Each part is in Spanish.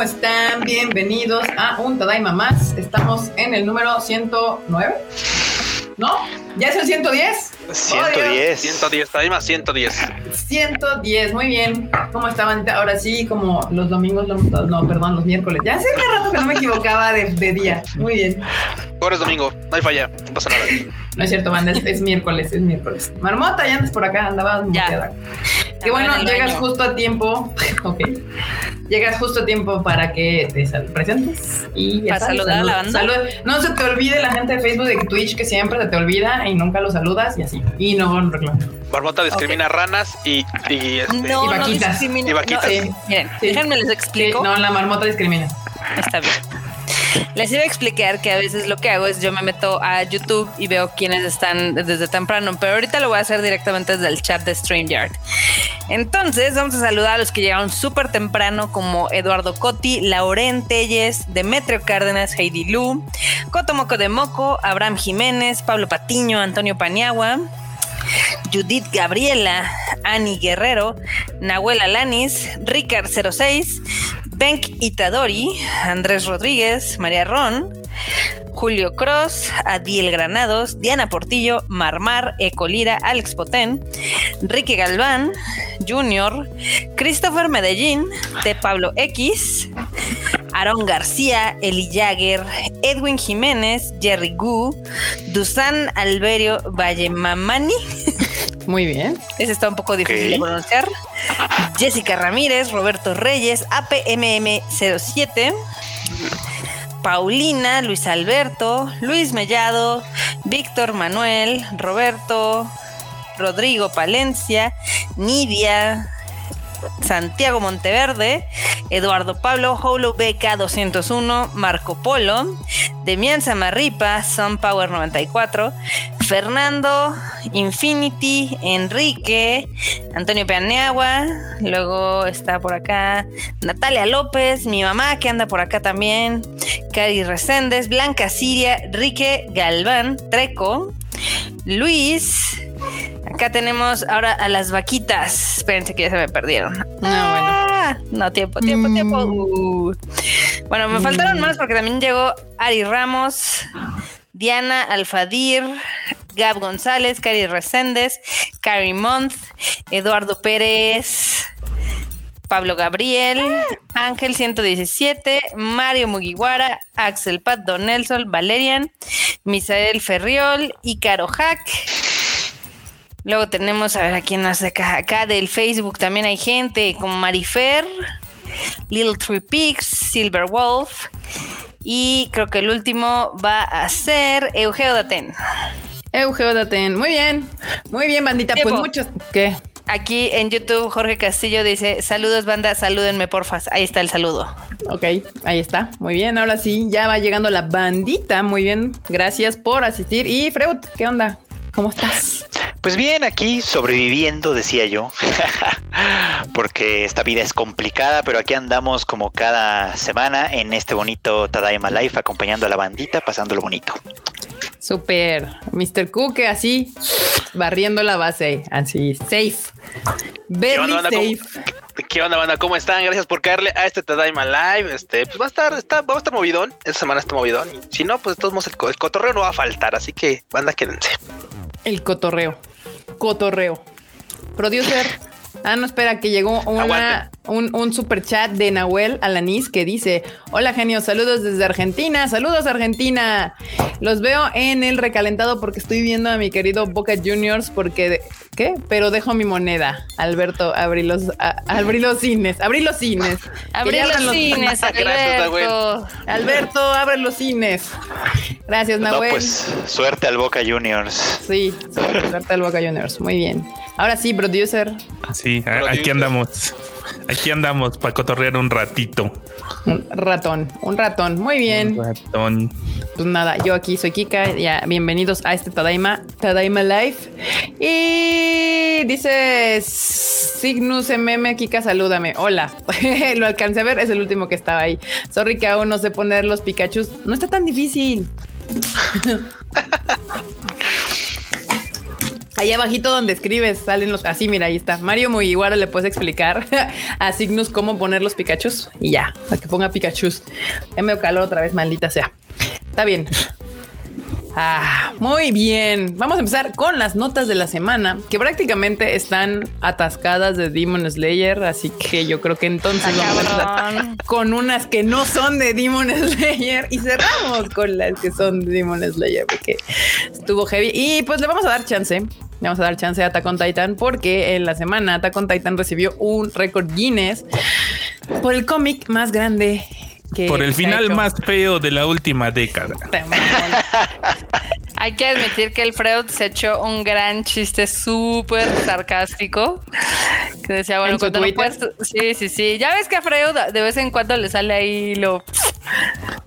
¿cómo están? Bienvenidos a un Tadaima más. Estamos en el número 109. ¿No? ¿Ya es el 110? 110. 110, Tadaima 110. 110, muy bien. ¿Cómo estaban? Ahora sí, como los domingos, no, perdón, los miércoles. Ya hace un rato que no me equivocaba de, día. Muy bien. Ahora es domingo, no hay falla, no pasa nada. No es cierto, banda, es, miércoles, es miércoles. Marmota, ya andas por acá, andabas ya. Qué bueno, llegas justo a tiempo. ok. Llegas justo a tiempo para que te presentes y para saludar a la banda. No se te olvide la gente de Facebook y de Twitch que siempre se te olvida y nunca lo saludas y así. Y no reclamo. Marmota discrimina ranas y, y, este, y vaquitas. y vaquitas. miren, déjenme les explico. no, la marmota discrimina. Está bien. Les iba a explicar que a veces lo que hago es yo me meto a YouTube y veo quiénes están desde temprano, pero ahorita lo voy a hacer directamente desde el chat de StreamYard. Entonces, vamos a saludar a los que llegaron súper temprano, como Eduardo Cotti, Lauren Telles, Demetrio Cárdenas, Heidi Lu, Cotomoco de Moco, Abraham Jiménez, Pablo Patiño, Antonio Paniagua. Judith Gabriela, Ani Guerrero, Nahuel Alanis, Ricard06, Benk Itadori, Andrés Rodríguez, María Ron, Julio Cross, Adiel Granados, Diana Portillo, Marmar, Ecolira, Alex Potén, Ricky Galván, Junior, Christopher Medellín, de Pablo X, Aaron García, Eli Jagger, Edwin Jiménez, Jerry Gu, Dusan Alberio Vallemamani. Muy bien. Ese está un poco difícil de pronunciar. Jessica Ramírez, Roberto Reyes, APMM07. Paulina, Luis Alberto, Luis Mellado, Víctor Manuel, Roberto, Rodrigo Palencia, Nidia, Santiago Monteverde, Eduardo Pablo, Holo BK 201, Marco Polo, Demian Samarripa, Sunpower 94, Fernando, Infinity, Enrique, Antonio Peaneagua, luego está por acá Natalia López, mi mamá que anda por acá también, Cari Reséndez, Blanca Siria, Rique Galván, Treco, Luis, Acá tenemos ahora a las vaquitas. Espérense que ya se me perdieron. No, ah, bueno. No, tiempo, tiempo, mm. tiempo. Bueno, me faltaron mm. más porque también llegó Ari Ramos, Diana Alfadir, Gab González, Cari Reséndez, Cari Month, Eduardo Pérez, Pablo Gabriel, Ángel 117, Mario Mugiwara, Axel Pat Donelson, Valerian, Misael Ferriol y Caro Hack. Luego tenemos, a ver, a quién más acá, acá del Facebook también hay gente como Marifer, Little Three Pigs, Silver Wolf y creo que el último va a ser Eugeo Daten. Eugeo Daten, muy bien, muy bien bandita, pues muchos, ¿qué? Aquí en YouTube Jorge Castillo dice, saludos banda, salúdenme porfas, ahí está el saludo. Ok, ahí está, muy bien, ahora sí, ya va llegando la bandita, muy bien, gracias por asistir. Y Freud, ¿qué onda? ¿Cómo estás? Pues bien, aquí sobreviviendo, decía yo, porque esta vida es complicada, pero aquí andamos como cada semana en este bonito Tadaima Life, acompañando a la bandita, pasando lo bonito. Super, Mr. Cook, así, barriendo la base, así, safe. Very safe. ¿Qué onda, banda? ¿Cómo están? Gracias por caerle a este Tadaima Live. Este, pues va a estar, está, va a estar movidón. Esta semana está movidón. Y si no, pues de todos modos el, el cotorreo no va a faltar. Así que, banda, quédense. El cotorreo. Cotorreo. Producer. Ah, no, espera, que llegó una, un, un super chat de Nahuel Alanis que dice: Hola genio, saludos desde Argentina, saludos Argentina. Los veo en el recalentado porque estoy viendo a mi querido Boca Juniors porque ¿qué? Pero dejo mi moneda. Alberto, abrí los, abrí los cines, abrí los cines. Abrí los, cines, Alberto. Alberto, abre los cines. Gracias, Nahuel. pues suerte al Boca Juniors. Sí, suerte al Boca Juniors. Muy bien. Ahora sí, producer. Sí, aquí andamos. Aquí andamos para cotorrear un ratito. Un ratón, un ratón. Muy bien. Un ratón. Pues nada, yo aquí soy Kika. Ya, bienvenidos a este Tadaima, Tadaima Life. Y dice Signus MM, Kika, salúdame. Hola. Lo alcancé a ver, es el último que estaba ahí. Sorry que aún no sé poner los Pikachu. No está tan difícil. Ahí abajito donde escribes salen los así, mira, ahí está. Mario igual le puedes explicar a Signus cómo poner los Pikachus y ya, para que ponga Pikachus. Ya me dio calor otra vez, maldita sea. Está bien. Ah, muy bien. Vamos a empezar con las notas de la semana, que prácticamente están atascadas de Demon Slayer, así que yo creo que entonces vamos a con unas que no son de Demon Slayer y cerramos con las que son de Demon Slayer, porque estuvo heavy. Y pues le vamos a dar chance. Le vamos a dar chance a Attack on Titan porque en la semana Attack on Titan recibió un récord Guinness por el cómic más grande que Por el final hecho. más feo de la última década. Hay que admitir que el Freud se echó un gran chiste súper sarcástico. Que decía, bueno, ¿En su cuando no puedes- Sí, sí, sí. Ya ves que a Freud de vez en cuando le sale ahí lo.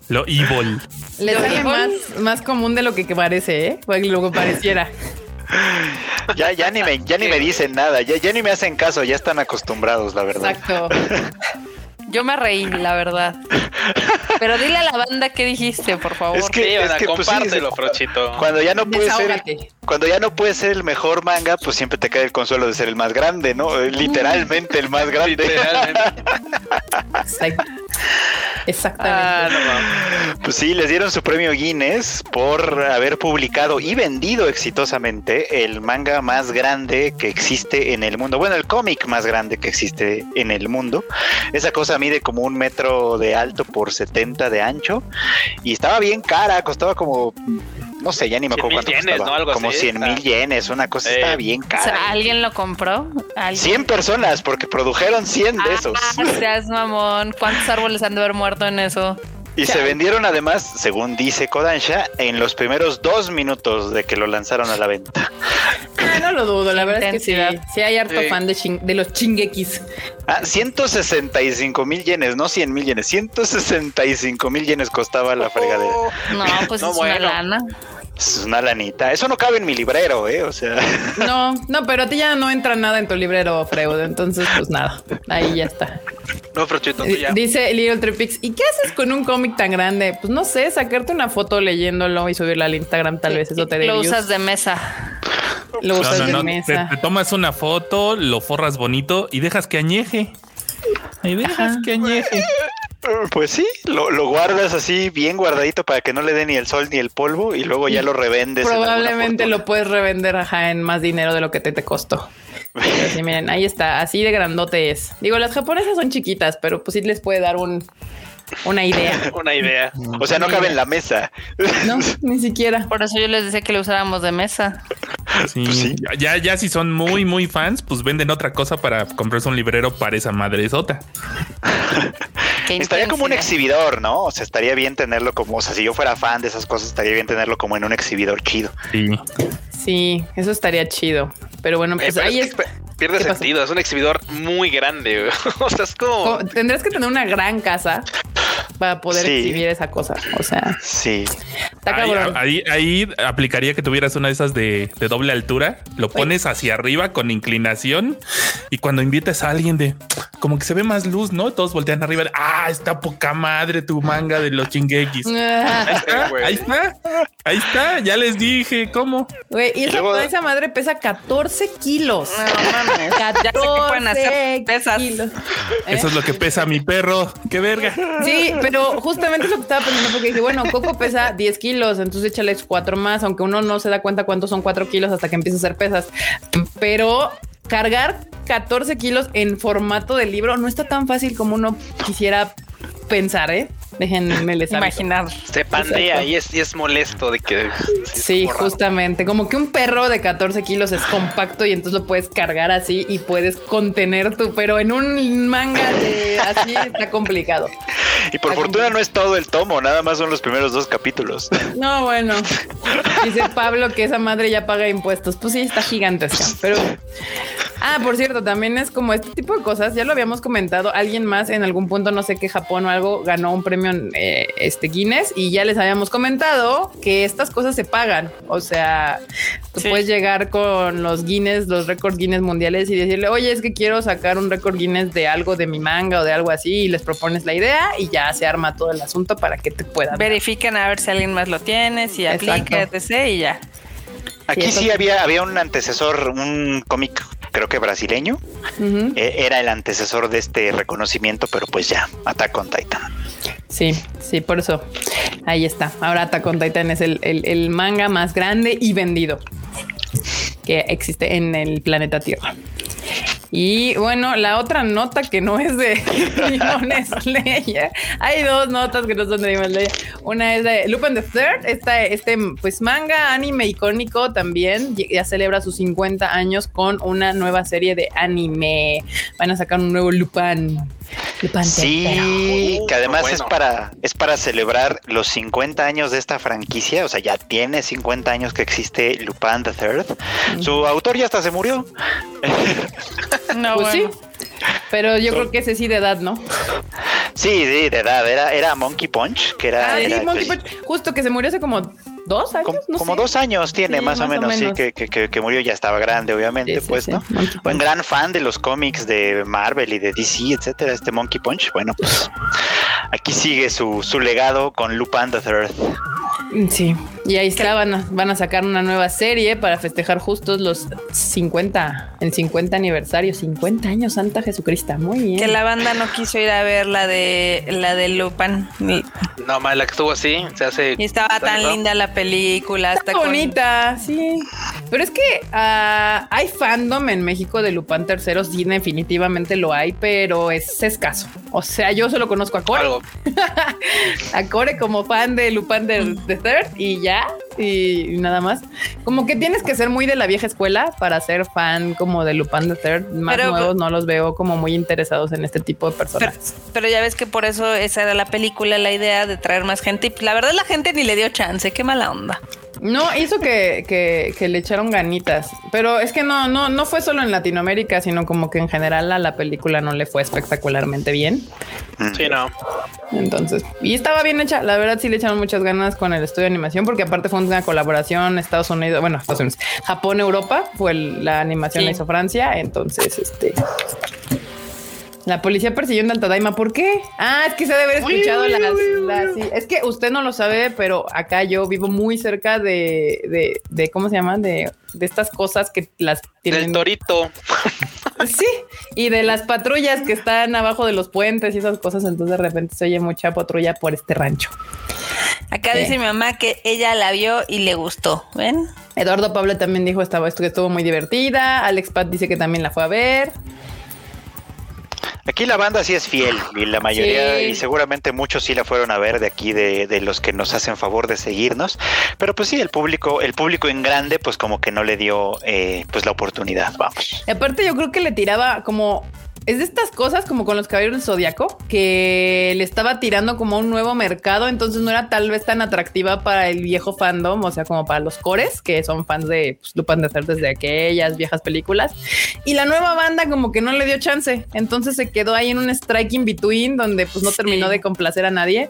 Lo evil. Le Lo sale más, más común de lo que que parece, ¿eh? Pues lo que pareciera. Ya, ya ni me, ya ni me dicen nada, ya, ya ni me hacen caso, ya están acostumbrados, la verdad. Exacto. Yo me reí, la verdad. Pero dile a la banda qué dijiste, por favor. Es que- Sí, Ivana, pues, compártelo, sí. Frochito. Cuando ya no puede ser. Cuando ya no puede ser el mejor manga, pues siempre te cae el consuelo de ser el más grande, ¿no? Eh, Literalmente el más grande. Literalmente. Exact- Ah, Exactamente. no mames. Pues sí, les dieron su premio Guinness por haber publicado y vendido exitosamente el manga más grande que existe en el mundo. Bueno, el cómic más grande que existe en el mundo. Esa cosa mide como un metro de alto por 70 de ancho y estaba bien cara, costaba como, no sé, ya ni me 100 acuerdo cuánto yenes, costaba. ¿no? Algo como así, 100 mil yenes, una cosa Eh. estaba bien O cara. sea, ¿alguien lo compró? ¿Alguien? 100 personas, porque produjeron 100 de esos. Ah, seas mamón. ¿Cuántos árboles han de haber muerto en eso? Y se vendieron además, según dice Kodansha, en los primeros dos minutos de que lo lanzaron a la venta. Ah, no lo dudo, la verdad es que sí. Sí hay harto Sí. fan de, de los chinguequis. Ah, 165 mil yenes, no 100 mil yenes, 165 mil yenes costaba la fregadera. No, pues No, es bueno. una lana. Es una lanita. Eso no cabe en mi librero, ¿eh? O sea, No, no, pero a ti ya no entra nada en tu librero, Freud. Entonces, pues nada, ahí ya está. No, Frochito, tú Eh, ya. Dice Little Tripix, ¿y qué haces con un cómic tan grande? Pues no sé, sacarte una foto leyéndolo y subirla al Instagram, tal vez eso te dé Lo usas de mesa. Lo usas no, de no. Te, mesa. te tomas una foto, lo forras bonito y dejas que añeje. Ahí dejas que añeje. Pues sí, lo, lo guardas así bien guardadito para que no le dé ni el sol ni el polvo y luego ya lo revendes. Probablemente lo puedes revender ajá, en más dinero de lo que te, te costó. Pero sí, miren, ahí está, así de grandote es. Digo, las japonesas son chiquitas, pero pues sí les puede dar un, una idea. Una idea. O sea, no cabe en la mesa. No, ni siquiera. Por eso yo les decía que lo usáramos de mesa. Sí. Pues sí. Ya, ya si son muy, muy fans, pues venden otra cosa para comprarse un librero para esa madresota. Estaría como un exhibidor, ¿no? O sea, estaría bien tenerlo como, o sea, si yo fuera fan de esas cosas, estaría bien tenerlo como en un exhibidor chido. Sí. Sí, eso estaría chido. Pero bueno, Eh, pues pero ahí es que pierde sentido. Es un exhibidor muy grande. O sea, es como. co- Tendrás que tener una gran casa para poder Sí. exhibir esa cosa. O sea, Sí. está Ahí, cabrón. ahí, ahí aplicaría que tuvieras una de esas de, de doble altura, lo pones hacia arriba con inclinación y cuando invites a alguien de como que se ve más luz, ¿no? Todos voltean arriba. Ah, está poca madre tu manga de los chinguequis. Ah, Ah, güey. ahí está, ahí está, ya les dije cómo. Güey, y esa, luego- esa madre pesa 14 kilos. No mames. Ya sé que pueden hacer 14 pesas. kilos. ¿Eh? Eso es lo que pesa mi perro. Qué verga. Sí, pero justamente es lo que estaba pensando porque dije, bueno, Coco pesa 10 kilos, entonces échales cuatro más, aunque uno no se da cuenta cuántos son 4 kilos hasta que empieza a hacer pesas. Pero cargar 14 kilos en formato de libro no está tan fácil como uno quisiera pensar, ¿eh? Déjenme les. Imaginar. Se pandea y es, y es molesto de que. Sí, raro. justamente. Como que un perro de 14 kilos es compacto y entonces lo puedes cargar así y puedes contener tu, pero en un manga de así está complicado. Y por Está fortuna no es todo el tomo, nada más son los primeros dos capítulos. No, bueno. Dice Pablo que esa madre ya paga impuestos. Pues sí, está gigantesca. Pero. Ah, por cierto, también es como este tipo de cosas. Ya lo habíamos comentado. Alguien más en algún punto, no sé qué Japón o algo, ganó un premio eh, este Guinness y ya les habíamos comentado que estas cosas se pagan. O sea, tú Sí. puedes llegar con los Guinness, los récords Guinness mundiales y decirle, oye, es que quiero sacar un récord Guinness de algo de mi manga o de algo así y les propones la idea y ya se arma todo el asunto para que te puedan. Verifican a ver si alguien más lo tiene, si aplica, etc. Y ya. Aquí sí, había, había un antecesor, un cómic, creo que brasileño. Eh, era el antecesor de este reconocimiento, pero pues ya, Attack on Titan. Sí, sí, por eso. Ahí está. Ahora Attack on Titan es el, el manga más grande y vendido que existe en el planeta Tierra. Y bueno, la otra nota que no es de Demon Slayer. Hay dos notas que no son de Demon Slayer. Una es de Lupin the Third, este pues manga anime icónico también. Ya celebra sus 50 años con una nueva serie de anime. Van a sacar un nuevo Lupin. Sí, que además es para es para celebrar los 50 años de esta franquicia, o sea, ya tiene 50 años que existe Lupin the Third. Su autor ya hasta se murió. No, pues sí. Pero yo creo que ese sí de edad, ¿no? Sí, sí, de edad. Era, era Monkey Punch, que era. Ah, sí, Monkey Punch. Justo que se murió hace como dos años. Como, dos años tiene, más, o menos, sí, que, que, que, murió, ya estaba grande, obviamente, pues, ¿no? Buen gran fan de los cómics de Marvel y de DC, etcétera, este Monkey Punch. Bueno, pues aquí sigue su, su legado con Lupin the Third. Sí, y ahí está, van a, van a sacar una nueva serie para festejar justos los 50, el 50 aniversario, 50 años Santa Jesucristo, muy bien. Que la banda no quiso ir a ver la de la de Lupin. No, más la que estuvo así, se hace. Y estaba tan linda la película, está bonita, sí. Pero es que uh, hay fandom en México de Lupin tercero, sí, definitivamente lo hay, pero es escaso. O sea, yo solo conozco a Core. a Core como fan de Lupin de, de Third y ya y nada más. Como que tienes que ser muy de la vieja escuela para ser fan como de Lupin the Third. Más nuevos no los veo como muy interesados en este tipo de personas. Pero, ya ves que por eso esa era la película, la idea de traer más gente. Y la verdad la gente ni le dio chance. Qué mala onda. No, hizo que, que, le echaron ganitas, pero es que no, no, no fue solo en Latinoamérica, sino como que en general a la película no le fue espectacularmente bien. Sí, no. Entonces, y estaba bien hecha, la verdad sí le echaron muchas ganas con el estudio de animación, porque aparte fue una colaboración Estados Unidos, bueno, Estados Unidos, Japón, Europa, fue la animación la hizo Francia, entonces, este, la policía persiguiendo al Tadaima, ¿por qué? Ah, es que se debe haber escuchado las, Es que usted no lo sabe, pero acá yo vivo muy cerca de, de, de ¿cómo se llaman? De, de estas cosas que las tienen. Del torito. Sí, y de las patrullas que están abajo de los puentes y esas cosas, entonces de repente se oye mucha patrulla por este rancho. Acá dice mi mamá que ella la vio y le gustó, ¿ven? Eduardo Pablo también dijo estaba esto que estuvo muy divertida. Alex Pat dice que también la fue a ver. Aquí la banda sí es fiel y la mayoría y seguramente muchos sí la fueron a ver de aquí de, de, los que nos hacen favor de seguirnos, pero pues sí el público el público en grande pues como que no le dio eh, pues la oportunidad, vamos. aparte yo creo que le tiraba como es de estas cosas como con los caballeros del zodiaco que le estaba tirando como un nuevo mercado, entonces no era tal vez tan atractiva para el viejo fandom, o sea, como para los cores que son fans de pues, Lupin de hacer desde aquellas viejas películas. Y la nueva banda como que no le dio chance, entonces se quedó ahí en un strike in between donde pues no terminó de complacer a nadie.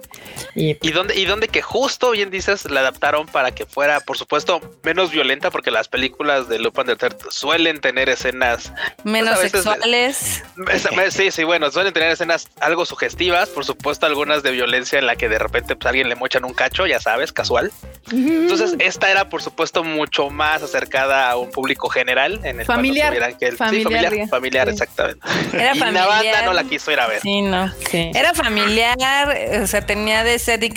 Y, ¿Y donde y donde que justo bien dices la adaptaron para que fuera, por supuesto, menos violenta porque las películas de Lupin de suelen tener escenas menos sexuales sí, sí, bueno, suelen tener escenas algo sugestivas, por supuesto, algunas de violencia en la que de repente pues, alguien le mochan un cacho, ya sabes, casual. Entonces, esta era, por supuesto, mucho más acercada a un público general en el familiar, que familiar, familiar, familiar exactamente. Era y familiar. la banda no la quiso ir a ver. Sí, no. Era familiar, o sea, tenía de setting,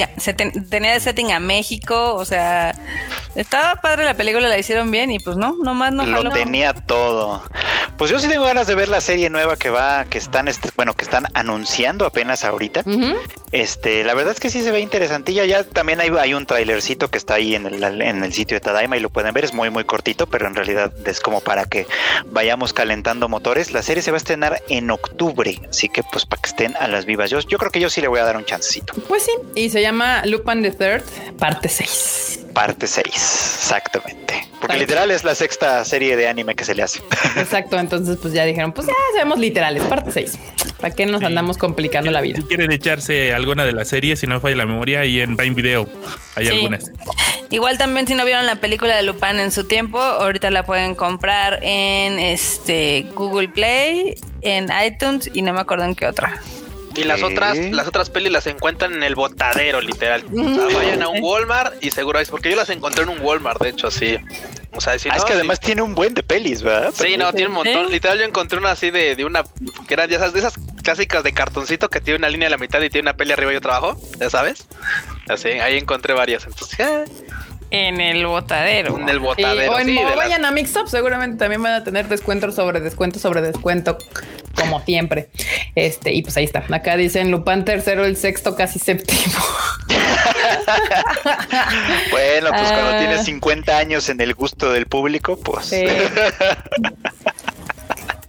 tenía de setting a México, o sea, estaba padre la película, la hicieron bien y pues no, nomás no. Lo tenía todo. Pues yo sí tengo ganas de ver la serie nueva que va que están, este, bueno, que están anunciando apenas ahorita. Este, la verdad es que sí se ve interesantilla. Ya también hay, hay un trailercito que está ahí en el, en el sitio de Tadaima y lo pueden ver. Es muy, muy cortito, pero en realidad es como para que vayamos calentando motores. La serie se va a estrenar en octubre, así que pues para que estén a las vivas. Yo, yo creo que yo sí le voy a dar un chancecito. Pues sí, y se llama Lupin the Third, parte 6 parte 6, exactamente. Porque literal es la sexta serie de anime que se le hace. Exacto, entonces pues ya dijeron, pues ya seamos literales, parte 6. ¿Para qué nos andamos complicando la vida? Si quieren echarse alguna de las series, si no falla la memoria, y en Prime Video hay algunas. Igual también si no vieron la película de Lupin en su tiempo, ahorita la pueden comprar en este Google Play, en iTunes y no me acuerdo en qué otra. Y las otras, las otras pelis las encuentran en el botadero, literal. O sea, vayan a un Walmart y seguro es porque yo las encontré en un Walmart, de hecho, así. O sea, si Ah, no, es que sí. además tiene un buen de pelis, ¿verdad? Sí, no, tiene un montón. Literal, yo encontré una así de, de una que eran de esas, de esas clásicas de cartoncito que tiene una línea a la mitad y tiene una peli arriba y otra abajo, ya sabes. Así, ahí encontré varias. Entonces, eh, En el botadero. en el Sí, botadero. o en, sí, o de las- vayan a Mixup, seguramente también van a tener descuentos sobre descuento sobre descuento, como siempre. Este, y pues ahí está. Acá dicen Lupin tercero, el sexto, casi séptimo. Bueno, pues cuando Ah. tienes 50 años en el gusto del público, pues. Sí.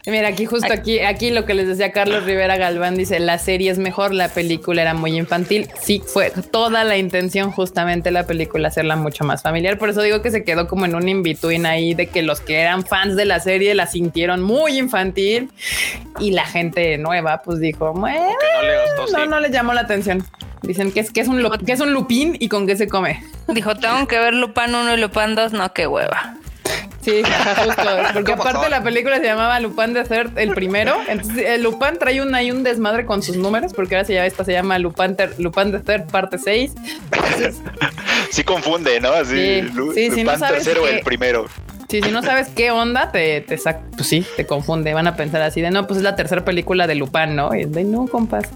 Mira, aquí justo aquí, aquí lo que les decía Carlos Rivera Galván dice, la serie es mejor, la película era muy infantil. Sí, fue toda la intención justamente la película hacerla mucho más familiar. Por eso digo que se quedó como en un in-between ahí de que los que eran fans de la serie la sintieron muy infantil y la gente nueva pues dijo, bueno, no le gustó, no, sí. no les llamó la atención. Dicen que es, que es un, que es un lupín y con qué se come. Dijo, tengo que ver Lupin 1 y Lupin 2. No, qué hueva. Sí, justo. Porque ¿Cómo aparte son? la película se llamaba Lupin the Third, el primero. Entonces, el Lupin trae un, ahí un desmadre con sus números, porque ahora se llama, esta se llama Lupin, Ter- Lupin the Third, parte 6. Sí confunde, ¿no? Así, Sí, Lu- sí, no Lupin sabes tercero, que- el primero. Sí, si no sabes qué onda, te, te saca, pues sí, te confunde. Van a pensar así de no, pues es la tercera película de Lupin, ¿no? Y es de no, compas.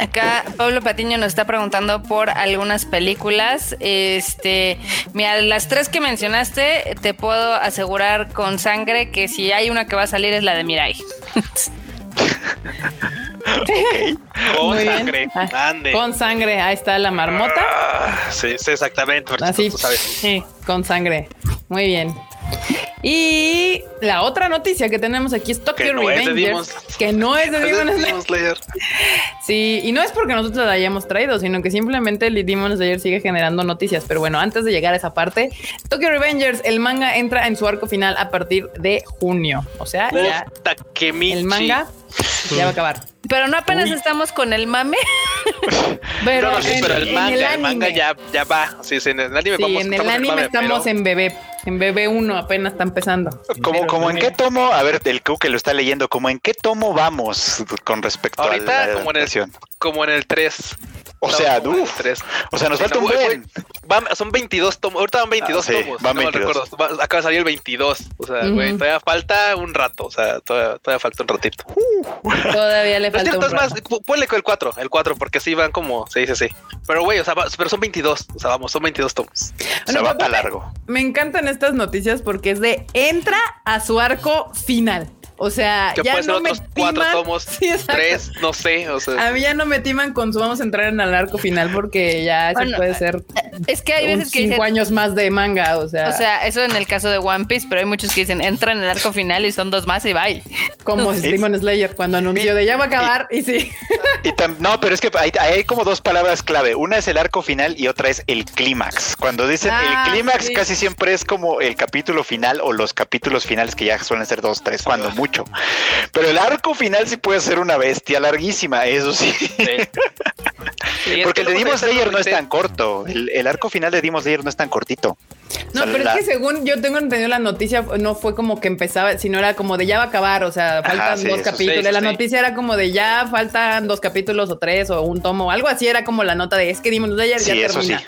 Acá Pablo Patiño nos está preguntando por algunas películas. Este, mira, las tres que mencionaste, te puedo asegurar con sangre que si hay una que va a salir es la de Mirai. Con Muy sangre. Ah, Ande. Con sangre, ahí está la marmota. Ah, sí, sí, exactamente. Así, tú sabes. Sí. con sangre. Muy bien. Y la otra noticia que tenemos aquí es Tokyo Que no es de Revengers, Demon- que no es de Demon Slayer. Sí, y no es porque nosotros la hayamos traído, sino que simplemente el Demon Slayer sigue generando noticias. Pero bueno, antes de llegar a esa parte, Tokyo Revengers, el manga entra en su arco final a partir de junio. O sea, ya el manga ya va a acabar. Pero no apenas estamos con el mame. Pero, No, no, sí, en, pero el manga, el, manga ya, ya va. Sí, sí, en el anime Sí, vamos en el estamos anime mame, estamos pero- en bebé. En bebé 1 apenas está empezando. Como, Pero como en qué tomo, a ver, el Q que lo está leyendo, como en qué tomo vamos con respecto Ahorita a la como en el adaptación? como en el 3. O sea, uf, o sea, nos falta un buen. son 22 tomos. Ahorita van 22 Ah, sí, tomos. van no mal 22. recuerdo. Va- acaba de salir el 22. O sea, güey, todavía falta un rato. O sea, todavía, todavía falta un ratito. Todavía le No falta cierto, un es más, ponle con el 4. El 4, porque sí van como. Sí, sí, sí. Pero, güey, o sea, va- pero son 22. O sea, vamos, son 22 tomos. O sea, va para largo. Me encantan estas noticias porque es de entra a su arco final. O sea, Que ya puede ser no me otros 4 timan- tomos. Sí. 3, no sé. O sea, A mí ya no me timan con su vamos a entrar en el arco final porque ya eso Bueno, puede ser Es que hay veces que cinco dicen, años más de manga. O sea, o sea, eso en el caso de One Piece, pero hay muchos que dicen, entra en el arco final y son dos más y bye. como Sí. Demon Slayer cuando anunció de ya va a acabar y sí. Y tam- no, pero es que hay, hay como dos palabras clave. Una es el arco final y otra es el clímax. Cuando dicen Ah, el clímax, sí. casi siempre es como el capítulo final o los capítulos finales que ya suelen ser dos, tres, cuando mucho. Pero el arco final sí puede ser una bestia larguísima, eso sí. sí. Sí, es Porque el de Demon Slayer no es tan corto. El, el arco final de Demon Slayer no es tan cortito. No, O sea, pero la- es que según yo tengo entendido la noticia, no fue como que empezaba, sino era como de ya va a acabar, o sea, faltan sí, dos eso capítulos. la sí. noticia era como de ya faltan dos capítulos o tres o un tomo, algo así era como la nota de es que Demon Slayer Sí, ya eso termina. sí.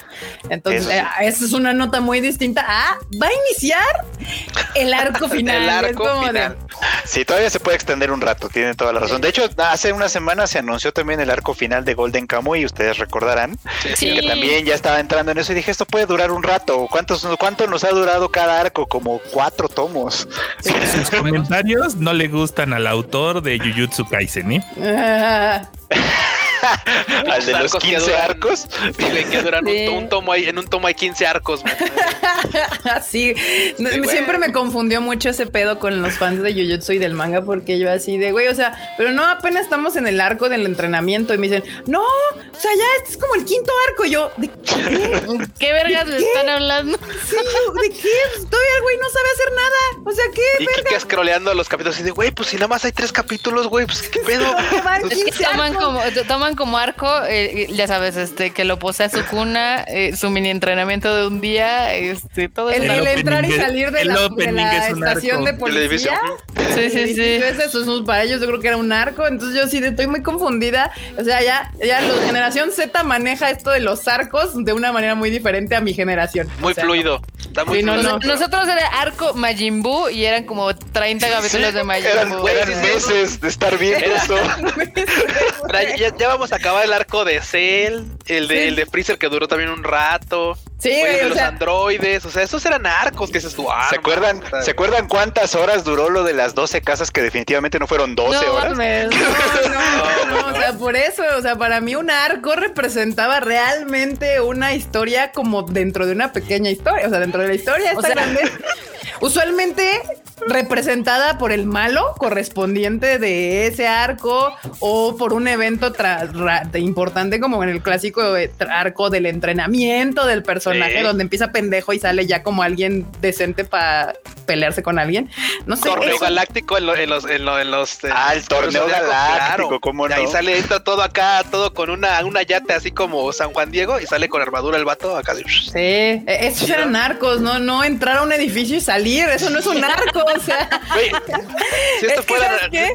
Entonces, Eso sí. eh, eso es una nota muy distinta a va a iniciar el arco final. El Es de-. Sí, todavía se puede extender un rato, tiene toda la razón. De hecho, hace una semana se anunció también el arco final de Golden Kamuy, ustedes recordarán, Sí. que también ya estaba entrando en eso y dije, esto puede durar un rato. ¿Cuántos, ¿Cuánto nos ha durado cada arco? Como cuatro tomos. Sus comentarios no le gustan al autor de Jujutsu Kaisen, ¿eh? Al de los arcos que 15 duran- arcos. Sí, güey, que duran un- Sí. un, tomo ahí, en un tomo hay 15 arcos. sí, No, güey. siempre me confundió mucho ese pedo con los fans de Jujutsu y del manga porque yo así de, güey, o sea, pero no, apenas estamos en el arco del entrenamiento y me dicen, no, o sea, ya este es como el quinto arco. Y yo, ¿de qué? ¿Qué vergas le están hablando? Sí, ¿de qué? Todavía el güey no sabe hacer nada. O sea, ¿qué? Y Kike scrolleando los capítulos y de, güey, pues si nada más hay tres capítulos, güey, pues qué pedo. ¿Qué van Es que 15 toman como, toman como arco, eh, ya sabes, este, que lo posee a su cuna, eh, su mini entrenamiento de un día, este, todo El, eso. el El entrar y salir de la, de opening la es un estación arco. de policía. Sí, sí, sí. Eso es- para ellos yo creo que era un arco, entonces yo sí estoy muy confundida. O sea, ya, ya la generación Z maneja esto de los arcos de una manera muy diferente a mi generación. Muy O sea, fluido. Está muy Sí, no, fluido. no. Nosotros era arco Majin Buu y eran como 30 capítulos de Majin Buu. eran meses de estar viendo. Ahora, ya, ya vamos a acabar el arco de Cell, el de, Sí. el de Freezer que duró también un rato. Sí, Güey, de o los sea- androides, o sea, esos eran arcos que ah, ¿Se acuerdan, mames, o sea, ¿Se acuerdan cuántas horas duró lo de las 12 casas que definitivamente no fueron 12 No horas? mames. No, no, no, o sea, por eso, o sea, para mí un arco representaba realmente una historia como dentro de una pequeña historia, o sea, dentro de la historia O sea- grande, usualmente representada por el malo correspondiente de ese arco o por un evento importante como en el clásico eh, arco del entrenamiento del personaje Sí. donde empieza pendejo y sale ya como alguien decente para pelearse con alguien. No sé. Torneo eso- galáctico en, lo- en los en, lo- en los eh, Ah, el torneo galáctico, ¿cómo Y ahí no? sale entra todo acá, todo con una una yate así como San Juan Diego y sale con armadura el vato acá. Sí, eh, esos eran narcos, no, no entrar a un edificio y salir, eso no es un narco, o sea. Si esto Es que, fuera ¿sabes qué?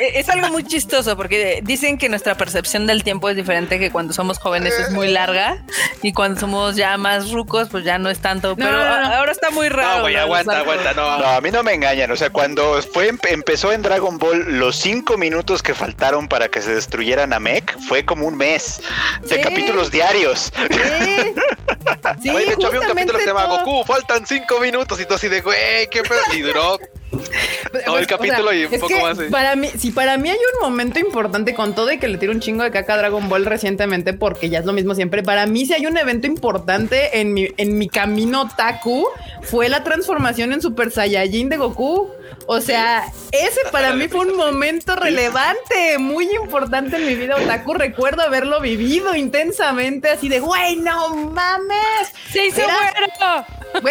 Eh, Es algo muy chistoso porque dicen que nuestra percepción del tiempo es diferente que cuando somos jóvenes es muy larga y cuando somos ya más rucos pues ya no es tanto, pero no, no. ahora está muy raro. No, güey, aguanta, aguanta, no. No, a mí no me engañan. O sea, cuando fue empezó en Dragon Ball, los cinco minutos que faltaron para que se destruyeran a Namek fue como un mes de Sí. capítulos diarios. Sí, sí Güey, de hecho había un capítulo que se llama. Goku, faltan cinco minutos y tú así de güey, qué pedo. Y duró todo el Pues, capítulo y un es poco que más, sí. Para mí, si para mí hay un momento importante con todo y que le tiro un chingo de caca a Dragon Ball recientemente porque ya es lo mismo siempre. Para mí, si hay un evento importante en mi, en mi camino Taku, fue la transformación en Super Saiyajin de Goku. O sea, ese para mí fue un momento relevante, muy importante en mi vida otaku. Recuerdo haberlo vivido intensamente, así de, güey, no mames. ¡Se hizo Era-!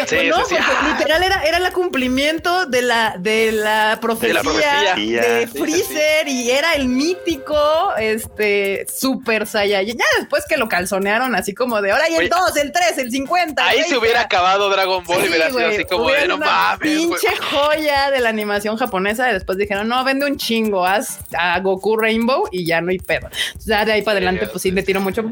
Sí, no, sí, sí. porque literal era, era el cumplimiento de la, de la profecía profecía. de Sí, sí, Freezer y era el mítico este Super Saiyajin. Ya después que lo calzonearon así como de ahora y el Oye, 2, el 3, el 50. Ahí el se 20. hubiera acabado Dragon Ball y hubiera sido así como de no mames. Pinche joya de la animación japonesa. Y después dijeron, no, vende un chingo, haz a Goku Rainbow y ya no hay pedo. Entonces, ya de ahí para adelante, pues sí le tiro mucho.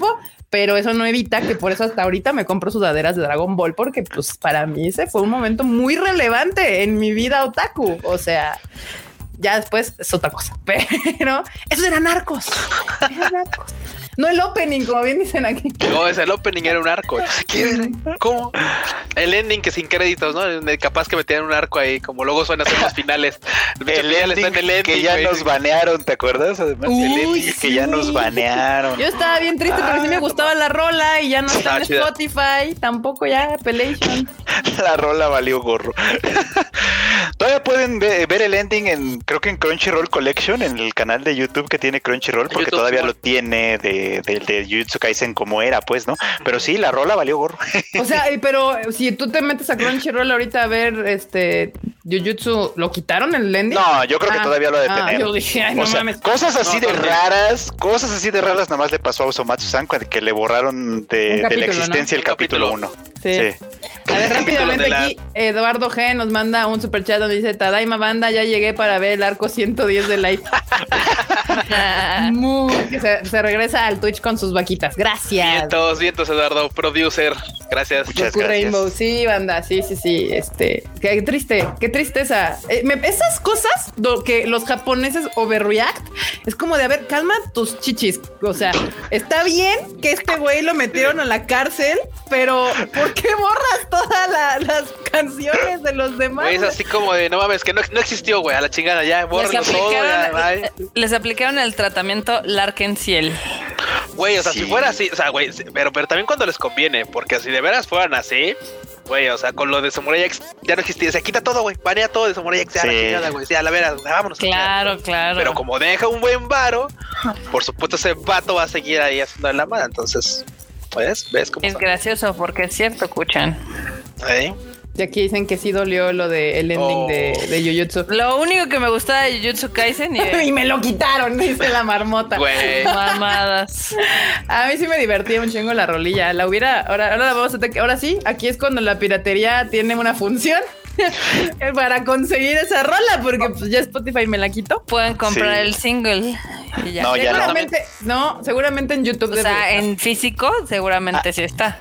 Pero eso no evita que por eso hasta ahorita me compro sudaderas de Dragon Ball, porque pues para mí ese fue un momento muy relevante en mi vida otaku. O sea, ya después es otra cosa. Pero esos eran narcos. Eran narcos. No el opening, como bien dicen aquí. No, ese el opening era un arco. ¿Qué? ¿Cómo? El ending que sin créditos, ¿no? El- Capaz que metían un arco ahí, como luego suena en los finales. El final ending, está en el que ya güey. nos banearon, ¿te acuerdas? Además, Uy, el ending que ya sí. nos banearon. Yo estaba bien triste porque sí me gustaba la rola y ya no está en chida. Spotify, tampoco ya Pelation. La rola valió gorro. Todavía pueden ve- ver el ending en, creo que en Crunchyroll Collection, en el canal de YouTube que tiene Crunchyroll, porque YouTube, todavía lo tiene de, de, de Jujutsu Kaisen como era, pues, ¿no? Pero sí, la rola valió gorro. O sea, y- pero si tú te metes a Crunchyroll ahorita a ver este Jujutsu, ¿lo quitaron el ending? No, yo creo que Ah, todavía lo ha de ah, tener. yo dije, ay, no o sea, mames. cosas así No, de también. raras, cosas así de raras nada más le pasó a Osomatsu-san que le borraron de, de la existencia ¿no? el capítulo 1. Sí. A ver, rápidamente la- aquí, Eduardo G nos manda un super chat donde dice Tadaima Banda, ya llegué para ver el arco 110 de Light. Muy- que se, se regresa al Twitch con sus vaquitas. Gracias. Vientos, vientos, Eduardo, producer. Gracias. Muchas Goku gracias. Rainbow, sí, banda, sí, sí, sí, este, qué triste, qué tristeza. Eh, me- esas cosas do- que los japoneses overreact, es como de, a ver, calma tus chichis, o sea, está bien que este güey lo metieron a la cárcel, pero ¿por qué borras todas la- las canciones de los demás? Güey, es así como de no mames, que no, no existió, güey, a la chingada, ya, Les bórralo todo, ya, bye. aplicaron, les aplicaron el tratamiento Larken Ciel. Güey, o sea, Sí. si fuera así, o sea, güey, pero, pero también cuando les conviene, porque si de veras fueran así, güey, o sea, con lo de Samurai X ya no existía, se quita todo, güey, banea todo de Samurai X, ya la Sí. chingada, güey, ya la veras, vámonos. la. Claro, claro. Pero como deja un buen varo, por supuesto ese vato va a seguir ahí haciendo la mala, entonces, ¿ves? ¿Ves cómo es son? gracioso porque es cierto, escuchan. ¿Eh? Y aquí dicen que sí dolió lo del ending Oh. de, de Jujutsu. Lo único que me gustaba de Jujutsu Kaisen y y me lo quitaron, dice la marmota. Güey. mamadas. A mí sí me divertía un chingo la rolilla. La hubiera, ahora, ahora la vamos a ahora sí, aquí es cuando la piratería tiene una función para conseguir esa rola, porque pues ya Spotify me la quitó. Pueden comprar Sí. el single y ya. No, ya no. seguramente, no, seguramente en YouTube. O sea, en físico seguramente sí está.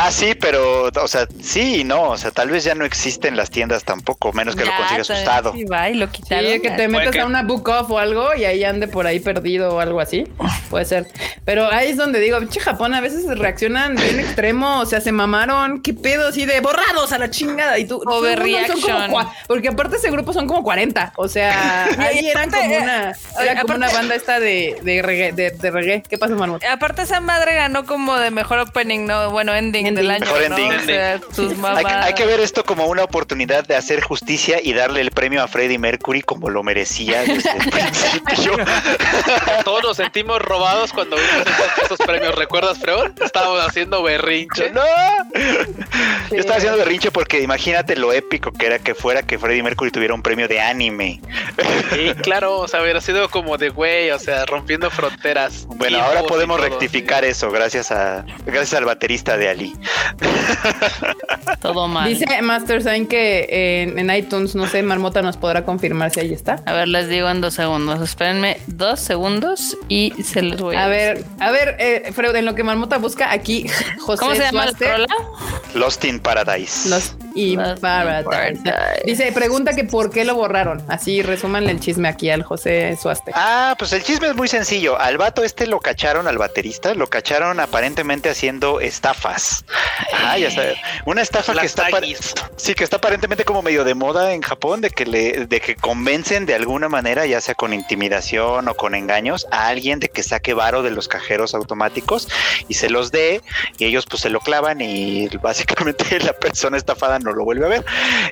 Ah, sí, pero, o sea, sí y no. O sea, tal vez ya no existe en las tiendas tampoco, menos que lo consigas usado. Sí, va y lo Sí, quitaron. que te metas que- a una book off o algo y ahí ande por ahí perdido o algo así. Puede ser. Pero ahí es donde digo, pinche Japón a veces reaccionan bien extremo, o sea, se mamaron, qué pedo así de borrados a la chingada y tú Overreaction. son como cua- porque aparte ese grupo son como 40, o sea, ahí eran como una eh, era como aparte- una banda esta de de reggae, de, de reggae. ¿Qué pasa, Manu? Aparte esa madre ganó como de mejor opening, no, bueno, ending, Ending. del año, Mejor ¿no? ending. O sea, Hay, que- mamadas. hay que ver esto como una oportunidad de hacer justicia y darle el premio a Freddie Mercury como lo merecía desde el principio. Todos nos sentimos robados cuando vimos estos, estos premios. ¿Recuerdas, Freón? Estábamos haciendo berrinche. ¡No! Yo estaba haciendo berrinche porque imagínate lo épico que era que fuera que Freddie Mercury tuviera un premio de anime. Sí, claro, o sea, hubiera sido como de güey, o sea, rompiendo fronteras. Bueno, ahora podemos todo. rectificar eso gracias a gracias al baterista de Ali. Todo mal. Dice Master Sign que en, en iTunes, no sé, Marmota nos podrá confirmar si ahí está. A ver, les digo en dos segundos. Espérenme dos segundos y se los voy a, A decir. ver, a ver, eh, Freud, en lo que Marmota busca aquí, José ¿Cómo se llama la? Lost in Paradise. Lost in Paradise. Paradise. Dice, pregunta que por qué lo borraron. Así, resúmanle el chisme aquí al José Suaste. Ah, pues el chisme es muy sencillo. Al vato este lo cacharon, al baterista, lo cacharon aparentemente haciendo estafas. Ah, ya sabes. Una estafa que está sí que está aparentemente como medio de moda en Japón de que le de que convencen de alguna manera, ya sea con intimidación o con engaños, a alguien de que saque varo de los cajeros automáticos y se los dé y ellos pues se lo clavan y básicamente la persona estafada no lo vuelve a ver.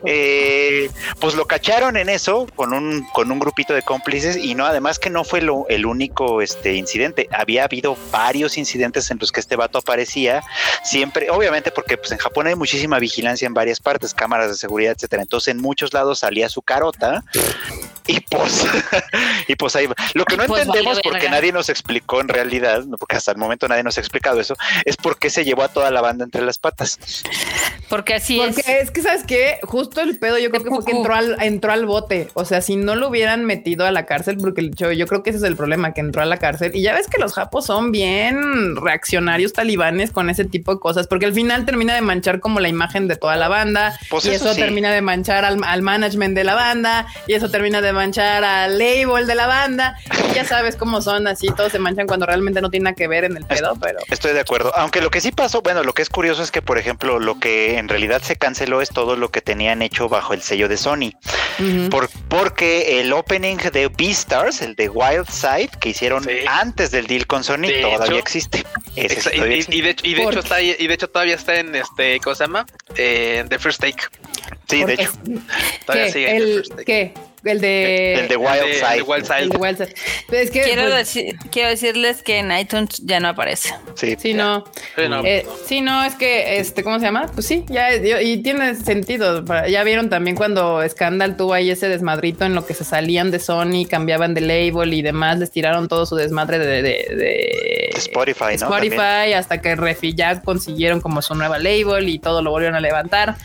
Eh, pues lo cacharon en eso con un con un grupito de cómplices y no además que no fue lo, el único este incidente había habido varios incidentes en los que este vato aparecía siempre obviamente porque pues en Japón hay muchísima vigilancia en varias partes cámaras de seguridad etcétera. Entonces en muchos lados salía su carota y pues y pues ahí va. lo que no Pues entendemos vale porque nadie nos explicó en realidad no, porque hasta el momento nadie nos ha explicado eso es por qué se llevó a toda la banda entre las patas Porque así Porque es. es que, ¿sabes qué? Justo el pedo yo creo que fue que cucú. entró al, entró al bote. O sea, si no lo hubieran metido a la cárcel, porque yo, yo creo que ese es el problema, que entró a la cárcel. Y ya ves que los japos son bien reaccionarios talibanes con ese tipo de cosas, porque al final termina de manchar como la imagen de toda la banda. Pues y eso eso sí. termina de manchar al, al management de la banda. Y eso termina de manchar al label de la banda. Y ya sabes cómo son así, todos se manchan cuando realmente no tiene nada que ver en el pedo, pero... Estoy de acuerdo. Aunque lo que sí pasó, bueno, lo que es curioso es que, por ejemplo, lo que en realidad se canceló es todo lo que tenían hecho bajo el sello de Sony. Por, porque el opening de Beastars, el de Wild Side, que hicieron Sí. antes del deal con Sony, De todavía hecho. existe. Ese sí todavía y, existe. y de hecho, y está ahí- y de hecho todavía está en este, ¿cómo se llama? Eh, The First Take. Sí, de hecho. Todavía ¿Qué? sigue en The ¿El First Take. qué? El de... El de Wild de- el Side. de Wild Side. el de Wild Side. Es que... Quiero, pues, decir, quiero decirles que en iTunes ya no aparece. Sí. Sí, no. Sí, no. Eh, sí, no, es que, este, ¿cómo se llama? Pues sí, ya, y tiene sentido. Ya vieron también cuando Scandal tuvo ahí ese desmadrito en lo que se salían de Sony, cambiaban de label y demás, les tiraron todo su desmadre de, de, de- Spotify, ¿no? Spotify, También. hasta que Refi ya consiguieron como su nueva label y todo lo volvieron a levantar.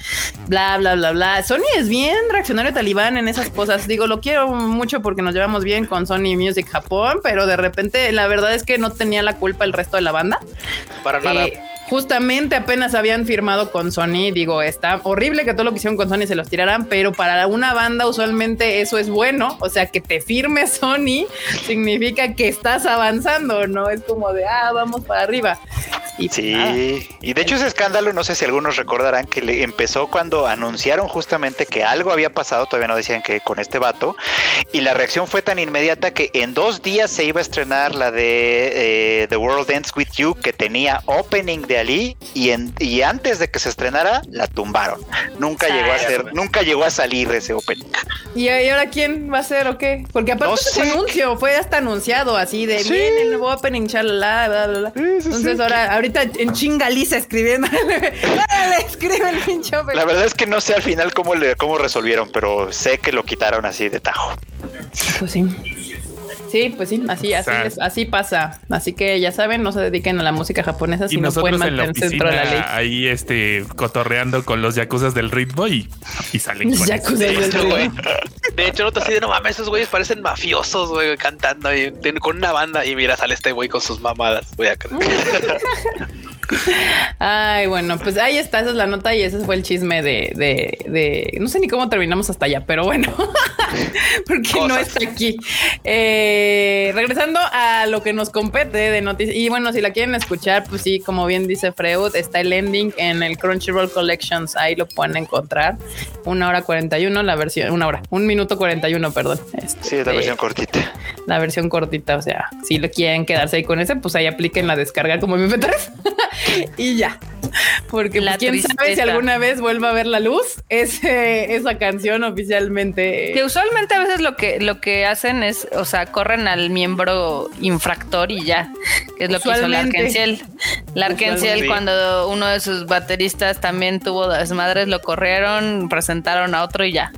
Bla, bla, bla, bla. Sony es bien reaccionario talibán en esas cosas. Digo, lo quiero mucho porque nos llevamos bien con Sony Music Japón, pero de repente la verdad es que no tenía la culpa el resto de la banda. Para nada. Justamente apenas habían firmado con Sony. Digo, está horrible que todo lo que hicieron con Sony se los tiraran, pero para una banda usualmente eso es bueno. O sea, que te firme Sony significa que estás avanzando, no es como de ah, vamos para arriba. Y pues, nada. Sí, y de hecho ese escándalo, no sé si algunos recordarán que le empezó cuando anunciaron justamente que algo había pasado, todavía no decían que con este vato, y la reacción fue tan inmediata que en dos días se iba a estrenar la de eh, The World Ends With You, que tenía opening de Ali, y, en, y antes de que se estrenara, la tumbaron. Nunca llegó a ser, nunca llegó a salir ese opening. ¿Y y ahora quién va a ser o qué? Porque aparte No de su sé. anuncio fue hasta anunciado así de Sí. bien el nuevo opening, chalala, bla, bla, bla. Sí, sí, Entonces sí. ahora, ahorita en chingaliza escribiendo. Escribe el pinche opening. La verdad es que no sé al final cómo, le, cómo resolvieron, pero sé que lo quitaron así de tajo. Pues sí. Sí, pues sí, así, así, sea, es- así pasa. Así que ya saben, no se dediquen a la música japonesa si Y no pueden mantenerse dentro de la ley. ahí este cotorreando con los yakuzas del ritmo y, y salen con Yakuza eso. del ritmo. De hecho, noto así de no mames, esos güeyes parecen mafiosos, güey, cantando ahí tienen- con una banda. Y mira, sale este güey con sus mamadas. Voy a Ay, bueno, pues ahí está, esa es la nota y ese fue el chisme de, de, de- no sé ni cómo terminamos hasta allá, pero bueno, porque no está aquí. Eh, regresando a lo que nos compete de noticias, y bueno, si la quieren escuchar, pues sí, como bien dice Freud, está el ending en el Crunchyroll Collections, ahí lo pueden encontrar, una hora 41, la versión, una hora, un minuto 41, perdón. Este, Sí, es la versión cortita. la versión cortita, o sea, si lo quieren quedarse ahí con ese, pues ahí apliquen la descarga como MP3 y ya. Porque La pues, quién sabe si alguna vez vuelva a ver la luz ese, esa canción oficialmente. Que usualmente a veces lo que lo que hacen es, o sea, corren al miembro infractor y ya, que es lo que hizo. Larkenciel. Larkenciel Sí. cuando uno de sus bateristas también tuvo desmadres, lo corrieron, presentaron a otro y ya.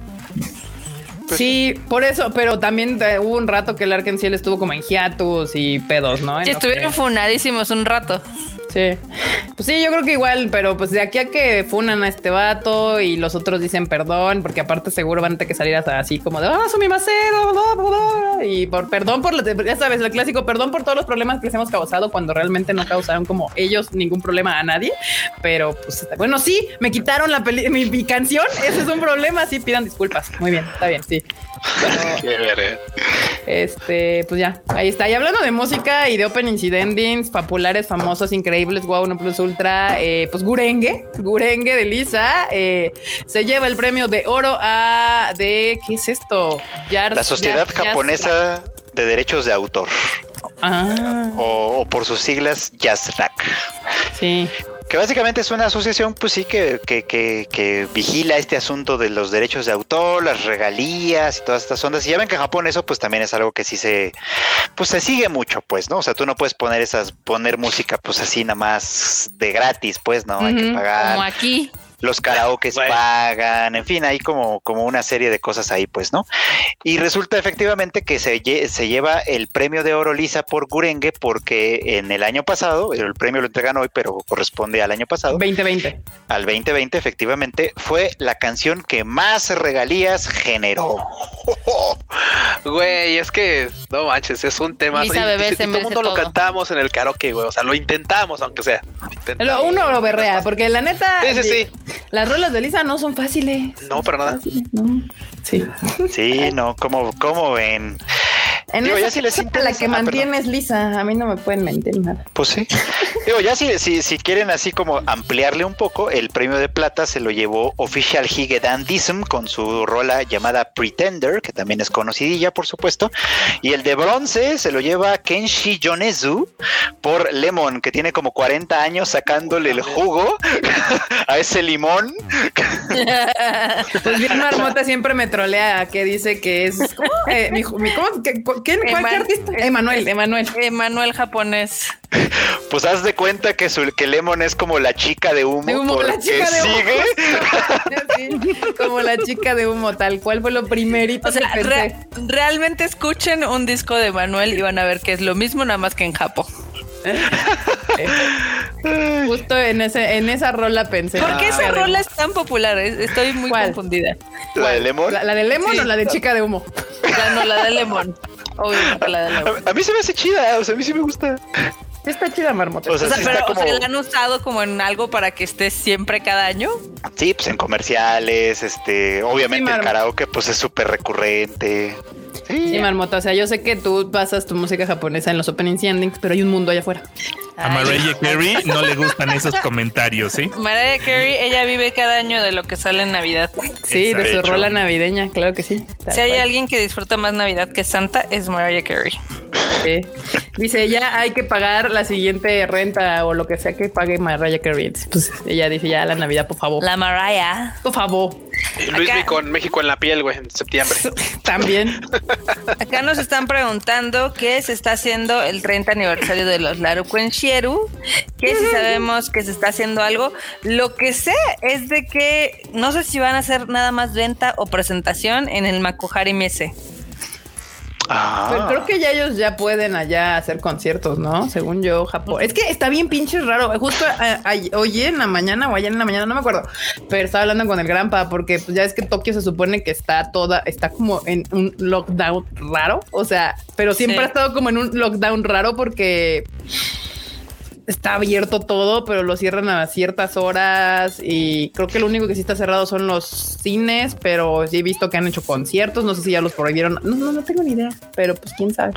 Sí, por eso, pero también eh, hubo un rato que el Arkenciel estuvo como en hiatus y pedos, ¿no? Lo estuvieron funadísimos un rato. Sí. Pues sí, yo creo que igual, pero pues de aquí a que funan a este vato y los otros dicen perdón, porque aparte seguro van a tener que salir hasta así como de, ah, mi macero, bla, bla, bla", y por perdón por, ya sabes, el clásico, perdón por todos los problemas que les hemos causado cuando realmente no causaron como ellos ningún problema a nadie, pero pues bueno, sí, me quitaron la peli- mi, mi canción, ese es un problema, sí, pidan disculpas. Muy bien, está bien, sí. Pero, este, pues ya, ahí está. Y hablando de música y de de endings populares, famosos, increíbles, wow, no plus ultra, eh, pues Gurenge, Gurenge de Lisa, eh, se lleva el premio de oro a de ¿qué es esto? Yars- La Sociedad Yars- Yars- Japonesa de Derechos de Autor, Ah, o, o por sus siglas, JASRAC. sí. Que básicamente es una asociación, pues sí, que, que, que, que vigila este asunto de los derechos de autor, las regalías y todas estas ondas. Y ya ven que en Japón eso, pues también es algo que sí se, pues se sigue mucho, pues, ¿no? O sea, tú no puedes poner esas, poner música, pues así nada más de gratis, pues, ¿no? Hay que pagar. Como aquí. Los karaokes Bueno. pagan, en fin, hay como, como una serie de cosas ahí, pues, ¿no? Y resulta efectivamente que se, lle- se lleva el premio de oro Lisa por Gurenge porque en el año pasado, el premio lo entregan hoy, pero corresponde al año pasado, 2020. al 2020 efectivamente, fue la canción que más regalías generó. Güey, es que no manches, es un tema. Lisa y- Bebé y- y todo el mundo lo cantamos en el karaoke, güey. O sea, lo intentamos, aunque sea. Lo intentamos. Lo- uno lo berrea, porque la neta, Sí, sí, sí. las rolas de Lisa no son fáciles. No, para nada. No. Sí. Sí, no, como, como ven. En Digo, esa ya si les interesa- la que ah, perdón. mantiene es Lisa. A mí no me pueden mentir nada. Pues sí. Digo, ya si, si, si quieren así como ampliarle un poco, el premio de plata se lo llevó Official Higedandism con su rola llamada Pretender, que también es conocidilla, por supuesto. Y el de bronce se lo lleva Kenshi Yonezu por Lemon, que tiene como 40 años sacándole el jugo a ese limón. Pues bien, Marmota siempre me trolea que dice que es. ¿Cómo? Eh, mi, mi- ¿cómo? ¿Qué- cu- ¿Quién? ¿Cuál Eman- artista? Emanuel, Emanuel. Emanuel japonés. Pues haz de cuenta que, su, que Lemon es como la chica de humo, De humo, la chica de humo. sigue. Sí, como la chica de humo, tal cual fue lo primerito O sea, que pensé. re- realmente escuchen un disco de Manuel y van a ver que es lo mismo, nada más que en Japón. Justo en ese, en esa rola pensé. ¿Por qué Ah, esa rola es tan popular? Es- Estoy muy ¿Cuál? confundida. La de Lemon. ¿La, la de Lemon Sí. o la de chica de humo? No, la de Lemon. Obviamente la de Lemon. A, a mí se me hace chida, o sea, a mí sí me gusta. Está chida, Marmota. O sea, O sea, sí pero está o sea, como- la han usado como en algo para que esté siempre cada año. Sí, pues en comerciales, este, obviamente Sí, el karaoke pues es súper recurrente. Sí, Sí, Marmota. O sea, yo sé que tú pasas tu música japonesa en los y endings, pero hay un mundo allá afuera. A Mariah Carey no le gustan esos comentarios, ¿sí? Mariah Carey, ella vive cada año de lo que sale en Navidad. Sí, de su rola navideña, claro que sí. Si hay cual. alguien que disfruta más Navidad que Santa, es Mariah Carey. Sí. Dice, ya hay que pagar la siguiente renta o lo que sea que pague Mariah Carey. Pues ella dice, ya la Navidad, por favor. La Mariah. Por favor. Luis Acá- vi con México en la piel, güey, en septiembre. También. Acá nos están preguntando que se está haciendo el 30 aniversario de los Laruquenshieru, que si sabemos que se está haciendo algo. Lo que sé es de que no sé si van a hacer nada más venta o presentación en el Makuhari Mese. Ah. Pero creo que ya ellos ya pueden allá hacer conciertos, ¿no? Según yo, Japón. Es que está bien pinche raro. Justo a- hoy en la mañana o ayer en la mañana, no me acuerdo. Pero estaba hablando con el Granpa porque pues, ya es que Tokio se supone que está toda, está como en un lockdown raro. O sea, pero siempre Sí. ha estado como en un lockdown raro porque está abierto todo, pero lo cierran a ciertas horas y creo que lo único que sí está cerrado son los cines, pero sí he visto que han hecho conciertos, no sé si ya los prohibieron, no, no, no tengo ni idea, pero pues quién sabe.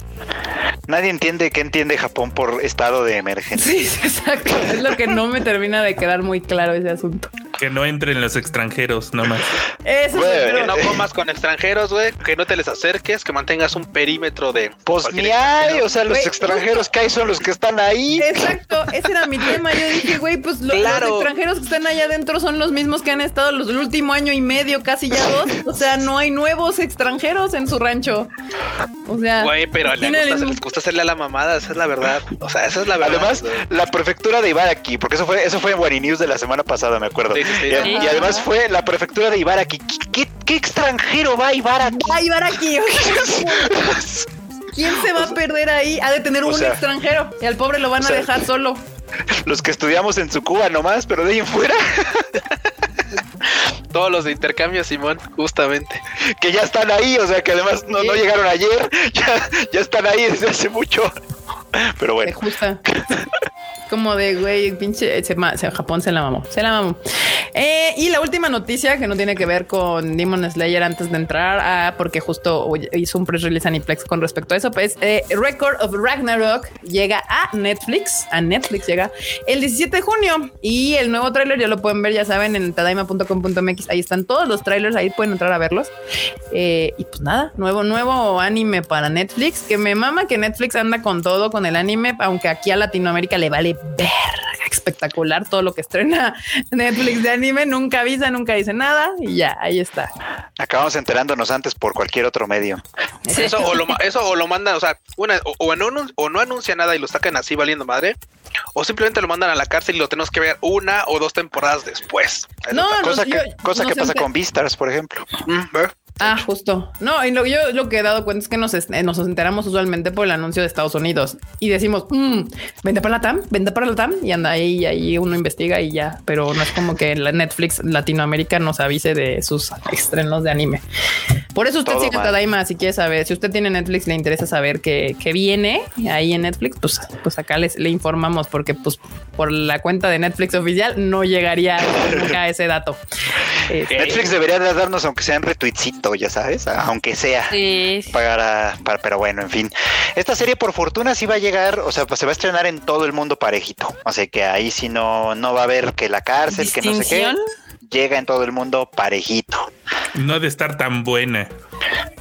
Nadie entiende qué entiende Japón por estado de emergencia. Sí, exacto, es lo que no me termina de quedar muy claro ese asunto. Que no entren los extranjeros nomás. Eso Bueno, es Que pero- no comas con extranjeros, güey, que no te les acerques, que mantengas un perímetro de. Pues ni hay, o sea, los extranjeros que hay son los que están ahí. Exacto, ese era mi tema. Yo dije, güey, pues Claro. los extranjeros que están allá adentro son los mismos que han estado los, el último año y medio, casi ya dos. O sea, no hay nuevos extranjeros en su rancho. O sea, Güey, pero le el gusta, mismo- les gusta hacerle a la mamada, esa es la verdad. O sea, esa es la verdad. Además, la prefectura de Ibaraki, porque eso fue, eso fue en Wari News de la semana pasada, me acuerdo. Sí, sí, sí. Y, además fue la prefectura de Ibaraki. ¿Qué, qué, qué extranjero va a Ibaraki? ¡Ay, Baraki! ¿Quién se va a perder ahí? Ha de tener un sea, extranjero y al pobre lo van a sea, dejar solo. Los que estudiamos en Tsukuba nomás, pero de ahí en fuera, Todos los de intercambio, Simón, justamente. que ya están ahí, o sea, que además no, llegaron ayer, ya, ya están ahí desde hace mucho. Pero bueno, justa. Como de, güey, pinche, se- Japón se la mamó, se la mamó. Eh, y la última noticia que no tiene que ver con Demon Slayer antes de entrar, ah, porque justo hizo un press release Aniplex con respecto a eso, pues eh, Record of Ragnarok llega a Netflix, a Netflix llega el 17 de junio y el nuevo tráiler ya lo pueden ver, ya saben, en tadaima.com.mx, ahí están todos los trailers, ahí pueden entrar a verlos. Eh, y pues nada, nuevo, nuevo anime para Netflix, que me mama que Netflix anda con todo, con el anime, aunque aquí a Latinoamérica le vale verga, espectacular todo lo que estrena Netflix de anime, nunca avisa, nunca dice nada y ya, ahí está. acabamos enterándonos antes por cualquier otro medio. Eso o, lo, ma- eso o lo mandan, o sea, una, o, o no, o no anuncia nada y lo sacan así valiendo madre, o simplemente lo mandan a la cárcel y lo tenemos que ver una o dos temporadas después. No, Cosa nos- que, yo- cosa que pasa con Beastars, por ejemplo. Mm, ¿ver? Ah, justo. No, y lo que yo lo que he dado cuenta es que nos, eh, nos enteramos usualmente por el anuncio de Estados Unidos y decimos, mm, vente para la TAM, vente para la TAM y anda ahí y ahí uno investiga y ya, pero no es como que la Netflix Latinoamérica nos avise de sus estrenos de anime. Por eso usted Todo sigue mal. Tadaima si quiere saber, si usted tiene Netflix le interesa saber qué qué viene ahí en Netflix, pues, pues acá les, le informamos porque pues por la cuenta de Netflix oficial no llegaría nunca a ese dato. Este, Netflix debería de darnos, aunque sea un ya sabes, aunque sea. Sí. Para, para, pero bueno, en fin. Esta serie por fortuna sí va a llegar, o sea, pues se va a estrenar en todo el mundo parejito. O sea que ahí sí no, no va a haber que la cárcel, que no sé qué. Llega en todo el mundo parejito. No ha de estar tan buena.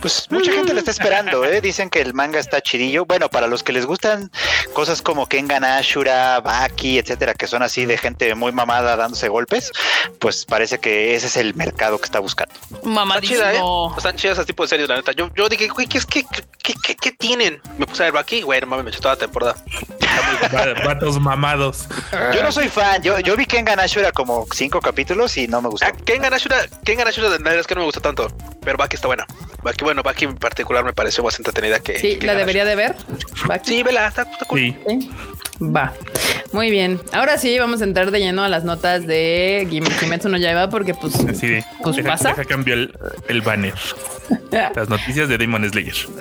Pues mucha gente la está esperando, ¿eh? Dicen que el manga está chidillo. Bueno, para los que les gustan cosas como Kengan Ashura, Baki, etcétera, que son así de gente muy mamada dándose golpes, pues parece que ese es el mercado que está buscando. Está Mamadísimo. chida, ¿eh? Están chidas ese tipo de series, la neta. Yo, yo dije, güey, ¿qué, es, qué, qué, qué, qué tienen? Me puse a ver aquí, güey, no mames, me eché toda la temporada. Vatos mamados. Yo no soy fan, yo, yo vi Kengan Ashura como cinco capítulos y no me gustó. Ah, Kengan Ashura, Kengan Ashura de verdad es que no me gusta tanto, pero Baki está buena. Baki, bueno, Baki en particular me pareció más entretenida que. sí, que la debería de ver. Sí, vela, está, está cool. Sí. Sí. Va. Muy bien. Ahora sí vamos a entrar de lleno a las notas de Kim- Kimetsu no Yaiba porque pues. Pues deja, pasa. deja cambio el, el banner. Las noticias de Demon Slayer.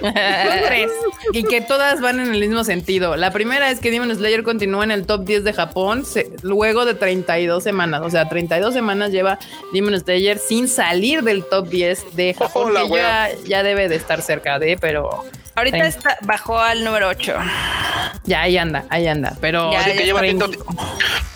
Tres y que todas van en el mismo sentido. La primera es que Demon Slayer continúa en el top 10 de Japón se- luego de 32 semanas. O sea, 32 semanas lleva Demon Slayer sin salir del top 10 de Japón. Hola, que ya, ya debe de estar cerca de, pero Ahorita está, bajó al número 8. ya ahí anda, ahí anda. Pero Ya, que lleva tiempo-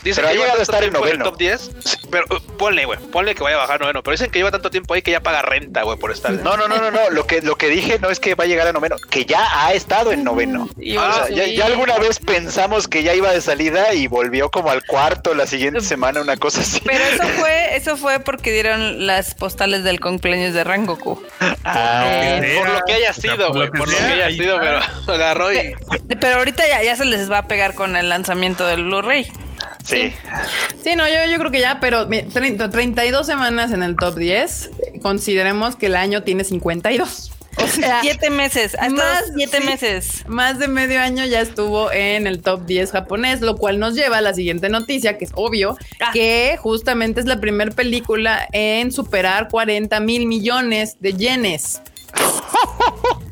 Dicen Pero ha que lleva llegado a tanto estar en tiempo en el noveno. top 10. Sí, pero uh, ponle, güey. Ponle que vaya a bajar noveno. Pero dicen que lleva tanto tiempo ahí que ya paga renta, güey, por estar. No, no, no, no, no. Lo que, lo que dije no es que va a llegar a noveno, que ya ha estado en noveno. Y O sea, ya, ya alguna vez pensamos que ya iba de salida y volvió como al cuarto la siguiente semana, una cosa así. Pero eso fue, eso fue porque dieron las postales del cumpleaños de Rangoku. Ah, Eh, Por lo que haya sido, por güey. lo que Por lo que haya sido, pero agarró y. Pero ahorita ya, ya se les va a pegar con el lanzamiento del Blu-ray. sí. Sí, no, yo, yo creo que ya, pero mi- 30 32 semanas en el top 10. Consideremos que el año tiene 52. O sea, Siete meses, hasta más, siete sí. meses. más de medio año ya estuvo en el top 10 japonés, lo cual nos lleva a la siguiente noticia, que es obvio, Ah. que justamente es la primera película en superar 40 mil millones de yenes.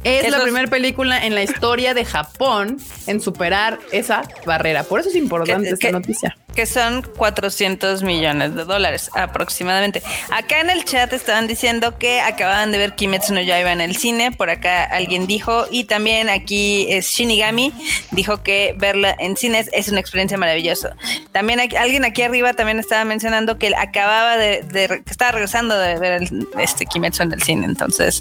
Es la primera película en la historia de Japón en superar esa barrera. Por eso es importante ¿Qué- esta noticia. Que son 400 millones de dólares aproximadamente. Acá en el chat estaban diciendo que acababan de ver Kimetsu no Yaiba en el cine, por acá alguien dijo, y también aquí es Shinigami, dijo que verla en cines es una experiencia maravillosa. También aquí- alguien aquí arriba también estaba mencionando que él acababa de, de- estaba regresando de ver el, este Kimetsu en el cine, entonces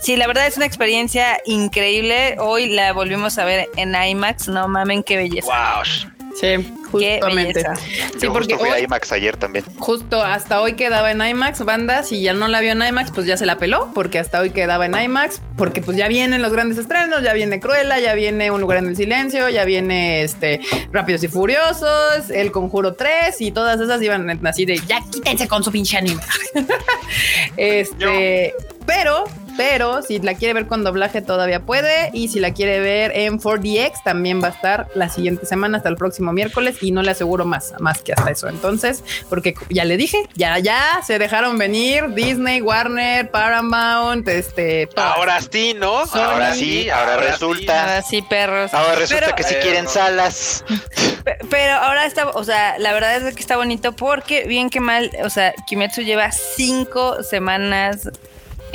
sí, la verdad es una experiencia increíble. Hoy la volvimos a ver en IMAX, no mamen qué belleza. Wow. Sí, justamente. Sí, Yo porque justo fui hoy- a IMAX ayer también. Justo hasta hoy quedaba en IMAX, banda, si ya no la vio en IMAX, pues ya se la peló, porque hasta hoy quedaba en IMAX, porque pues ya vienen los grandes estrenos, ya viene Cruella, ya viene Un lugar en el silencio, ya viene este Rápidos y Furiosos, El Conjuro 3 y todas esas iban así de ya quítense con su pinche anime. este, pero pero si la quiere ver con doblaje todavía puede y si la quiere ver en 4DX también va a estar la siguiente semana hasta el próximo miércoles y no le aseguro más, más que hasta eso. Entonces, porque ya le dije, ya, ya se dejaron venir Disney, Warner, Paramount, este, todas. Ahora sí, ¿no? Ahora sí, ahora resulta. Ahora sí, perros. Ahora resulta Pero- que si Eh, quieren no. salas. Pe- Pero ahora está, o sea, la verdad es que está bonito porque bien que mal, o sea, Kimetsu lleva cinco semanas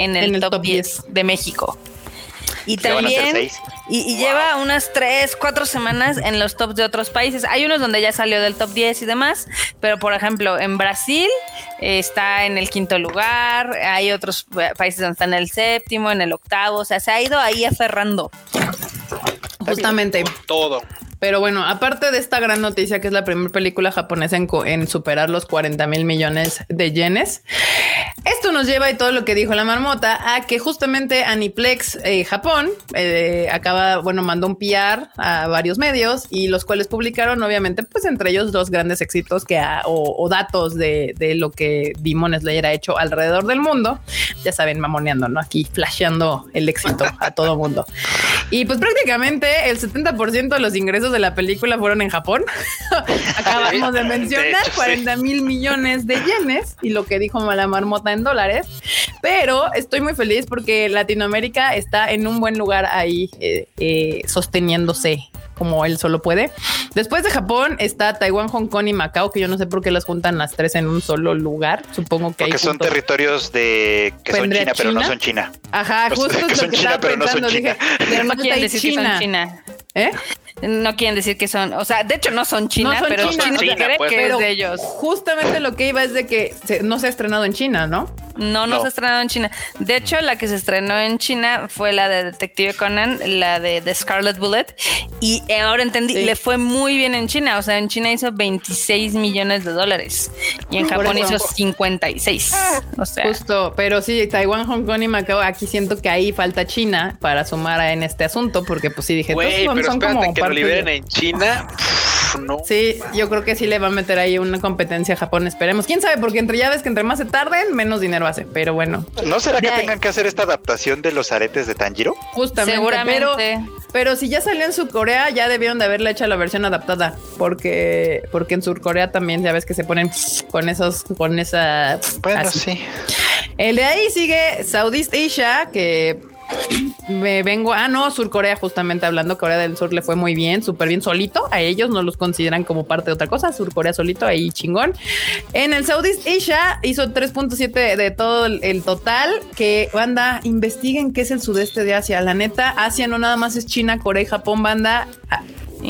en el, En el top, top 10 de México. Y también, y, lleva unas tres, cuatro semanas en los tops de otros países. Hay unos donde ya salió del top 10 y demás, pero por ejemplo, en Brasil eh, está en el quinto lugar, hay otros eh, países donde está en el séptimo, en el octavo, o sea, se ha ido ahí aferrando. Justamente. Todo. Pero bueno, aparte de esta gran noticia que es la primera película japonesa en, superar los 40 mil millones de yenes, esto nos lleva y todo lo que dijo la marmota a que justamente Aniplex eh, Japón eh, acaba, bueno, mandó un PR a varios medios y los cuales publicaron obviamente, pues entre ellos dos grandes éxitos que ha- o, o datos de, de lo que Demon Slayer ha hecho alrededor del mundo. Ya saben, mamoneando, ¿no? Aquí flasheando el éxito a todo mundo. Y pues prácticamente el 70% de los ingresos de la película fueron en Japón. Acabamos de De mencionar hecho, sí. 40 mil millones de yenes y lo que dijo la marmota en dólares. Pero estoy muy feliz porque Latinoamérica está en un buen lugar ahí eh, eh, sosteniéndose como él solo puede. Después de Japón está Taiwán, Hong Kong y Macao, que yo no sé por qué las juntan las tres en un solo lugar. Supongo que hay Porque son territorios de que son ¿Vendría China, pero no China? son China. Ajá, o sea, justo que es son lo que China, estaba pero no son pensando. China. Dije, Pero no ¿dónde quieren decir que son China? China. ¿Eh? No quieren decir que son, o sea, de hecho no son China, No son pero China, China, China, cree pues. que Pero es de ellos. Justamente lo que iba es de que se- no se ha estrenado en China, ¿no? No, no, No. se ha estrenado en China. De hecho, la que se estrenó en China fue la de Detective Conan, la de The Scarlet Bullet. Y ahora entendí, Sí. le fue muy bien en China. O sea, en China hizo 26 millones de dólares. Y en Japón hizo 56. O sea, Justo, pero sí, Taiwán, Hong Kong y Macao, aquí siento que ahí falta China para sumar en este asunto, porque pues sí dije, todos son, pero son espérate como que lo liberen en China. No. Sí, yo creo que sí le va a meter ahí una competencia a Japón, esperemos. ¿Quién sabe? Porque entre ya ves que entre más se tarden, menos dinero hace, pero bueno, ¿No será que tengan que hacer esta adaptación de los aretes de Tanjiro? justamente. seguramente. Pero, pero si ya salió en Surcorea, ya debieron de haberle hecho la versión adaptada, porque, porque en Surcorea también ya ves que se ponen con esos, con esa... Bueno, así. sí. El de ahí sigue Southeast Asia, que me vengo. Ah, no, Surcorea, justamente hablando. Corea del Sur le fue muy bien, súper bien solito. A ellos no los consideran como parte de otra cosa. Surcorea solito, ahí chingón. En el Southeast Asia hizo 3.7 de todo el total. Que banda, investiguen qué es el sudeste de Asia. La neta, Asia no nada más es China, Corea y Japón, banda.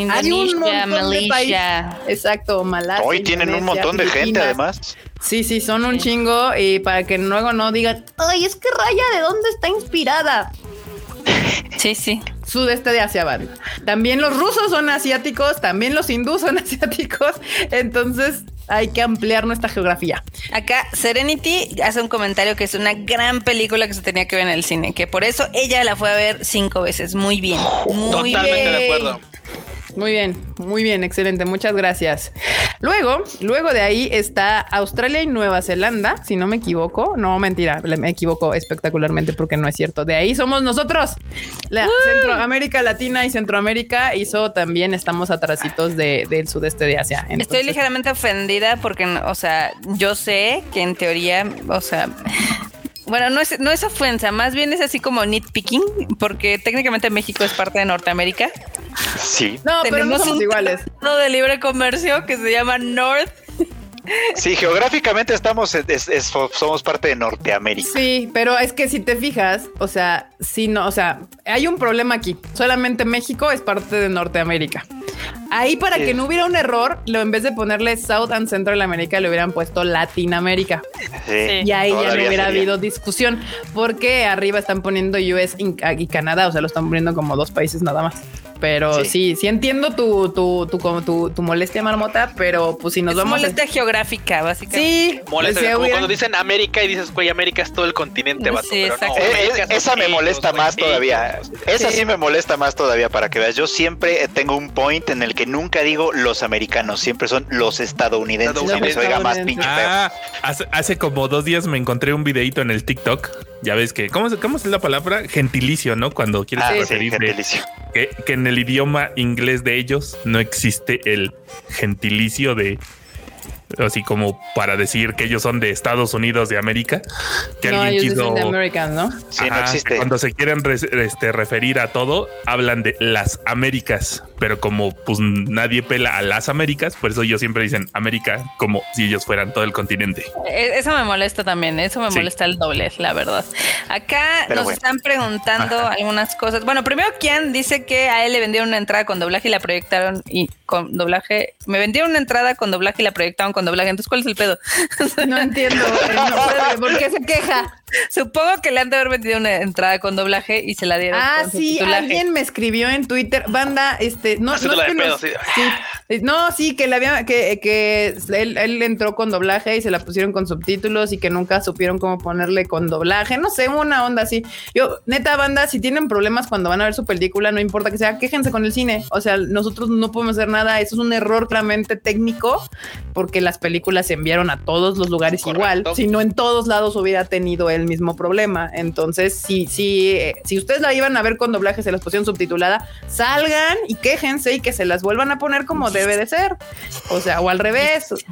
Ah, Hay un Indonesia, montón de países. Malaysia. Exacto, Malasia. Hoy tienen un Indonesia, montón de gente, además. Sí, sí, son un chingo y para que luego no digan, ay, es que Raya, ¿de dónde está inspirada? Sí, sí. Sudeste de Asia van. También los rusos son asiáticos, también los hindús son asiáticos, entonces hay que ampliar nuestra geografía. Acá Serenity hace un comentario que es una gran película que se tenía que ver en el cine, que por eso ella la fue a ver cinco veces. Muy bien. Muy Totalmente bien. de acuerdo. Muy bien, muy bien, excelente, muchas gracias. Luego, luego de ahí está Australia y Nueva Zelanda, si no me equivoco. No, mentira, me equivoco espectacularmente porque no es cierto. De ahí somos nosotros. La Centroamérica Latina y Centroamérica hizo también, estamos atrasitos de- del sudeste de Asia. Estoy ligeramente ofendida porque, o sea, yo sé que en teoría, o sea, bueno, no es, no es ofensa, más bien es así como nitpicking, porque técnicamente México es parte de Norteamérica. Sí. No, pero no somos un iguales. tratado de libre comercio que se llama North. Sí, geográficamente estamos, es- es- somos parte de Norteamérica. Sí, pero es que si te fijas, o sea, si no, o sea, hay un problema aquí. Solamente México es parte de Norteamérica. Ahí para Sí. que no hubiera un error, lo en vez de ponerle South and Central America, le hubieran puesto Latinoamérica. Sí, Y ahí ya no hubiera sería. habido discusión, porque arriba están poniendo US y Canadá, o sea, lo están poniendo como dos países nada más. Pero sí, Sí. sí, entiendo tu, tu, tu, como tu, tu molestia, Marmota, pero pues si nos Es vamos a... molestia geográfica, básicamente. Sí, pues, si como hubiera- cuando dicen América y dices, güey, América es todo el continente, vato. Sí, pero no. Eh, eh, esa me molesta más ellos. todavía. Esa Sí. sí me molesta más todavía para que veas. Yo siempre tengo un point en el que nunca digo los americanos, siempre son los estadounidenses. Los aunque se oiga más estadounidenses. pinche. Ah, hace, hace como dos días me encontré un videito en el TikTok. Ya ves que, ¿cómo, cómo es la palabra? Gentilicio, ¿no? Cuando quieres Ah, sí, referirte gentilicio. que, que en el idioma inglés de ellos no existe el gentilicio de así como para decir que ellos son de Estados Unidos de América. Que No, alguien quiso. American, ¿no? Sí, no existe. Cuando se quieren re- este, referir a todo, hablan de las Américas, pero como pues nadie pela a las Américas, por eso ellos siempre dicen América como si ellos fueran todo el continente. Eh, Eso me molesta también, eso me Sí. molesta el doble, la verdad. Acá Pero nos bueno. están preguntando Ajá. algunas cosas. Bueno, primero Kian dice que a él le vendieron una entrada con doblaje y la proyectaron y con doblaje. Me vendieron una entrada con doblaje y la proyectaron con doblaje. Entonces, ¿cuál es el pedo? No entiendo. no ¿Por qué se queja? Supongo que le han de haber vendido una entrada con doblaje y se la dieron Ah, con sí, alguien me escribió en Twitter, banda, este, no, no, Haciéndola es que pedo, sí. sí, eh, no, sí, que le había, que, que él, él entró con doblaje y se la pusieron con subtítulos y que nunca supieron cómo ponerle con doblaje, no sé, una onda así. Yo, neta, banda, si tienen problemas cuando van a ver su película, no importa que sea, quéjense con el cine. O sea, nosotros no podemos hacer nada, eso es un error claramente técnico, porque las películas se enviaron a todos los lugares igual. Correcto. Si no en todos lados hubiera tenido el mismo problema. Entonces, si, si, eh, si ustedes la iban a ver con doblaje, se las pusieron subtitulada, salgan y quéjense y que se las vuelvan a poner como debe de ser. O sea, o al revés. Porque,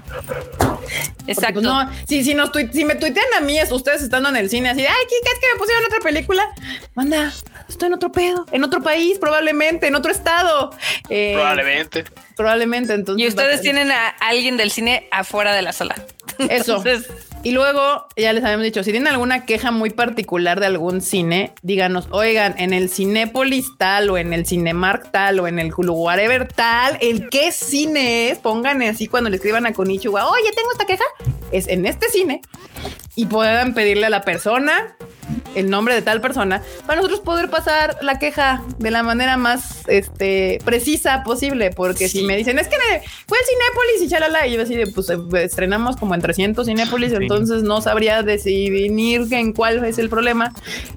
Exacto. pues, no, si, si, nos si me tuitean a mí, es ustedes estando en el cine así, ay, ¿qué qué es que me pusieron otra película? Manda, estoy en otro pedo, en otro país, probablemente, en otro estado. Eh, Probablemente. Probablemente, entonces. y ustedes tienen a alguien del cine afuera de la sala. Eso. Entonces, Y luego, ya les habíamos dicho, si tienen alguna queja muy particular de algún cine, díganos, oigan, en el Cinépolis tal o en el Cinemark tal o en el Hulu whatever tal, el qué cine es, pongan así cuando le escriban a Konichiwa, oye, tengo esta queja, es en este cine y puedan pedirle a la persona el nombre de tal persona para nosotros poder pasar la queja de la manera más este, precisa posible. Porque si me dicen es que fue el Cinépolis y chalala, y yo así de pues eh, estrenamos como en 300 Cinépolis, Sí. Entonces no sabría definir en cuál es el problema.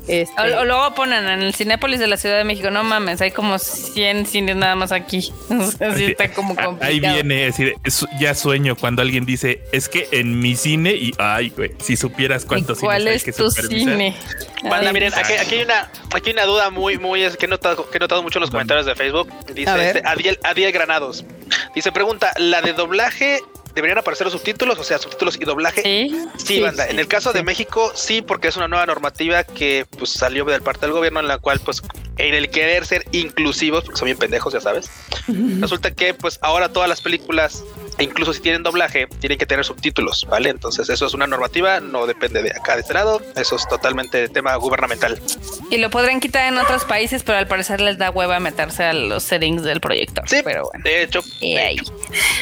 Este, o, o luego ponen en el Cinépolis de la Ciudad de México, no mames, hay como 100 cines nada más aquí. Así está como complicado. Ahí viene, es decir, es- ya sueño cuando alguien dice, es que en mi cine y, ay, güey, si supieras ¿Y cuántos ¿Cuál cines hay es que tu supervisar. cine? Banda, miren, aquí, aquí hay una, aquí hay una duda muy, muy es que he notado, que he notado mucho en los comentarios de Facebook. A Dice ver. este, Adiel, Adiel Granados. Dice, pregunta, ¿la de doblaje deberían aparecer los subtítulos? O sea, subtítulos y doblaje. Sí. Sí, Sí, banda. sí, en el caso sí. de México, sí, porque es una nueva normativa que pues salió del parte del gobierno en la cual, pues, en el querer ser inclusivos, porque son bien pendejos, ya sabes. Resulta que, pues, ahora todas las películas e incluso si tienen doblaje, tienen que tener subtítulos, ¿vale? Entonces eso es una normativa, no depende de acá de este lado, eso es totalmente tema gubernamental. Y lo podrían quitar en otros países, pero al parecer les da hueva meterse a los settings del proyector. Sí, pero bueno. de hecho. Y ahí.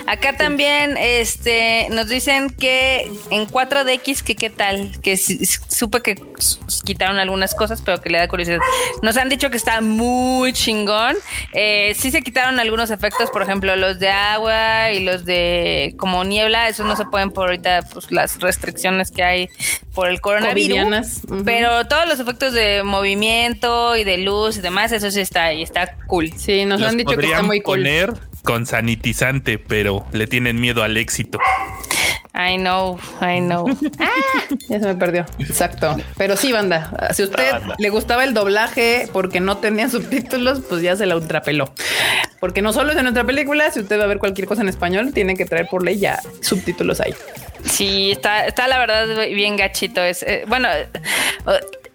Acá también este, nos dicen que en 4DX, que qué tal, que supe que quitaron algunas cosas, pero que le da curiosidad. Nos han dicho que está muy chingón. Eh, sí se quitaron algunos efectos, por ejemplo, los de agua y los de como niebla, esos no se pueden por ahorita, pues las restricciones que hay por el coronavirus. Pero todos los efectos de movimiento y de luz y demás, eso sí está ahí, está cool. Sí, nos han dicho que está muy cool. poner con sanitizante, pero le tienen miedo al éxito. I know, I know. Ya se me perdió. Exacto. Pero sí, banda. Si a usted banda. le gustaba el doblaje porque no tenía subtítulos, pues ya se la ultrapeló. Porque no solo es en nuestra película, si usted va a ver cualquier cosa en español, tiene que traer por ley ya subtítulos ahí. Sí, está, está la verdad bien gachito. Es, eh, bueno,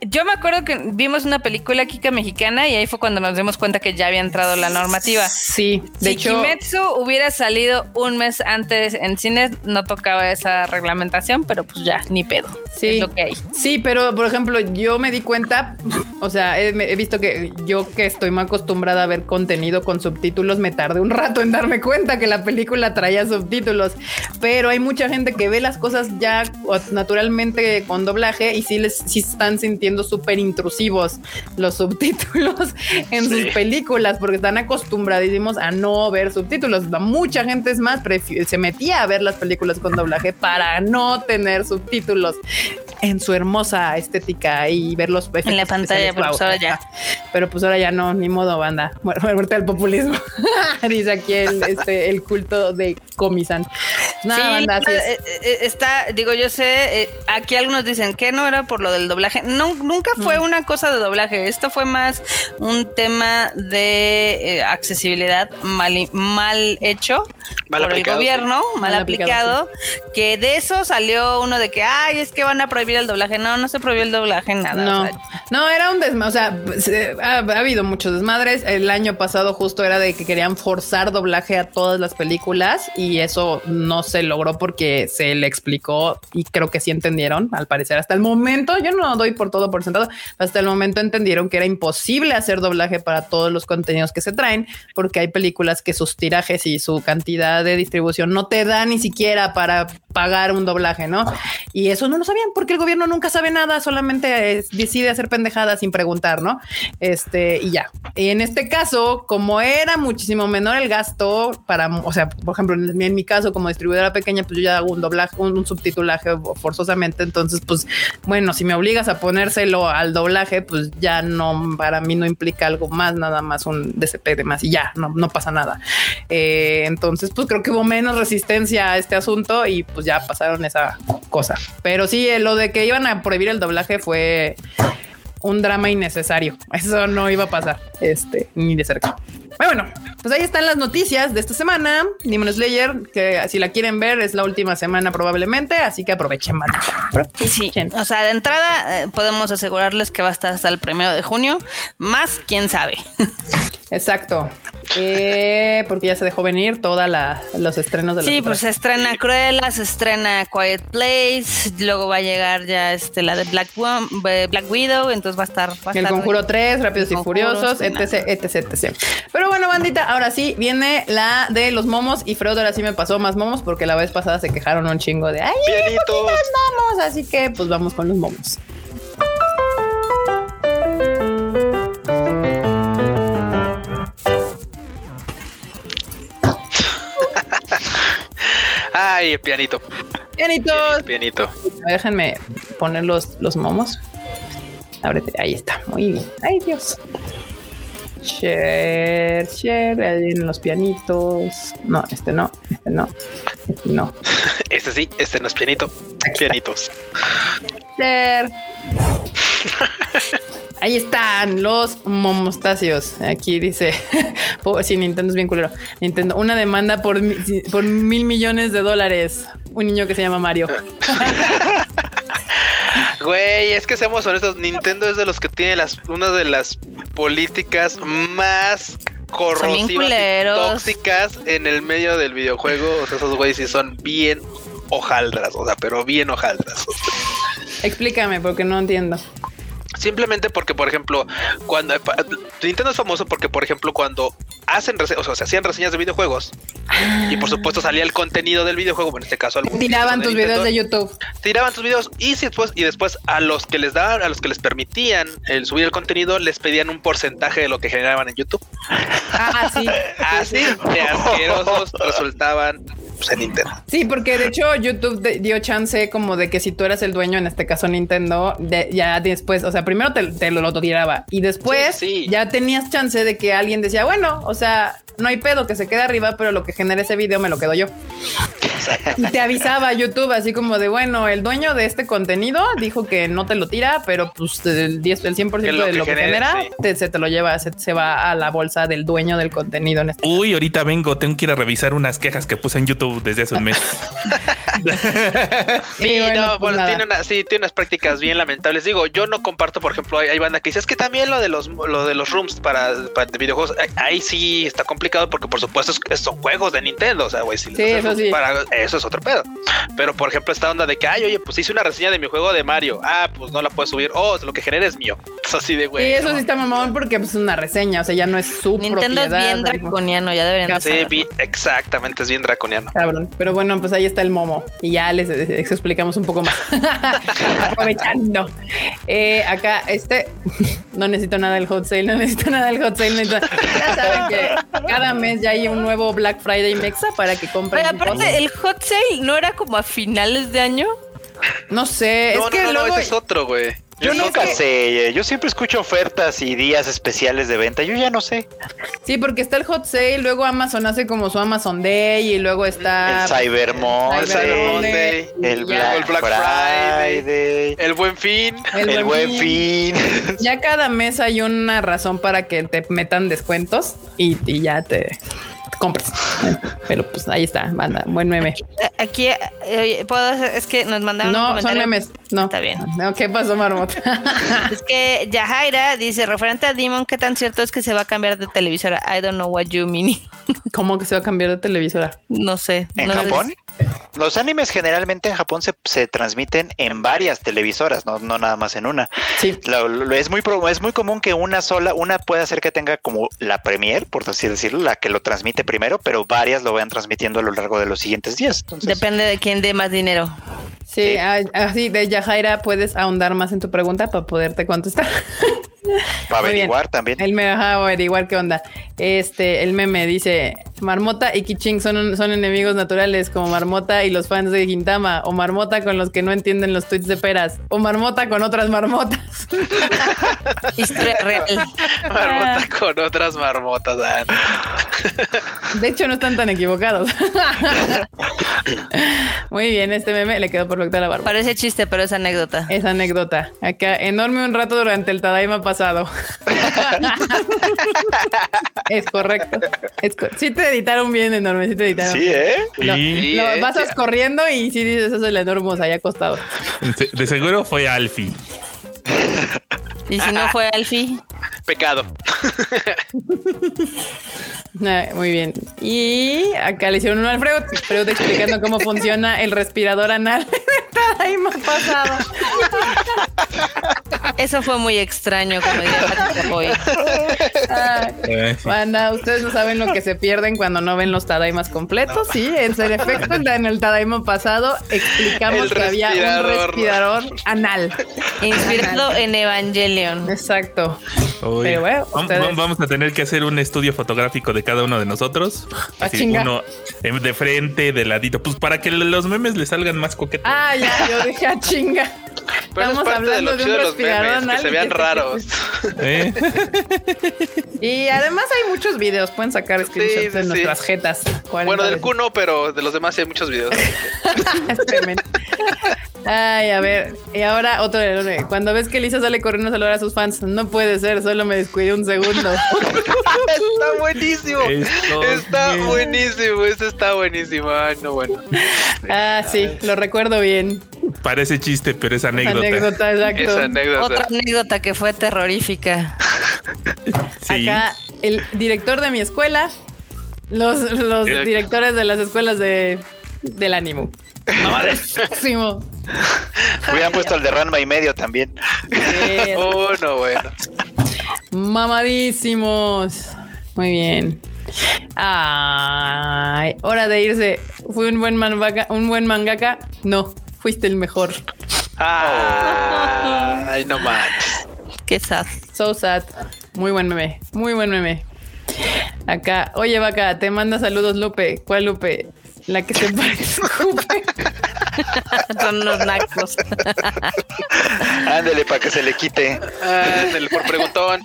yo me acuerdo que vimos una película Kika mexicana y ahí fue cuando nos dimos cuenta que ya había entrado la normativa. Sí, de si hecho, Kimetsu hubiera salido un mes antes en cines, no tocaba esa reglamentación, pero pues ya, ni pedo. Sí. Es lo que hay. Sí, pero por ejemplo, yo me di cuenta, o sea, he, he visto que yo que estoy más acostumbrada a ver contenido con subtítulos, me tardé un rato en darme cuenta que la película traía subtítulos, pero hay mucha gente que ve las cosas ya naturalmente con doblaje y sí les sí están sintiendo súper intrusivos los subtítulos en Sí. sus películas porque están acostumbradísimos a no ver subtítulos. Mucha gente es más se metía a ver las películas con doblaje para no tener subtítulos en su hermosa estética y ver los efectos En la pantalla, pero pues Wow. ahora ya. Pero pues ahora ya no, ni modo, banda. Muer- Muerte al populismo. Dice aquí el, este, el culto de Comisan. Nada, Sí, banda, así es. eh, eh, está, digo, yo sé, eh, aquí algunos dicen que no era por lo del doblaje. No, nunca fue una cosa de doblaje. Esto fue más un tema de eh, accesibilidad mal, mal hecho Mal por aplicado, el gobierno, mal, Mal aplicado, aplicado. Que de eso salió uno de que, ay, es que van a prohibir el doblaje. No, no se prohibió el doblaje, nada. No, o sea, no, era un desmadre. O sea, se- ha, ha habido muchos desmadres. El año pasado justo era de que querían forzar doblaje a todas las películas y eso no se logró porque se le explicó y creo que sí entendieron, al parecer. Hasta el momento, yo no doy por todo por hasta el momento entendieron que era imposible hacer doblaje para todos los contenidos que se traen porque hay películas que sus tirajes y su cantidad de distribución no te da ni siquiera para pagar un doblaje, ¿no? Y eso no lo sabían porque el gobierno nunca sabe nada, solamente eh, decide hacer pendejadas sin preguntar, ¿no? Este, y ya. Y en este caso, como era muchísimo menor el gasto para, o sea, por ejemplo, en, en mi caso como distribuidora pequeña, pues yo ya hago un doblaje, un, un subtitulaje forzosamente, entonces, pues, bueno, si me obligas a ponérselo al doblaje, pues ya no, para mí no implica algo más, nada más un DCP de más y ya, no, no pasa nada. Eh, entonces, pues creo que hubo menos resistencia a este asunto y pues ya pasaron esa cosa. Pero sí, eh, lo de que iban a prohibir el doblaje fue un drama innecesario. Eso no iba a pasar, este, ni de cerca. Bueno, pues ahí están las noticias de esta semana. Demon Slayer, que si la quieren ver, es la última semana probablemente, así que aprovechen, banda. Sí, o sea, de entrada eh, podemos asegurarles que va a estar hasta el primero de junio, más quién sabe. Exacto. Eh, porque ya se dejó venir todos los estrenos de la Sí, pues se estrena Cruella, se estrena Quiet Place, luego va a llegar ya este la de Black, eh, Black Widow, entonces va a estar. Va a El estar- Conjuro 3, Rápidos y Furiosos, etc, etc, etc. Pero bueno, bandita, ahora sí viene la de los momos y Freud ahora sí me pasó más momos porque la vez pasada se quejaron un chingo de, ay, Pianitos. momos, así que pues vamos con los momos. Ay, el pianito. Pianitos. Pianito. Déjenme poner los, los momos. Ábrete, ahí está, muy bien. Ay, Dios. Share, share, ahí vienen los pianitos. No, este no, este no, este no. Este sí, este no es pianito. Pianitos. Share. Ahí están los momostacios. Aquí dice, sí, Nintendo es bien culero. Nintendo, una demanda por, por mil millones de dólares. Un niño que se llama Mario. Güey, es que seamos honestos, Nintendo es de los que tiene las una de las políticas más corrosivas y tóxicas en el medio del videojuego. O sea, esos güeyes sí son bien hojaldras, o sea, pero bien hojaldras. Explícame, porque no entiendo. Simplemente porque, por ejemplo, cuando pa- Nintendo es famoso porque, por ejemplo, cuando hacen rese- o sea, se hacían reseñas de videojuegos y por supuesto salía el contenido del videojuego, en este caso algún Tiraban tus videos de YouTube. tiraban tus videos y si después y después a los que les daban, a los que les permitían el subir el contenido, les pedían un porcentaje de lo que generaban en YouTube. Ah, sí. Así de asquerosos resultaban pues, en Nintendo. Sí, porque de hecho YouTube dio chance como de que si tú eras el dueño, en este caso Nintendo, de- ya después, o sea, primero te, te lo, lo tiraba y después Sí, sí. ya tenías chance de que alguien decía, bueno, o sea, no hay pedo que se quede arriba, pero lo que genera ese video me lo quedo yo. Y te avisaba YouTube así como de, bueno, el dueño de este contenido dijo que no te lo tira, pero pues el 10, el 100% Que lo de que lo que genere, genera sí. te- se te lo lleva, se, se va a la bolsa del dueño del contenido en este Uy, ahorita vengo, tengo que ir a revisar unas quejas que puse en YouTube desde hace un mes. Sí, Sí, bueno, no, pues bueno, tiene, una- sí, tiene unas prácticas bien lamentables. Digo, yo no comparto, por ejemplo, hay, hay banda que dice es que también lo de los lo de los rooms para, para de videojuegos, ahí- sí está complicado porque por supuesto es- son juegos de Nintendo, o sea, güey, si Sí, eso sí. para eso es otro pedo. Pero por ejemplo, esta onda de que, ay, oye, pues hice una reseña de mi juego de Mario. Ah, pues no la puedes subir. Oh, lo que genera es mío. Es así de güey. Sí, eso no. sí está mamón porque pues, es una reseña, o sea, ya no es su Nintendo es bien draconiano, ya deberían de Sí, saberlo. exactamente, es bien draconiano. Cabrón. Pero bueno, pues ahí está el momo y ya les, les explicamos un poco más. Aprovechando. Eh, acá, este, no necesito nada del hot sale, no necesito nada del hot sale. necesito- Ya saben que cada mes ya hay un nuevo Black Friday Mexa para que compren. Cosas. aparte, el hot sale no era como a finales de año. No sé, No, es que no, no, no, luego. ese es otro, güey. Yo no nunca sé. sé, yo siempre escucho ofertas y días especiales de venta, yo ya no sé. Sí, porque está el hot sale, luego Amazon hace como su Amazon Day y luego está El Cyber Monday, Cyber Monday, El Black, el Black Friday, Friday. El buen fin. el, buen fin. Ya cada mes hay una razón para que te metan descuentos y, y ya te compras. Pero pues ahí está, banda, buen meme. Eh, Aquí, eh, puedo hacer, es que nos mandaron un No, son memes. No. Está bien. No, ¿Qué pasó, Marmota? Es que Yahaira dice, referente a Demon, ¿qué tan cierto es que se va a cambiar de televisora? I don't know what you mean. ¿Cómo que se va a cambiar de televisora? No sé. ¿En no sé. Los animes generalmente en Japón se, se transmiten en varias televisoras, no, no nada más en una. Sí. Lo- lo- es, muy, es muy común que una sola, una puede hacer que tenga como la premier, por así decirlo, la que lo transmite primero, pero varias lo vayan transmitiendo a lo largo de los siguientes días. Entonces, Depende de quién dé más dinero. Sí, Sí. ah, así de Yajaira puedes ahondar más en tu pregunta para poderte contestar. para averiguar también. Él me va a averiguar qué onda. Este, el meme dice: Marmota y Kiching son, son enemigos naturales, como Marmota y los fans de Gintama, o Marmota con los que no entienden los tweets de peras, o Marmota con otras marmotas. Historia real. Marmota con otras marmotas. ah. De hecho, no están tan equivocados. Muy bien, este meme le quedó perfecto a la barba. Parece chiste, pero es anécdota. Esa anécdota. Acá, enorme un rato durante el Tadaima pasado. es correcto. Es co- sí te editaron bien, enorme. Sí te editaron. Sí, ¿eh? Pasas sí. corriendo y sí dices eso es el enorme ahí acostado. de- de seguro fue Alfie. Y si no fue Alfie, Pecado. Ah, muy bien. Y acá le hicieron uno al Freud, Freud explicando cómo funciona el respirador anal de Tadaima pasado. eso fue muy extraño, como diría Pati Chapoy. Ah, Eh. Banda, ustedes no saben lo que se pierden cuando no ven los Tadaimas completos. Sí, en ser efecto, en el Tadaima pasado explicamos El que había un respirador. anal. Inspirado en Evangelion. Exacto. Uy. Pero bueno, Vam- ustedes- vam- vamos a tener que hacer un estudio fotográfico de cada uno de nosotros. Ah, Así, uno de frente, de ladito, pues para que los memes le salgan más coquetos. Ah, ya, yo dije, ah, chinga. Pero Estamos es parte de hablando lo de, un de los memes, que se y vean raros. ¿Eh? Y además hay muchos videos, pueden sacar screenshots sí, de sí. nuestras jetas. 40 Bueno, del cuno, pero de los demás sí hay muchos videos. Ay, a ver. Y ahora otro de Cuando ves que Lisa sale corriendo a saludar a sus fans, no puede ser, solo me descuidé un segundo. está buenísimo. Esto Está bien. buenísimo. Este está buenísimo. Ay, no, bueno. Ah, sí, lo recuerdo bien. Parece chiste, pero es anécdota. Anécdota, exacto. Esa anécdota. Otra anécdota que fue terrorífica. Sí. Acá el director de mi escuela, los, los Direct- directores de las escuelas de, del ánimo. Mamadísimo. Hubieran puesto el de Ranma y medio también. Oh, no, bueno. Mamadísimos. Muy bien. Ay, hora de irse. ¿Fui un buen mangaka? ¿Un buen mangaka? No, fuiste el mejor. Ah, ay, no manches. Qué sad. So sad. Muy buen meme. Muy buen meme. Acá, oye, vaca, te manda saludos, Lupe. ¿Cuál Lupe? La que se parece. Son los nacos. Ándele para que se le quite. Ándale por preguntón.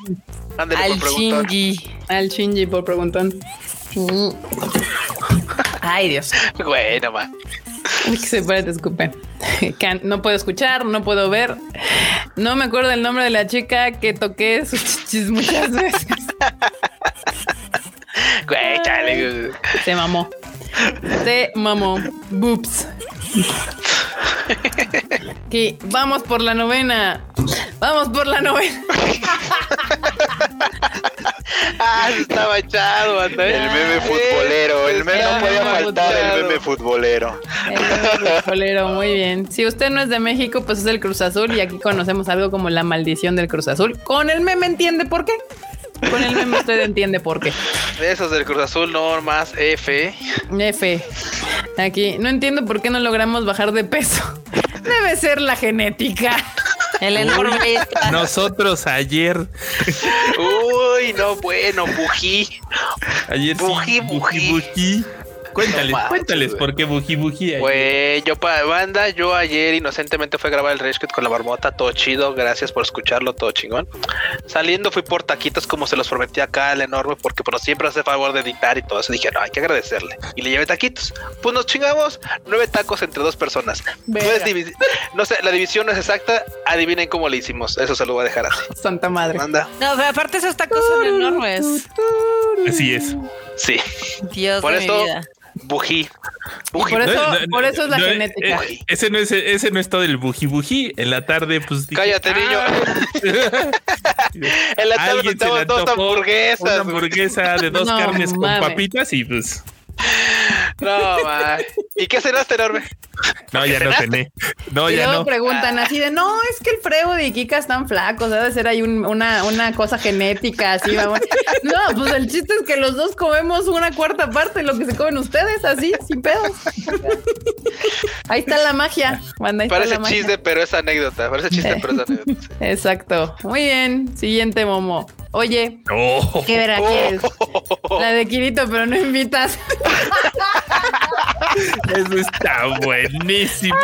Ándale Al por preguntón. Shinji. Al Shinji por preguntón. Ay, Dios. Güey, no más. Que se parece, escupe. Can- No puedo escuchar, no puedo ver. No me acuerdo el nombre de la chica que toqué sus chichis muchas veces. Güey, chale. Se mamó. Se mamó. Boops. Que vamos por la novena. Vamos por la novena. Ah, estaba echado. El meme futbolero. El meme no podía faltar el meme futbolero. El meme futbolero, muy bien. Si usted no es de México, pues es el Cruz Azul y aquí conocemos algo como la maldición del Cruz Azul. Con el meme entiende por qué. Con el meme usted entiende por qué. Esos del Cruz Azul, no más F. F. Aquí. No entiendo por qué no logramos bajar de peso. Debe ser la genética. El enorme. Nosotros ayer, Uy, no, bueno, bují. ayer sí, Bují, bují, bují. Cuéntales, No cuéntales por qué bují, bují. Güey, yo para banda, yo ayer inocentemente fui a grabar el Rage Quit con la marmota, todo chido, gracias por escucharlo, todo chingón. Saliendo fui por taquitos como se los prometí acá al enorme, porque pero siempre hace favor de editar y todo eso. Dije, no, hay que agradecerle. Y le llevé taquitos. Pues nos chingamos nueve tacos entre dos personas. No, es sé, la división no es exacta, adivinen cómo le hicimos. Eso se lo voy a dejar así. Santa madre. Anda, No, pero aparte esos tacos son enormes. Así es. sí. Dios Por de eso, mi vida. Bují. Bují. Por eso- No, no, por eso es la no, genética. eh, ese no es ese no es todo el bují bují. En la tarde, pues dije, Cállate, niño. "Ah". En la tarde estamos dos hamburguesas. Una hamburguesa de dos No carnes con papitas y pues No, man. ¿Y qué cenaste, enorme? no, ya no cené. No, y ya luego no. preguntan así de no, es que el Frego y Kika están flacos, debe ser ahí un- una, una cosa genética así, vamos. No, pues el chiste es que los dos comemos una cuarta parte de lo que se comen ustedes, así, sin pedos. Ahí está la magia, ahí está Parece magia. chiste, pero es anécdota. Parece chiste, pero es anécdota. Exacto. Muy bien. Siguiente, Momo. Oye, Oh, ¿qué verá quieres? La de Kirito, pero no invitas. eso está buenísimo.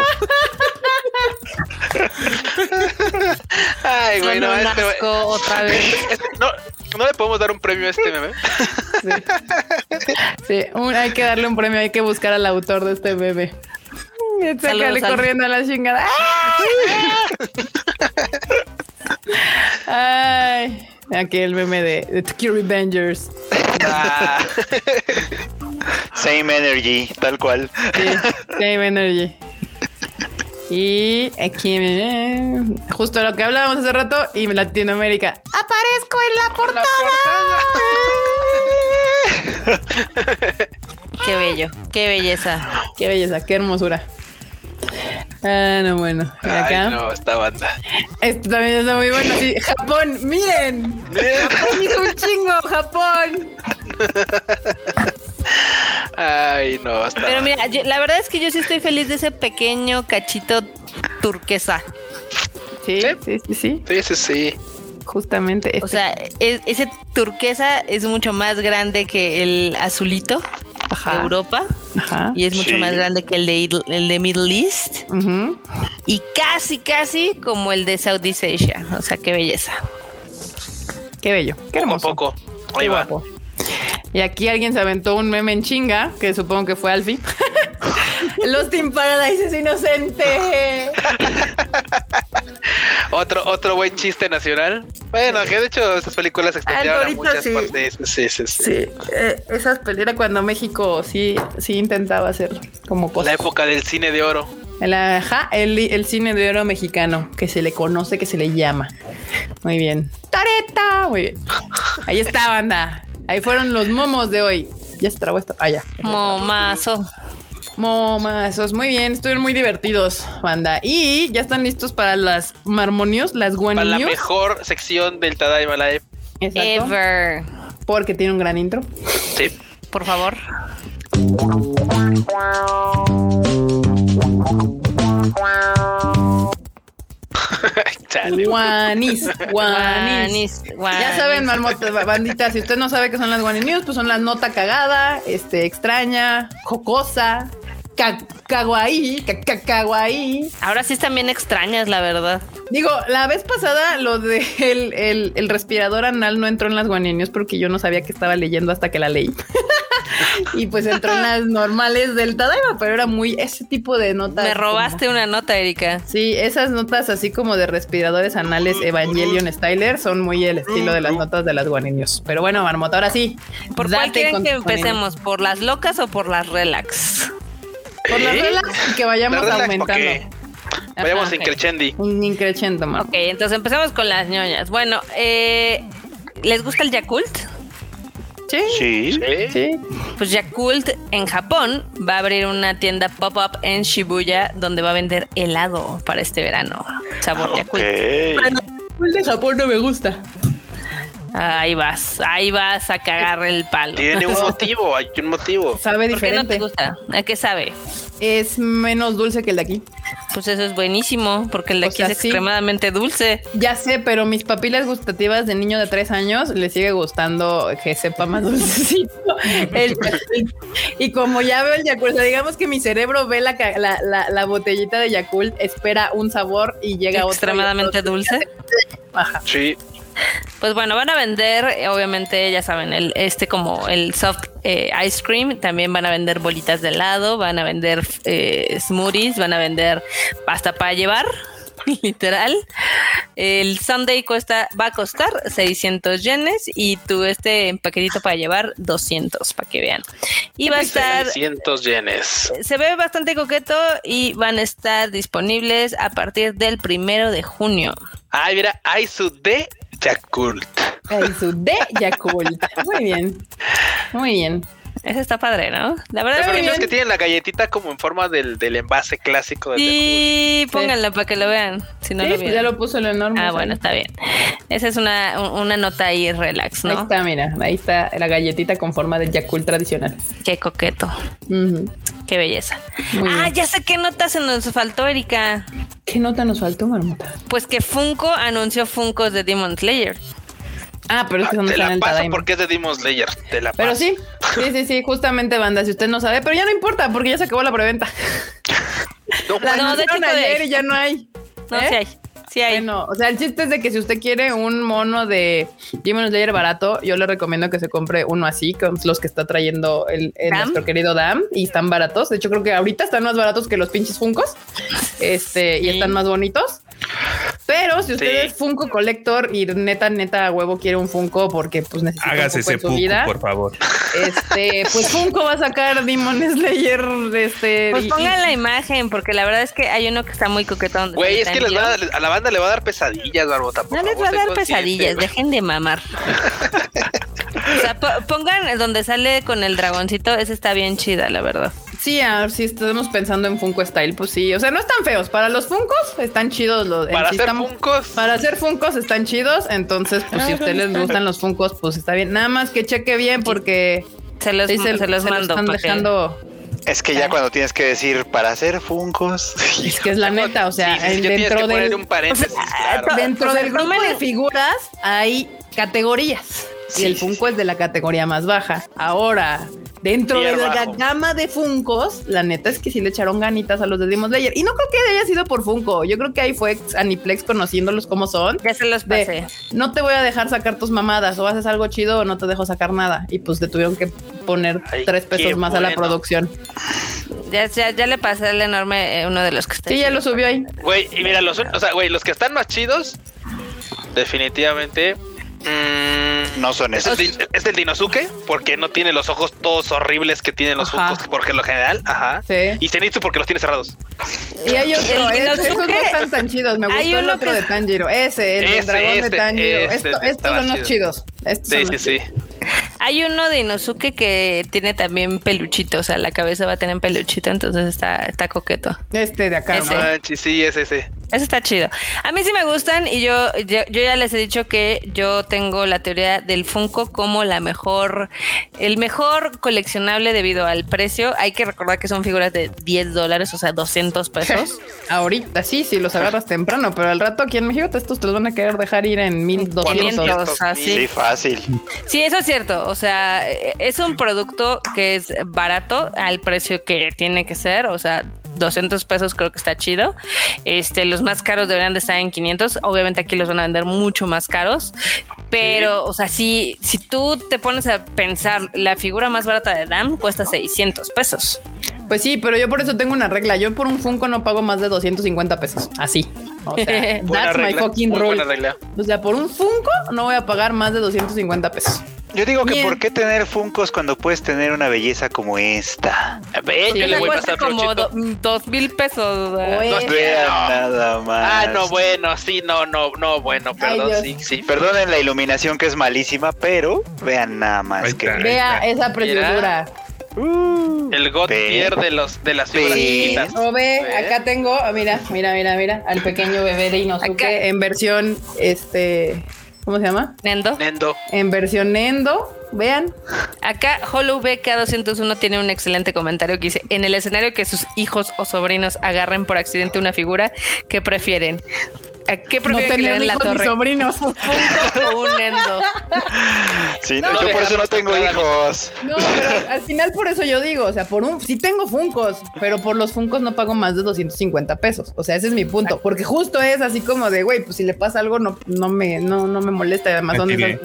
Ay, güey, no, este, güey- otra vez. este- no, no le podemos dar un premio a este meme. Sí, un- hay que darle un premio, hay que buscar al autor de este bebé. Y Sácale corriendo a la chingada. Ay, aquí el meme de, de Tiki Revengers. Ah, Same energy, tal cual. Sí, Same Energy. Y aquí, eh, justo lo que hablábamos hace rato, y Latinoamérica. Aparezco en la portada. Qué bello, qué belleza. Qué belleza, qué hermosura. Ah, no, bueno. Y acá. Ay, no, esta banda. Esto también está muy bueno. Sí, Japón, miren. Japón hizo un chingo, Japón. Ay, no, esta Pero mira, yo- la verdad es que yo sí estoy feliz de ese pequeño cachito turquesa. Sí, ¿Sí? sí, sí, sí. Sí, sí, Justamente. O este. sea, es- ese turquesa es mucho más grande que el azulito Ajá. de Europa Ajá. y es mucho Sí. más grande que el de, el de Middle East y casi, casi como el de Southeast Asia. O sea, qué belleza. Qué bello. Qué hermoso. poco. Ahí va. guapo. Y aquí alguien se aventó un meme en chinga, que supongo que fue Alfie. Los Team Paradise es inocente. Otro, otro buen chiste nacional. Bueno, que de hecho esas películas se extendieron a muchas sí. partes. Sí, sí, sí. Sí, eh, esas peleas cuando México sí, sí intentaba hacer como La cosas. época del cine de oro. El, ajá, el, el cine de oro mexicano, que se le conoce, que se le llama. Muy bien. ¡Tareta! Muy bien. Ahí está, banda. Ahí fueron los momos de hoy. Ya se trabó esto. Ah, ya. Momazo. Momazos. Muy bien. Estuvieron muy divertidos, banda. Y ya están listos para las marmonios, las Para la mejor sección del Tadaima Live. Exacto. Ever. Porque tiene un gran intro. Sí. Por favor. Guanis. Guanis. Guanis, Ya guanis. saben, marmotas, bandita, si usted no sabe qué son las Guani News, pues son las nota cagada, este, extraña, jocosa, kawaii, kawaii. Ahora sí están bien extrañas, la verdad. Digo, la vez pasada lo de el, el- el respirador anal no entró en las Guani News porque yo no sabía que estaba leyendo hasta que la leí. y pues entró en las normales del Tadaima, pero era muy ese tipo de notas. Me como- robaste una nota, Erika. Sí, esas notas así como de respiradores anales Evangelion Styler son muy el estilo de las notas de las guaninios. Pero bueno, Marmota, ahora sí. ¿Por cuál quieren que guaninios. empecemos? ¿Por las locas o por las relax? Por las ¿Eh? relax y que vayamos ¿La relax? aumentando. Ok. Vayamos. Un increchendo. Ok, entonces empecemos con las ñoñas. Bueno, eh, ¿les gusta el Yakult? Sí, Sí. Sí. Pues Yakult en Japón va a abrir una tienda pop-up en Shibuya donde va a vender helado para este verano. Sabor Ok. Yakult. El de Japón no me gusta. Ahí vas, ahí vas a cagar el palo. Tiene un motivo, hay un motivo. Sabe ¿Por qué no te diferente. gusta? ¿A qué sabe? es menos dulce que el de aquí. Pues eso es buenísimo, porque el de O aquí sea, es sí. extremadamente dulce. Ya sé, pero mis papilas gustativas de niño de tres años le sigue gustando que sepa más dulcecito. El- y como ya veo el Yakult, o sea, digamos que mi cerebro ve la, ca- la, la- la botellita de Yakult, espera un sabor y llega otro. Extremadamente dulce. Ajá. Sí. Pues bueno, van a vender, eh, obviamente, ya saben, el, este como el soft eh, ice cream, también van a vender bolitas de helado, van a vender eh, smoothies, van a vender pasta para llevar, literal. El Sunday cuesta, va a costar 600 yenes y tu este paquetito para llevar 200, para que vean. Y va a estar 600 yenes. se ve bastante coqueto y van a estar disponibles a partir del primero de junio. Ah, mira, Aizu de Yakult. Ahí su de Yakult. Muy bien. Muy bien. Ese está padre, ¿no? La verdad es que no bien. es que tienen la galletita como en forma del, del envase clásico del Yakult. Sí, pónganlo para que lo vean. Si no Sí, lo pues ya lo puso el enorme. Ah, bueno, está bien. Esa es una, un- una nota ahí relax, Ahí ¿no? está, mira. Ahí está la galletita con forma de Yakult tradicional. Qué coqueto. Qué belleza. Muy ah, bien. ya sé qué nota se nos faltó, Erika. ¿Qué nota nos faltó, Marmota? Pues que Funko anunció Funkos de Demon Slayer. Ah, pero es que son Te en la el paso porque es de Demon Slayer. Te la Pero paso. sí, sí, sí, sí, justamente banda, si usted no sabe, pero ya no importa porque ya se acabó la preventa. No, La No, de hecho ayer y ya no hay. No, ¿Eh? sí hay. Sí hay. Bueno, o sea, el chiste es de que si usted quiere un mono de Demon Slayer barato, yo le recomiendo que se compre uno así, con los que está trayendo el, el nuestro querido Dam, y están baratos. De hecho, creo que ahorita están más baratos que los pinches Funcos. Este, y están más bonitos. Pero si usted Sí. es Funko Collector y neta, neta, a huevo quiere un Funko porque pues necesita Hágase un poco ese en su vida. por favor. Este, pues Funko va a sacar Demon Slayer de este. Pues y- pongan la imagen, porque la verdad es que hay uno que está muy coquetón. Güey, es que les va a, dar- a la banda le va a dar pesadillas, Barbota. por No les favor, va a dar pesadillas, dejen de mamar. o sea, po- pongan donde sale con el dragoncito, esa está bien chida, la verdad. Sí, a ver si estamos pensando en Funko Style, pues sí. O sea, no están feos. Para los Funkos están chidos los. Para hacer Funkos. Para hacer Funkos están chidos. Entonces, pues si a ustedes les gustan los Funkos, pues está bien. Nada más que cheque bien porque Se los, sí se, los mando. están dejando. Es que ya cuando tienes que decir para hacer funcos. Es que es la neta, o sea, Sí, sí, sí, en- que tienes que dentro poner del. un paréntesis, claro. Dentro O sea, del grupo de figuras hay categorías y el Funko es de la categoría más baja. Ahora, dentro de la bajo. gama de Funkos, la neta es que sí le echaron ganitas a los de Demon Slayer. Y no creo que haya sido por Funko. Yo creo que ahí fue Aniplex conociéndolos como son. Ya se los De, pasé. no te voy a dejar sacar tus mamadas o haces algo chido o no te dejo sacar nada. Y pues le tuvieron que poner Ay, tres pesos más a la producción. Ya, ya, ya le pasé el enorme, eh, uno de los que está. Sí, ya lo subió ahí. Güey, y mira, los, o sea, güey, los que están más chidos, definitivamente. Mm, No son Es, esos. es del Dinosuke, porque no tiene los ojos todos horribles que tienen los Ajá. Porque lo general, ajá. Sí. Y Zenitsu porque los tiene cerrados. Y hay otro, El es- esos no están tan chidos. Me Hay gustó el otro que- de Tanjiro. Ese, el dragón de este, Tanjiro. este Esto- estos son los chido. chidos. Estos Sí, son sí, los sí. chidos. Hay uno de Inosuke que tiene también peluchito, o sea, la cabeza va a tener peluchito, entonces está, está coqueto. Este de acá. Ese. ¿no? Manches, sí, es ese. Eso está chido. A mí sí me gustan y yo, yo, yo ya les he dicho que yo tengo la teoría del Funko como la mejor, el mejor coleccionable debido al precio. Hay que recordar que son figuras de 10 dólares, o sea, 200 pesos. Ahorita sí, si los agarras temprano, pero al rato aquí en México estos te los van a querer dejar ir en 1200. 500, así. Sí, fácil. Sí, eso es cierto. O sea, es un producto que es barato al precio que tiene que ser. O sea, 200 pesos creo que está chido. Este, los más caros deberían de estar en 500. Obviamente aquí los van a vender mucho más caros. Pero, o sea, si, si tú te pones a pensar, la figura más barata de Dan cuesta 600 pesos. Pues sí, pero yo por eso tengo una regla. Yo por un Funko no pago más de 250 pesos. Así. O sea, that's my regla, fucking rule. O sea, por un Funko no voy a pagar más de 250 pesos. Yo digo que Bien. ¿por qué tener Funcos cuando puedes tener una belleza como esta? Ven, Sí, yo le voy a cuesta pasar como do- dos mil pesos. o sea. Oye. No, Vean no. nada más. Ah, no, bueno, sí, no, no, no, bueno, perdón, Dios. sí, sí. Perdonen la iluminación que es malísima, pero vean nada Ahí más que está. Vea está. esa preciosura. El Godtier Ve. de los de las figuras chiquitas. Ve, acá tengo, ah, mira, mira, mira, mira, al pequeño bebé de Inosuke Acá. en versión, este, ¿cómo se llama? Nendo. Nendo. En versión Nendo, vean. Acá Hollow BK201 tiene un excelente comentario que dice, en el escenario que sus hijos o sobrinos agarren por accidente una figura, ¿qué prefieren? ¿A qué No que le den la torre? sobrinos. ¿Un Endo? Sí, No, yo por eso no tengo hijos. No, pero al final por eso yo digo, o sea, por un, sí tengo Funcos, pero por los Funcos no pago más de 250 pesos. O sea, ese es mi punto, porque justo es así como de, güey, pues si le pasa algo no, no me, no, no me molesta. Además, ¿dónde?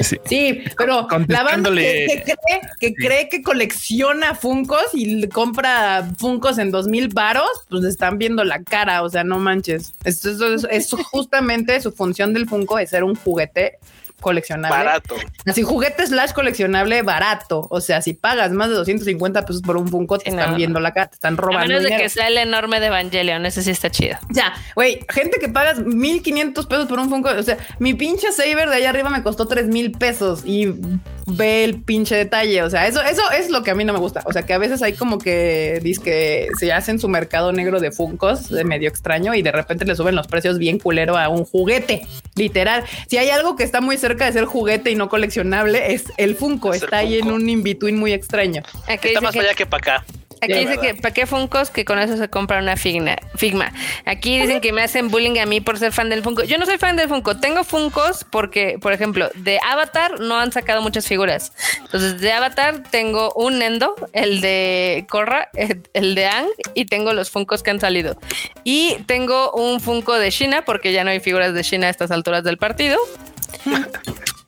Sí. Sí, pero la banda que, que cree, que cree que colecciona Funcos y compra Funcos en dos mil varos, pues le están viendo la cara, o sea, no manches. Esto, esto es, es justamente su función del Funko es ser un juguete coleccionable. Barato. Así, juguete slash coleccionable barato. O sea, si pagas más de 250 pesos por un Funko, te Sí, están no. viendo la cara, te están A robando menos de que sea el enorme de Evangelion, ese sí está chido. O sea, güey, gente que pagas 1500 pesos por un Funko. O sea, mi pinche Saber de allá arriba me costó 3000 pesos y ve el pinche detalle. O sea, eso, eso es lo que a mí no me gusta. O sea, que a veces hay como que dice que se hacen su mercado negro de Funkos de medio extraño y de repente le suben los precios bien culero a un juguete. Literal. Si hay algo que está muy cerca de ser juguete y no coleccionable, es el Funko. Es el está ahí en un in-between muy extraño. Aquí Está más que, allá que para acá. Aquí Sí, dice que ¿para qué Funkos? Que con eso se compra una figma. figma. Aquí dicen que me hacen bullying a mí por ser fan del Funko. Yo no soy fan del Funko. Tengo Funkos porque, por ejemplo, de Avatar no han sacado muchas figuras. Entonces, de Avatar tengo un Nendo, el de Korra, el el de Ang, y tengo los Funkos que han salido. Y tengo un Funko de China, porque ya no hay figuras de China a estas alturas del partido.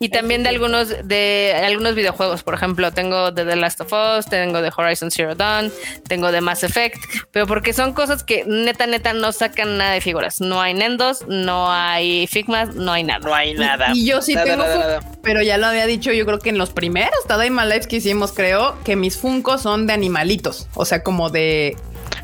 Y también de algunos de algunos videojuegos, por ejemplo, tengo de The Last of Us, tengo de Horizon Zero Dawn, tengo de Mass Effect, pero porque son cosas que neta neta no sacan nada de figuras. No hay Nendos, no hay Figmas, no hay nada. No hay nada. Y, y yo sí Nada, tengo nada, pero ya lo había dicho yo creo que en los primeros Tadaima Lives que hicimos, creo que mis Funkos son de animalitos, o sea, como de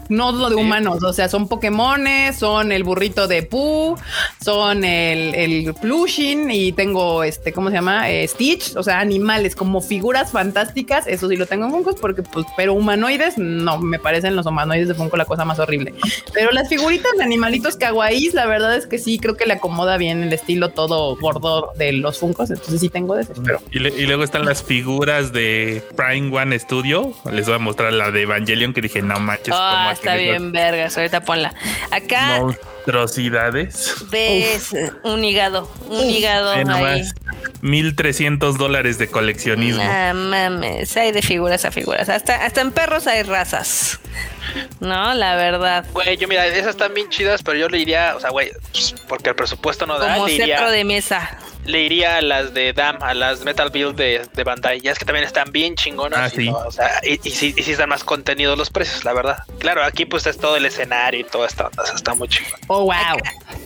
no lo de humanos, o sea, son Pokémones, son el burrito de Pooh, son el, el plushing y tengo este, ¿cómo se llama? Eh, Stitch, o sea, animales como figuras fantásticas, eso sí lo tengo en Funkos porque pues, pero humanoides no, me parecen los humanoides de Funko la cosa más horrible. Pero las figuritas de animalitos kawaiis, la verdad es que sí, creo que le acomoda bien el estilo todo gordo de los Funkos, entonces sí tengo de esos, pero Y, le- y luego están las figuras de Prime One Studio. Les voy a mostrar la de Evangelion que dije, no manches. Ah, ¿cómo está bien vergas, ahorita ponla. Acá Monstruosidades. ves un hígado, un hígado Ve ahí. nomás, 1300 dólares de coleccionismo. Ah, mames, hay de figuras a figuras. Hasta, hasta en perros hay razas. No, la verdad. Güey, yo mira, esas están bien chidas, pero yo le iría, o sea, güey, pues, porque el presupuesto no da, Como le iría, cetro de mesa. Le iría a las de DAM, a las Metal Build de, de Bandai. Ya es que también están bien chingonas. Ah, y, sí. no, o sea, y, y sí, y sí están más contenidos los precios, la verdad. Claro, aquí pues es todo el escenario y todo esto. O sea, está muy chingón. Oh, wow.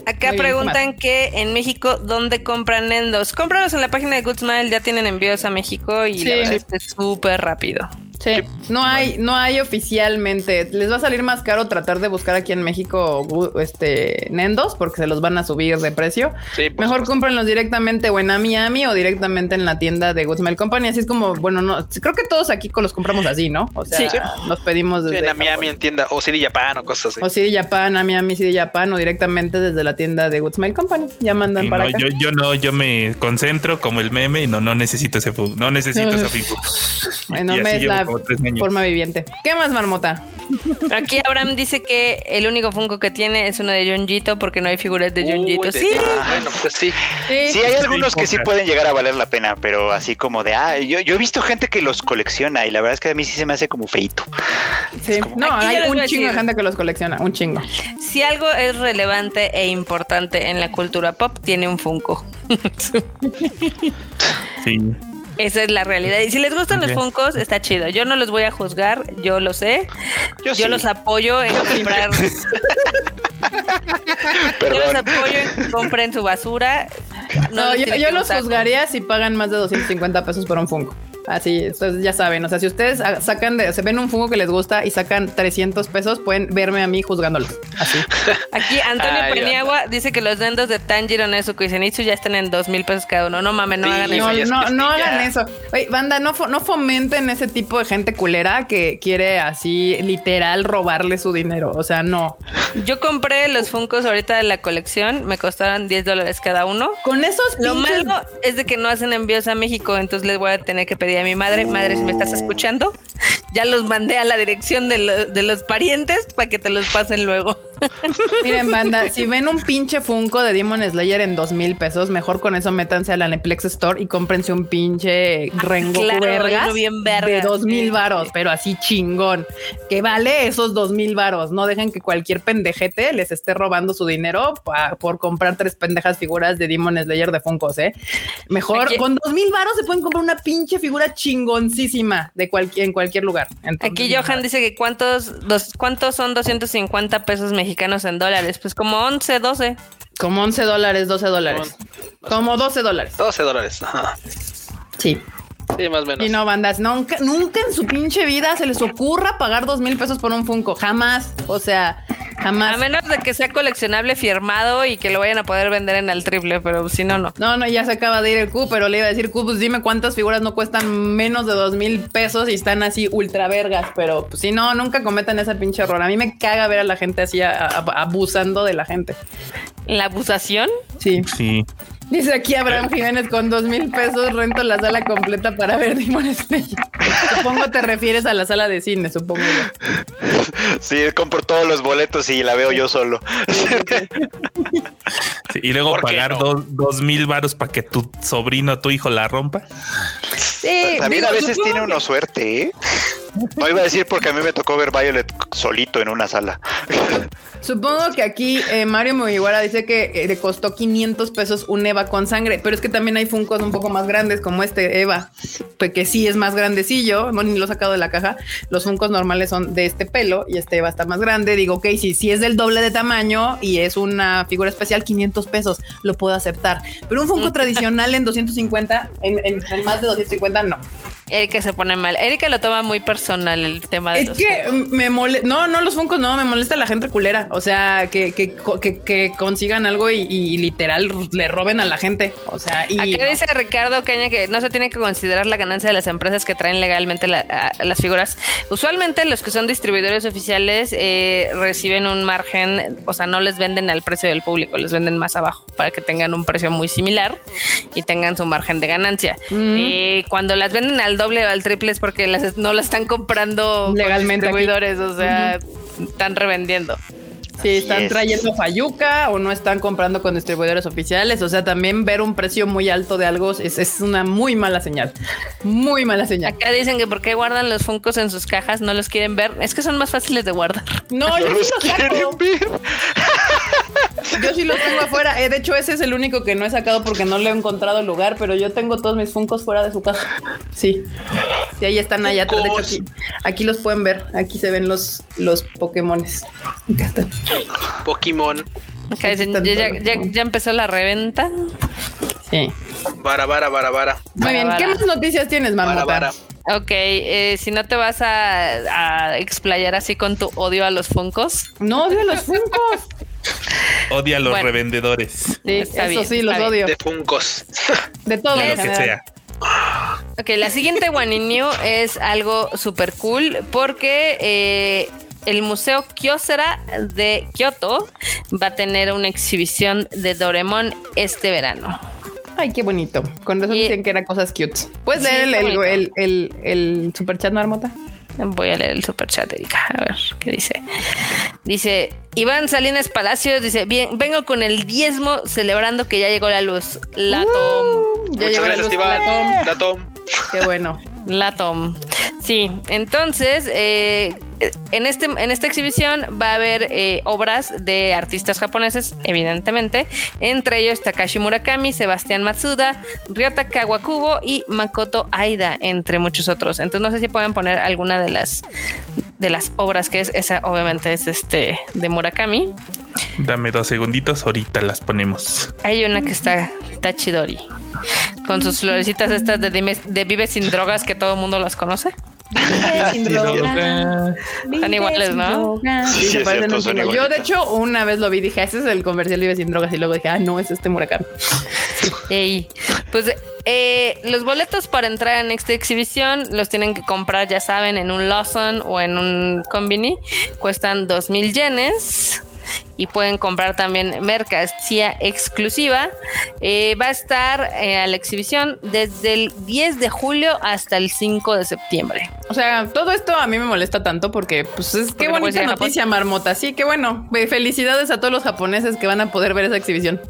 Acá Muy bien, preguntan que en México, ¿dónde compran Nendos? Cómpralos en la página de Good Smile, ya tienen envíos a México y Sí. la verdad es súper rápido. Sí, no hay, no hay oficialmente. Les va a salir más caro tratar de buscar aquí en México este Nendos porque se los van a subir de precio. Sí, Mejor supuesto. cómprenlos directamente o en Miami o directamente en la tienda de Goodsmell Company. Así es como, bueno, no, creo que todos aquí los compramos así, ¿no? O sea, Sí. los pedimos Sí, desde en Miami en tienda o CD Japan o cosas así. o CD Japan, a Miami, CD Japan o directamente desde la tienda de Goodsmell Company. Ya mandan Y para no, acá. yo, yo no, yo me concentro como el meme y no, no necesito ese no necesito esa figura. Bueno, me es la como tres años. forma viviente. ¿Qué más, Marmota? Aquí Abraham dice que el único Funko que tiene es uno de Junjito porque no hay figuras de Uy, Junjito. Sí, Bueno, pues sí. Sí, Sí, hay algunos que sí pueden llegar a valer la pena, pero así como de, ah, yo, yo he visto gente que los colecciona y la verdad es que a mí sí se me hace como feito. sí. No, hay un chingo de gente que los colecciona, un chingo. si algo es relevante e importante en la cultura pop, tiene un Funko. Sí. Esa es la realidad. Y si les gustan los Ok. Funkos, está chido. Yo no los voy a juzgar, yo lo sé. Yo, Yo sí, los apoyo en comprar. yo los apoyo en que compren su basura. No, yo, yo los juzgaría si pagan más de 250 pesos por un Funko. Así, entonces ya saben, o sea, si ustedes ah, sacan de, se ven un Funko que les gusta y sacan 300 pesos, pueden verme a mí juzgándolos. Así. Aquí Antonio Ay, Paniagua dice que los dendos de Tanjiro, Nezuko y Zenitsu ya están en dos mil pesos cada uno. No mames, no Sí, hagan Eso No, eso. no, hagan eso. Oye, banda, no, no fomenten ese tipo de gente culera que quiere así literal robarle su dinero. O sea, no. Yo compré los Funkos ahorita de la colección, me costaron 10 dólares cada uno. Con esos Lo pinches- malo es de que no hacen envíos a México, entonces les voy a tener que pedir a mi madre, madre, si me estás escuchando, ya los mandé a la dirección de, lo- de los parientes para que te los pasen luego. Miren, banda, si ven un pinche Funko de Demon Slayer en dos mil pesos, mejor con eso métanse a la Neplex Store y cómprense un pinche Rengoku claro, vergas bien verga, de dos mil varos, pero así chingón, que vale esos dos mil varos. No dejen que cualquier pendejete les esté robando su dinero pa- por comprar tres pendejas figuras de Demon Slayer de Funkos, ¿eh? Mejor Aquí- con dos mil varos se pueden comprar una pinche figura chingoncísima de cualquier en cualquier lugar. Entonces, Aquí Johan dice que cuántos, dos, cuántos son 250 pesos mexicanos en dólares, pues como 11, 12. como 11 dólares, 12 dólares, como 12 dólares. 12 dólares. Ajá. Sí. Sí, más o menos. Y no, bandas, nunca, nunca en su pinche vida se les ocurra pagar dos mil pesos por un Funko. Jamás. O sea, jamás. A menos de que sea coleccionable firmado y que lo vayan a poder vender en el triple, pero si no, no. No, no, ya se acaba de ir el Q, pero le iba a decir, Q, pues dime cuántas figuras no cuestan menos de dos mil pesos y están así ultra vergas. Pero pues, si no, nunca cometan ese pinche error. A mí me caga ver a la gente así a- a- abusando de la gente. La abusación. Sí. Sí. Dice aquí Abraham Jiménez con dos mil pesos rento la sala completa para ver Demon Slayer. Supongo te refieres a la sala de cine, supongo yo. Sí, compro todos los boletos y la veo yo solo. Sí, Y luego ¿Por qué pagar no? dos, dos mil varos para que tu sobrino tu hijo la rompa. Sí, También digo, a veces supongo tiene que- uno suerte, ¿eh? No iba a decir porque a mí me tocó ver Violet solito en una sala. Supongo que aquí eh, Mario Mugiwara dice que eh, le costó 500 pesos un Eva con sangre, pero es que también hay Funkos un poco más grandes como este Eva, pues que sí es más grandecillo, no ni lo he sacado de la caja. Los Funkos normales son de este pelo y este Eva está más grande. Digo, ok, si, si es del doble de tamaño y es una figura especial, 500 pesos, lo puedo aceptar. Pero un Funko tradicional en 250, en, en- en más de 250, no. Erika se pone mal. Erika lo toma muy personal el tema de Es los que me molesta, no, no los Funkos, no, me molesta la gente culera. O sea, que, que, que, que consigan algo y, y literal le roben a la gente. O sea, y Acá dice Ricardo Caña que no se tiene que considerar la ganancia de las empresas que traen legalmente la- a- las figuras. Usualmente los que son distribuidores oficiales eh, reciben un margen, o sea, no les venden al precio del público, les venden más abajo para que tengan un precio muy similar y tengan su margen de ganancia. Mm. Eh, cuando las venden al doble o al triple es porque las, no las están comprando Legalmente aquí. distribuidores, o sea, están revendiendo. si están es. trayendo Fayuca o no están comprando con distribuidores oficiales. O sea, también ver un precio muy alto de algo es, es una muy mala señal. Muy mala señal. Acá dicen que por qué guardan los funcos en sus cajas, no los quieren ver. Es que son más fáciles de guardar. No, No yo los los quieren ver. yo sí los tengo afuera. Eh, de hecho, ese es el único que no he sacado porque no le he encontrado lugar, pero yo tengo todos mis funcos fuera de su casa. Sí. Sí, ahí están allá atrás. De hecho, aquí, aquí los pueden ver. Aquí se ven los, los Pokémones. Acá están. Pokémon. Ya, ya- ya- ya empezó la reventa. Sí. Vara, vara, vara, vara. Muy bien. ¿Qué más noticias tienes, vara. Ok, eh, si no te vas a, a explayar así con tu odio a los funcos. No odio los funcos. Odia a los Bueno. revendedores. Sí, Está eso bien, sí, los bien. odio. De Funcos. De todo. De lo que sea. Ok, la siguiente One in New es algo súper cool porque eh, el Museo Kyocera de Kioto va a tener una exhibición de Doraemon este verano. Ay, qué bonito. Con razón Y- decían que eran cosas cute. ¿Puedes Sí, leer el, el, el, el, el superchat, Marmota? Voy a leer el superchat de Erika, a ver qué dice. Dice Iván Salinas Palacios, dice, bien, vengo con el diezmo celebrando que ya llegó la luz. La tom. Uh, ya Muchas la gracias, luz. Iván. Platón. Platón. Qué bueno. La Tom. Sí, entonces eh, en, este, en esta exhibición va a haber eh, obras de artistas japoneses, evidentemente, entre ellos Takashi Murakami, Sebastián Matsuda, Ryota Kawakubo y Makoto Aida, entre muchos otros. Entonces no sé si pueden poner alguna de las de las obras que es esa obviamente es este de Murakami. Dame dos segunditos, ahorita las ponemos. Hay una que está Tachidori con sus florecitas estas de, dime- de Vive sin drogas que todo el mundo las conoce. Sin droga. Están iguales, ¿no? Sí, Sí, se es parecen cierto, un son chingo. Yo, de hecho, una vez lo vi y dije, ese es el comercial Vive sin drogas. Y luego dije, ah, no, es este Murakami. Ey, Pues eh, los boletos para entrar en esta exhibición los tienen que comprar, ya saben, en un Lawson o en un Combini. Cuestan dos mil yenes. Y pueden comprar también mercancía exclusiva. Eh, va a estar eh, a la exhibición desde el 10 de julio hasta el 5 de septiembre. O sea, todo esto a mí me molesta tanto porque, pues, es no puedes bonita noticia, Marmota. Sí, qué bueno. Ve, Felicidades a todos los japoneses que van a poder ver esa exhibición.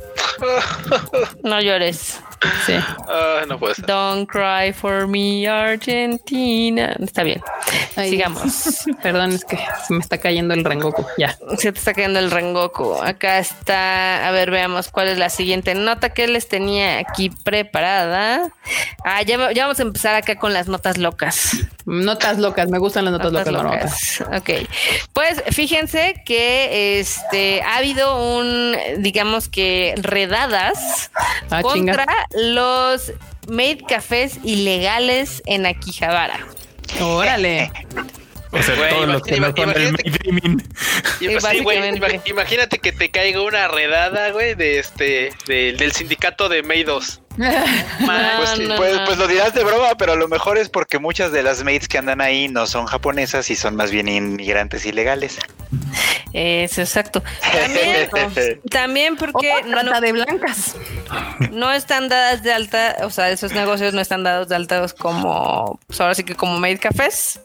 No llores. Sí. Ah, no puede ser. Don't cry for me, Argentina. Está bien. Sigamos. Perdón, es que se me está cayendo el Rengoku. Ya. Se te está cayendo el Rengoku. Acá está. A ver, veamos cuál es la siguiente nota que les tenía aquí preparada. Ah, ya, va- ya vamos a empezar acá con las notas locas. Notas locas, me gustan las notas, Notas locas. Ok. Pues fíjense que este ha habido un, digamos que redadas Ah, contra chinga. los maid cafés ilegales en Akihabara. Órale. O sea, Güey, todos los que no imagínate- son el imagínate- Maydreaming. Y, Sí, pues, sí, güey, imagínate que te caiga una redada, güey, de este, de- del sindicato de Meidos. Man, Pues, no, pues, no. pues lo dirás de broma, pero a lo mejor es porque muchas de las mates que andan ahí no son japonesas y son más bien inmigrantes ilegales. Eso, exacto. También, también porque no, trata de blancas. no están dadas de alta, o sea, esos negocios no están dados de alta como, pues ahora sí que como maid cafés,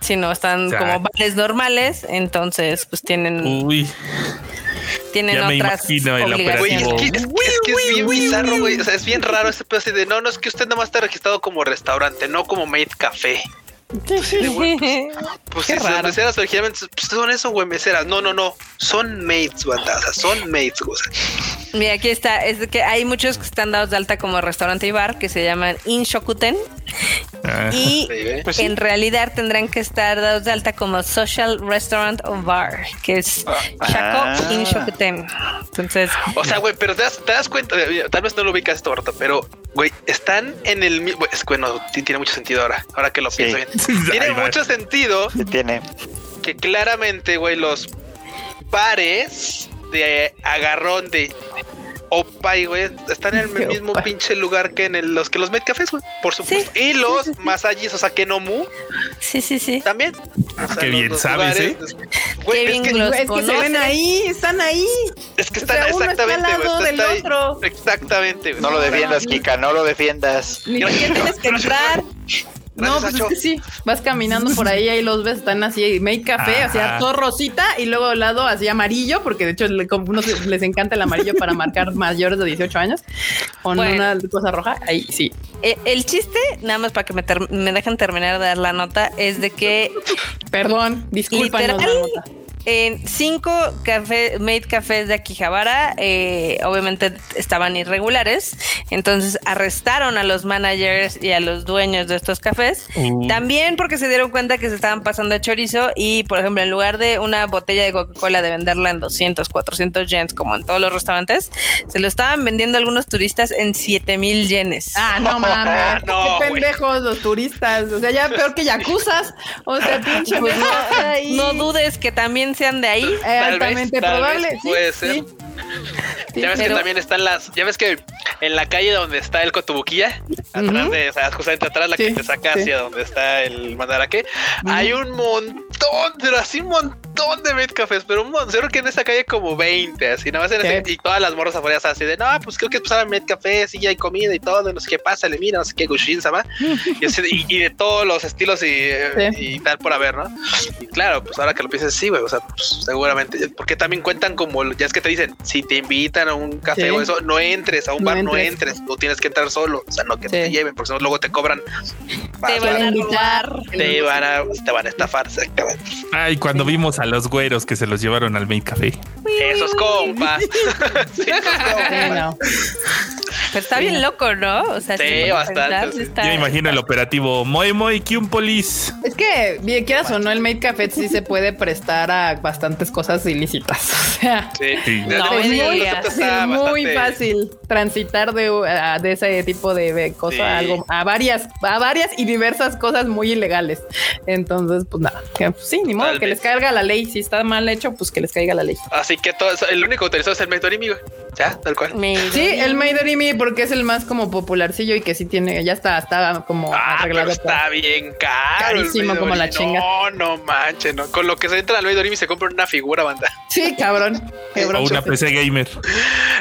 sino están Exacto. como bares normales, entonces pues tienen, Uy, tienen ya me otras imagino el Güey, es que, es, es que es bien bizarro, güey. O sea, es bien raro este pedo así de no, no es que usted nada más está registrado como restaurante, no como maid café. Pues Qué si son raro. meseras originalmente pues, son eso, güey, meseras. No, no, no. Son maids, banda. O sea, son maids, güey. O sea, Mira, aquí está, es de que hay muchos que están dados de alta como restaurante y bar que se llaman Inshokuten ah, y sí, güey. Pues sí. en realidad tendrán que estar dados de alta como Social Restaurant o Bar, que es Shako Ah. Inshokuten. Entonces, O sea, güey, pero te das, te das cuenta, eh, tal vez no lo ubicas esto, Barta, pero, güey, están en el mismo. Es que, bueno, tiene mucho sentido ahora, ahora que lo Sí. pienso bien. Tiene mucho sentido Se tiene. que claramente, güey, los bares de agarrón de Opay, güey, están en el mismo pinche lugar que en el- los que los Med Cafés, güey, por supuesto. y los Masayis, o sea, Kenomu sí, sí, sí. también. O sea, Qué bien sabes, ¿eh? Güey, Qué es bien que, los es que se ven ahí, están ahí. es que o están sea, está exactamente, güey. lado está- del está ahí. otro. Exactamente, güey. No lo defiendas, Kika, no lo defiendas. Ni tienes que entrar. No, pues es que sí. Vas caminando por ahí, ahí los ves, están así, make café, Ajá. hacia todo rosita y luego al lado así amarillo, porque de hecho le- como unos les encanta el amarillo para marcar mayores de 18 años, con Bueno. una cosa roja. Ahí sí. Eh, El chiste, nada más para que me, ter- me dejen terminar de dar la nota, es de que Perdón, discúlpanos, Literal. Marmota. En cinco café, made cafés de Akihabara, eh, obviamente estaban irregulares, entonces arrestaron a los managers y a los dueños de estos cafés, Uh. también porque se dieron cuenta que se estaban pasando de chorizo y, por ejemplo, en lugar de una botella de Coca-Cola de venderla en 200, 400 yens, como en todos los restaurantes, se lo estaban vendiendo a algunos turistas en 7000 yenes. Ah, no mames. No, Qué pendejos los turistas. O sea, ya peor que yacuzas. O sea, pinche Pues no, no dudes que también sean de ahí. Eh, Tal vez, altamente probable. vez sí, puede ser. sí. Sí, ya ves pero- que también están las. Ya ves que en la calle donde está el Cotubuquilla, atrás Ujú. de, o sea, justamente atrás la que te saca sí. hacia donde está el Mandarake, hay un montón, pero así un montón de Med Cafés, pero un montón. Seguro que en esa calle hay como 20, así nada más en ese- y todas las morras afuera así de no, pues creo que pasar a Med Cafés y ya hay comida y todo, no sé qué pasa, le mira, no sé qué, Gushin sama, y, así de- y- y de todos los estilos y, Sí. y tal por haber, ¿no? Y claro, pues ahora que lo piensas, sí, güey, o sea, pues, seguramente, porque también cuentan como, ya es que te dicen, si te invitan a un café Sí. o eso, no entres a un No bar, no entres. entres, no tienes que entrar solo, o sea, no que Sí. te lleven, porque si no luego te cobran, Te van a robar. te van a, te van a estafar, exactamente. Ay, cuando vimos a los güeros que se los llevaron al Made Café. Esos compas. Sí, esos compas. Sí, no. Pero está bien loco, ¿no? O sea, Sí, bastante, pensar, sí. está- Yo me imagino el operativo Moe Moe Kyun Police. Es que, bien quieras o no, el Made Café sí se puede prestar a bastantes cosas ilícitas. O sea, Sí. No es muy bastante- fácil transitar de, a- de ese tipo de, de cosas Sí. a algo a varias a varias y diversas cosas muy ilegales entonces pues nada que, pues, sí ni modo Tal que vez. les caiga la ley si está mal hecho pues que les caiga la ley Así que todo el único utilizado es el Medorimi, güey. Ya, tal cual. Sí el Maidorimi porque es el más como popularcillo y que sí tiene ya está está como Ah, pero arreglado está bien caro. Carísimo como la chinga. No, no manches, no. Con lo que se entra al Medorimi se compra una figura, banda. sí cabrón O una. PC gamer.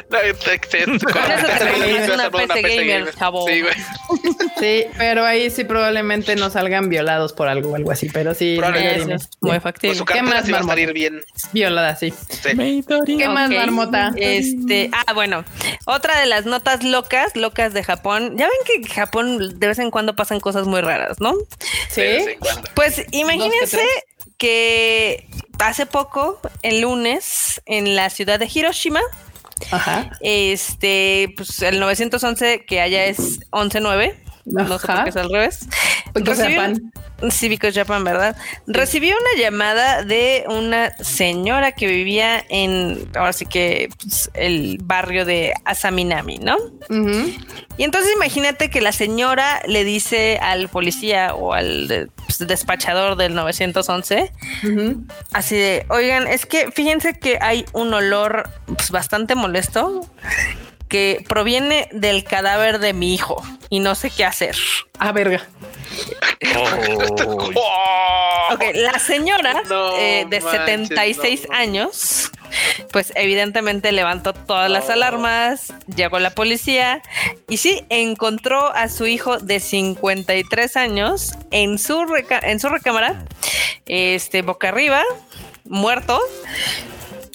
No, te- te- te- con Con eso una te PC compras gamer, una vas a armar PC gamer, chavo. Sí, güey. sí pero ahí sí probablemente no salgan violados por algo o algo así pero sí Probablemente. Es muy factible. Su ¿Qué más, sí va a salir bien. violada sí Sí. ¿Qué más. Marmota? Este, ah, bueno, otra de las notas locas, locas de Japón. Ya ven que en Japón de vez en cuando pasan cosas muy raras, ¿no? sí De vez en cuando. Pues imagínense que hace poco, el lunes, en la ciudad de Hiroshima, ajá este, pues el 911, que allá es 119, no sé por Ajá. qué es al revés. Recibió- Japan. Sí, Because Japan, ¿verdad? Recibió una llamada de una señora que vivía en, ahora sí que, pues, el barrio de Asaminami, ¿no? Y entonces imagínate que la señora le dice al policía o al de- pues, despachador del 911, Ujú. así de, oigan, es que fíjense que hay un olor pues, bastante molesto que proviene del cadáver de mi hijo y no sé qué hacer. Ah, verga. Oh. Ok, la señora No eh, de manches, 76 no, no. años, pues evidentemente levantó todas las alarmas, llegó la policía y sí, encontró a su hijo de 53 años en su, reca- en su recámara, este, boca arriba, muerto.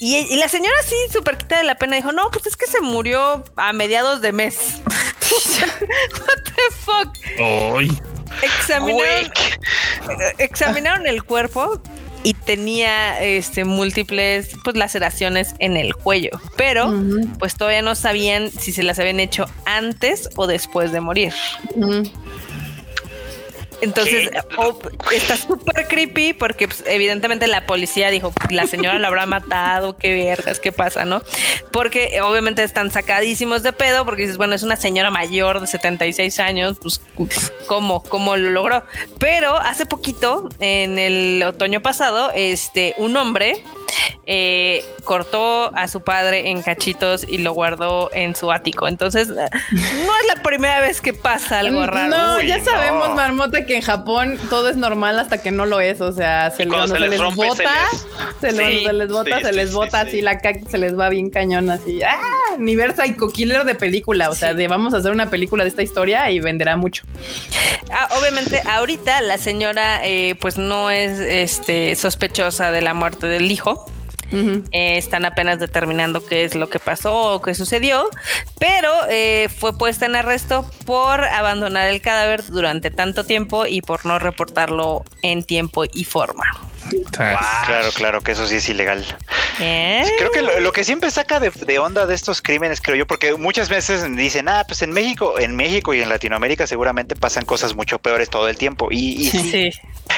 Y, y la señora sí, súper quita de la pena, dijo, no, pues es que se murió a mediados de mes. What the fuck? Ay. Examinaron, eh, examinaron el cuerpo y tenía este múltiples pues laceraciones en el cuello, pero pues todavía no sabían si se las habían hecho antes o después de morir. Entonces, ¿Qué? o- está súper creepy porque pues, evidentemente la policía dijo, la señora la habrá matado, qué vergas, qué pasa, ¿no? Porque eh, obviamente están sacadísimos de pedo porque dices, bueno, es una señora mayor de 76 años, pues ¿cómo, cómo lo logró? Pero hace poquito, en el otoño pasado, este, un hombre eh, cortó a su padre en cachitos y lo guardó en su ático. Entonces, no es la primera vez que pasa algo raro. No, Uy, ya no. sabemos, Marmota, que en Japón todo es normal hasta que no lo es. O sea, se, cuando les rompe, se bota, se, les- Sí, se les bota, sí, se les sí, bota sí. así la caca, se les va bien cañón así. ¡Ah! Nivel psycho killer de película. O sea, de vamos a hacer una película de esta historia y venderá mucho. Ah, obviamente, ahorita la señora, eh, pues no es este, sospechosa de la muerte del hijo. Eh, están apenas determinando qué es lo que pasó o qué sucedió, pero eh, fue puesta en arresto por abandonar el cadáver durante tanto tiempo y por no reportarlo en tiempo y forma. Claro, claro, que eso sí es ilegal. ¿Eh? Creo que lo, lo que siempre saca de, de onda de estos crímenes, creo yo, porque muchas veces dicen, ah, pues en México, en México y en Latinoamérica seguramente pasan cosas mucho peores todo el tiempo. Y, y sí, Sí.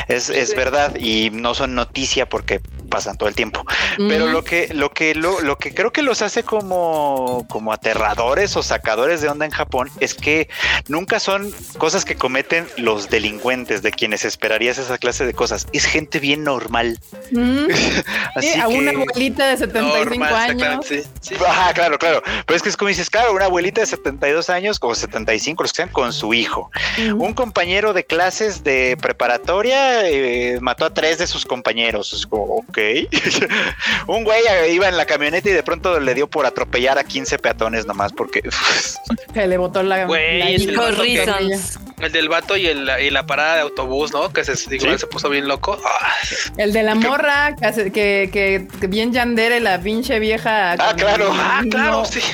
es, es verdad, y no son noticia porque pasan todo el tiempo. Pero lo que, lo que, lo, lo que creo que los hace como, como aterradores o sacadores de onda en Japón es que nunca son cosas que cometen los delincuentes de quienes esperarías esa clase de cosas. Es gente bien normal. Mm. Así Sí, a una abuelita de 75 Normal, años. exactamente, sí, sí. Ajá, claro, claro. Pero es que es como dices, claro, una abuelita de 72 años o 75, los que sean, con su hijo. Un compañero de clases de preparatoria eh, mató a tres de sus compañeros. Es como, ok. Un güey eh, iba en la camioneta y de pronto le dio por atropellar a 15 peatones nomás porque... Se le botó la. Güey, la-. El del vato y, el, y la parada de autobús, ¿no? Que se, igual se puso bien loco. Ah, El de la morra que, hace- que, que- que bien yandere la pinche vieja. Ah, con claro. el- ah, claro, no, sí.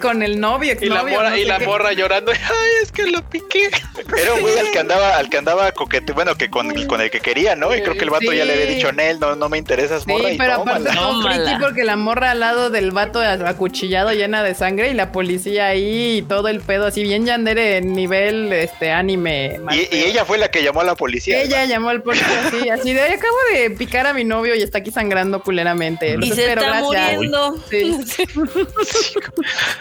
Con el novio. Y la morra, no y la qué. morra llorando. Ay, es que lo piqué. Era un güey al que andaba, al que andaba coquete, bueno, que con, el- con el que quería, ¿no? Y creo que el vato ya le había Sí. dicho, Nel, no, no me interesas, Sí, morra, y pero aparte tómala. Tómala. creepy porque la morra al lado del vato acuchillado llena de sangre y la policía ahí y todo el pedo así bien yandere en nivel este anime. Y, y ella fue la que llamó a la policía. Ella llamó al policía así, así de acabo de picar a mi novio y está aquí sangrando culeramente. Y se espero, está gracias. muriendo. Sí.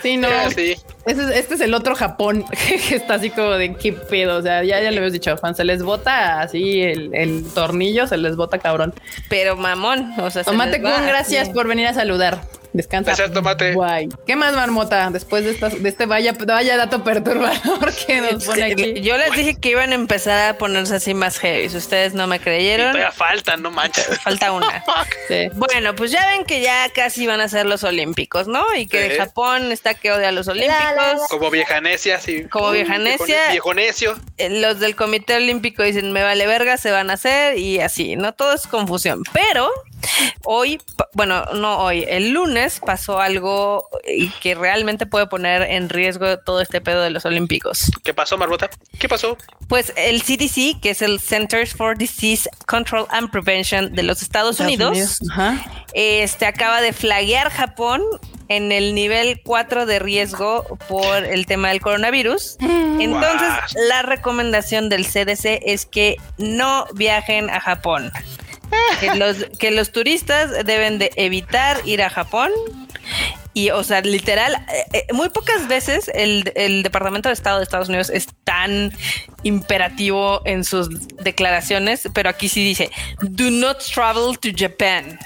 Sí, no. Sí. Ese es- este es el otro Japón que está así como de qué pedo. O sea, ya, ya le habías dicho, Juan, se les bota así el, el tornillo, se les bota cabrón. Pero mamón, o sea, se Tomate va Kun, gracias por venir a saludar. Descansa. Gracias, Tomate. Guay. ¿Qué más, Marmota? Después de, esta- de este vaya, vaya dato perturbador que nos pone aquí. Yo les dije que iban a empezar a ponerse así más heavy. Ustedes no me Y creyeron. todavía falta, no manches. Falta una. Sí. Bueno, pues ya ven que ya casi van a ser los Olímpicos, ¿no? Y que Sí. Japón está que odia a los Olímpicos. Como vieja necia, sí. Como vieja necia. Viejo necio. Eh, Los del Comité Olímpico dicen, me vale verga, se van a hacer y así, ¿no? Todo es confusión. Pero hoy, bueno, no hoy, el lunes pasó algo eh, que realmente puede poner en riesgo todo este pedo de los Olímpicos. ¿Qué pasó, Marbota? ¿Qué pasó? Pues el CDC, que es el Centers for Disease Control and Prevention de los Estados, Unidos, este acaba de flaguear Japón en el nivel 4 de riesgo por el tema del coronavirus. Entonces, la recomendación del CDC es que no viajen a Japón. Que los, que los turistas deben de evitar ir a Japón. Y, o sea, literal, eh, eh, muy pocas veces el, el Departamento de Estado de Estados Unidos es tan imperativo en sus declaraciones, pero aquí sí dice, do not travel to Japan.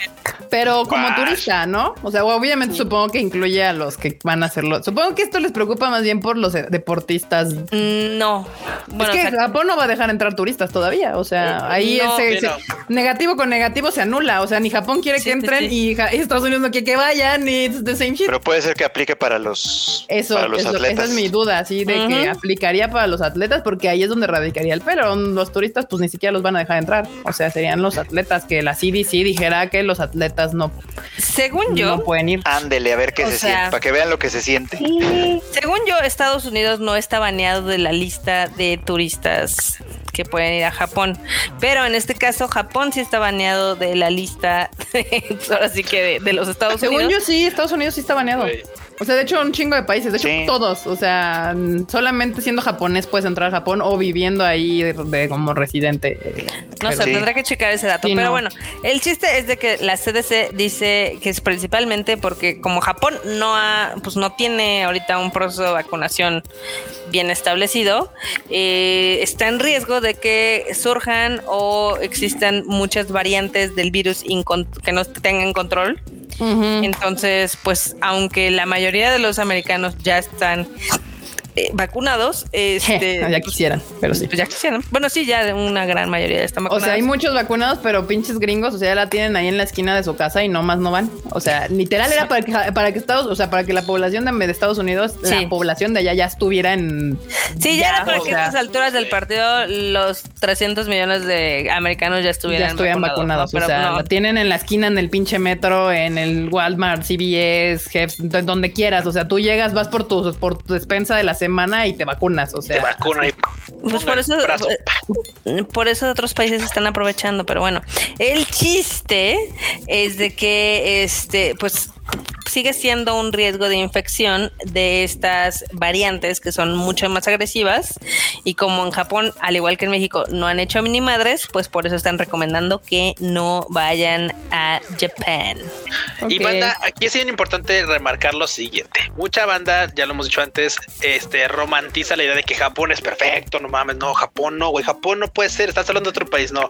Pero como turista, ¿no? O sea, obviamente supongo que incluye a los que van a hacerlo. Supongo que esto les preocupa más bien por los eh, deportistas. Mm, No. Bueno, es que o sea, Japón no va a dejar entrar turistas todavía. O sea, ahí No, ese, negativo con negativo se anula. O sea, ni Japón quiere Sí, que entren sí. y Estados Unidos no quiere que vayan. Ni it's the same Pero puede ser que aplique para los, Eso, para los eso- atletas. esa es mi duda, así de que aplicaría para los atletas, porque ahí es donde radicaría el pero los turistas, pues ni siquiera los van a dejar entrar. O sea, serían los atletas que la CDC dijera que los atletas no, según yo, no pueden ir. Ándele, a ver qué O se sea- siente, para que vean lo que se siente. según yo, Estados Unidos no está baneado de la lista de turistas que pueden ir a Japón. Pero en este caso, Japón sí está baneado de la lista, ahora sí que de, de los Estados Según Unidos. yo sí, Estados Unidos sí está baneado. Güey. O sea, de hecho, un chingo de países, de hecho, Sí. todos. O sea, solamente siendo japonés puedes entrar a Japón o viviendo ahí de, de- como residente. eh, No sé, sí. tendrá que checar ese dato. Sí, pero no. bueno, el chiste es de que la CDC dice que es principalmente porque como Japón no ha, pues no tiene ahorita un proceso de vacunación bien establecido, eh, está en riesgo de que surjan o existan muchas variantes del virus que no tengan control. Entonces, pues, aunque la mayoría de los americanos ya están eh, vacunados, este, ya quisieran, pero sí. pues ya quisieran. Bueno, sí, ya una gran mayoría están O vacunados. sea, hay muchos vacunados, pero pinches gringos, o sea, ya la tienen ahí en la esquina de su casa y nomás no van. O sea, literal era para que, para que Estados, o sea, para que la población de, de Estados Unidos, Sí. la población de allá ya estuviera en. Sí, ya, era para o que sea, a estas alturas del partido los 300 millones de americanos ya estuvieran, ya estuvieran vacunados. ¿no? o sea, no. la tienen en la esquina, en el pinche metro, en el Walmart, CVS, Jeffs, de donde quieras. O sea, tú llegas, vas por tu, por tu despensa de la semana y te vacunas. O sea, te vacuna y pues por eso, eh, por eso otros países están aprovechando, pero bueno, el chiste es de que este, pues sigue siendo un riesgo de infección de estas variantes que son mucho más agresivas y como en Japón, al igual que en México, no han hecho mini madres, pues por eso están recomendando que no vayan a Japón. Y banda, aquí es bien importante remarcar lo siguiente. Mucha banda, ya lo hemos dicho antes, este romantiza la idea de que Japón es perfecto, no mames, no, Japón no, güey, Japón no puede ser, estás hablando de otro país, no.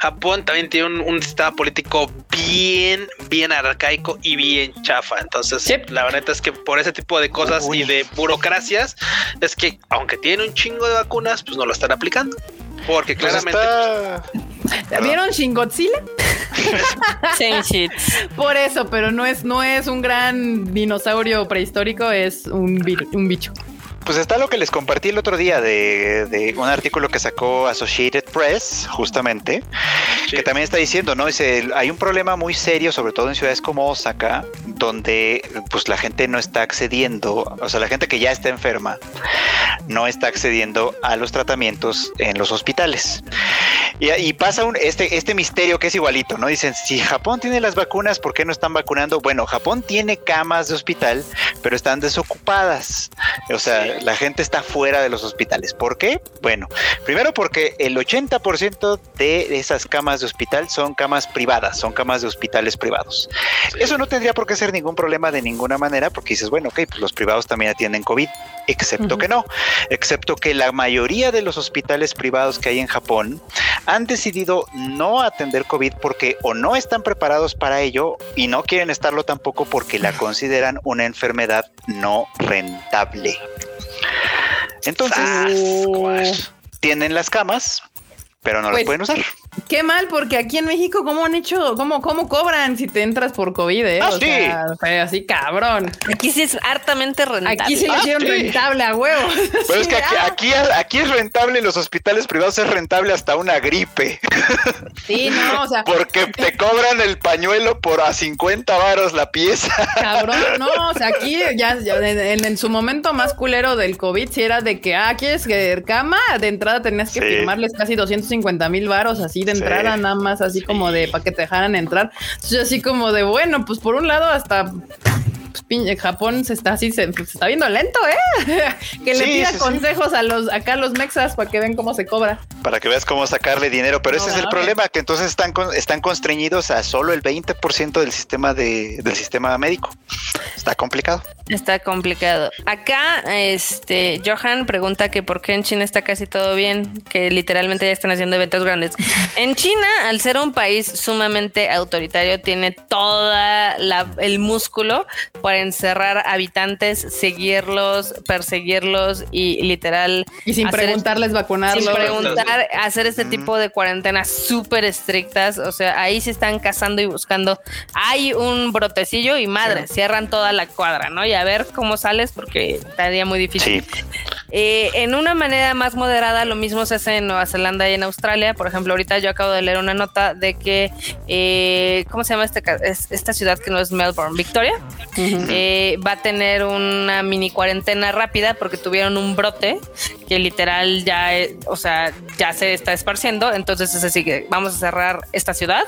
Japón también tiene un, un sistema político bien, bien arcaico y bien chafa. Entonces, la verdad es que por ese tipo de cosas y de burocracias, es que aunque tiene un chingo de vacunas, pues no lo están aplicando. Porque pues claramente. ¿Vieron Shin Godzilla? Same shit. Por eso, pero no es, no es un gran dinosaurio prehistórico, es un, un bicho. Pues está lo que les compartí el otro día de, un artículo que sacó Associated Press, justamente, que también está diciendo, ¿no? Dice, hay un problema muy serio, sobre todo en ciudades como Osaka, donde pues la gente no está accediendo, o sea, la gente que ya está enferma, no está accediendo a los tratamientos en los hospitales. Y, pasa un, este, este misterio que es igualito, ¿no? Dicen, si Japón tiene las vacunas, ¿por qué no están vacunando? Bueno, Japón tiene camas de hospital, pero están desocupadas. O sea, la gente está fuera de los hospitales. ¿Por qué? Bueno, primero porque el 80% de esas camas de hospital son camas privadas, son camas de hospitales privados. Eso no tendría por qué ser ningún problema de ninguna manera, porque dices, bueno, ok, pues los privados también atienden COVID, excepto que no, excepto que la mayoría de los hospitales privados que hay en Japón han decidido no atender COVID porque o no están preparados para ello y no quieren estarlo tampoco porque la consideran una enfermedad no rentable. Entonces, tienen las camas, pero no las pues, pueden usar. Qué mal, porque aquí en México, ¿cómo han hecho? ¿Cómo, cómo cobran si te entras por COVID? Eh? Ah, o sea, así cabrón. Aquí sí es hartamente rentable. Aquí sí ah, hicieron rentable a huevo. Pero es que aquí, aquí, es rentable en los hospitales privados, es rentable hasta una gripe. Sí, no, o sea. Porque te cobran el pañuelo por a 50 varos la pieza. Cabrón, no, o sea, aquí ya, en, su momento más culero del COVID, si era de que, ah, ¿quieres que cama? De entrada tenías que firmarles casi 250 mil varos así de entrada, nada más así como de para que te dejaran entrar. Entonces, así como de bueno, pues por un lado, hasta pues, Japón se está así, se, está viendo lento, ¿eh? que le pida consejos a los acá a los mexas para que vean cómo se cobra. Para que veas cómo sacarle dinero, pero ese es el problema, que entonces están están constreñidos a solo el 20% del sistema de, del sistema médico. Está complicado. Está complicado. Acá, este, Johan pregunta que por qué en China está casi todo bien, que literalmente ya están haciendo eventos grandes. En China, al ser un país sumamente autoritario, tiene toda el músculo para encerrar habitantes, seguirlos, perseguirlos y literal. Y sin preguntarles vacunarlos. Sin preguntar, hacer este tipo de cuarentenas súper estrictas. O sea, ahí se están cazando y buscando. Hay un brotecillo y madre, cierran toda la cuadra, ¿no? Y a ver cómo sales porque estaría muy difícil. Eh, en una manera más moderada, lo mismo se hace en Nueva Zelanda y en Australia. Por ejemplo, ahorita yo acabo de leer una nota de que, eh, ¿cómo se llama este, esta ciudad que no es Melbourne? Victoria. Eh, va a tener una mini cuarentena rápida porque tuvieron un brote que literal ya, o sea, ya se está esparciendo. Entonces es así que vamos a cerrar esta ciudad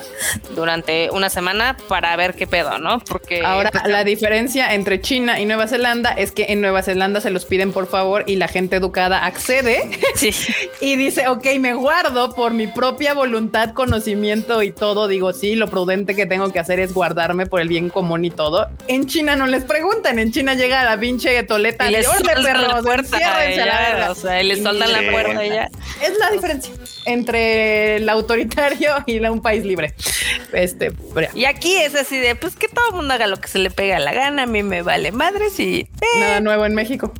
durante una semana para ver qué pedo, ¿no? Porque ahora pues, la diferencia entre China y Nueva Zelanda es que en Nueva Zelanda se los piden por favor y la gente educada accede y dice, ok, me guardo por mi propia voluntad, conocimiento y todo. Digo, sí, lo prudente que tengo que hacer es guardarme por el bien común y todo. En China no les preguntan. En China llega la pinche toleta y les soltan la puerta. La o sea, y les soltan la puerta y ya. Es la diferencia entre el autoritario y un país libre. Este, y aquí es así de, pues que todo el mundo haga lo que se le pega la gana. A mí me vale madres y eh. nada nuevo en México.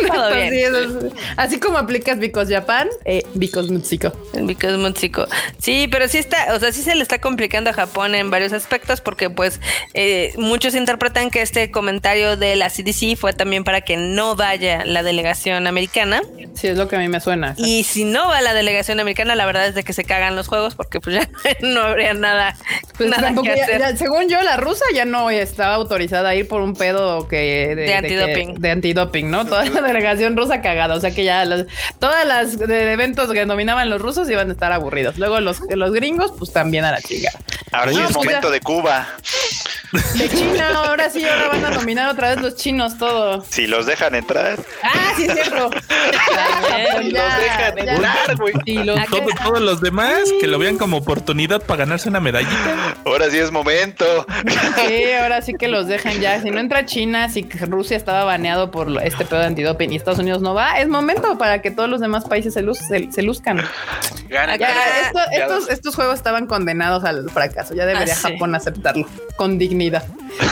así como aplicas Because Japan, eh, Because Mexico. Because Mexico. Sí, pero sí está, o sea, sí se le está complicando a Japón en varios aspectos porque pues eh, muchos interpretan que este comentario de la CDC fue también para que no vaya la delegación americana Sí, es lo que a mí me suena. Y si no va la delegación americana, la verdad es de que se cagan los juegos porque pues ya no habría nada, Pues nada tampoco que ya- hacer. ya- según yo, la rusa ya no estaba autorizada a ir por un pedo que De que- antidoping. de antidoping, ¿no? Toda la delegación rusa cagada. O sea que ya las- todas las de- eventos que dominaban los rusos iban a estar aburridos. Luego los, los gringos, pues también a la chica. Ahora sí No, es pues momento ya. de Cuba. De China, ahora sí, ahora van a dominar otra vez los chinos todo. Si los dejan entrar. Ah, sí, es cierto. Los dejan ya. entrar, güey. Sí, los- Todo- todos los demás que lo vean como oportunidad para ganarse una medallita. Ahora sí es momento. Sí, ahora sí que los dejan ya. Si no entra China, si Rusia estaba baneado por este pedo de antidoping y Estados Unidos no va, es momento para que todos los demás países se, luz- se- se luzcan. Ganan, Ya, ganan. esto- Ya estos, estos juegos estaban condenados al fracaso. Ya debería Ah, sí. Japón aceptarlo con dignidad.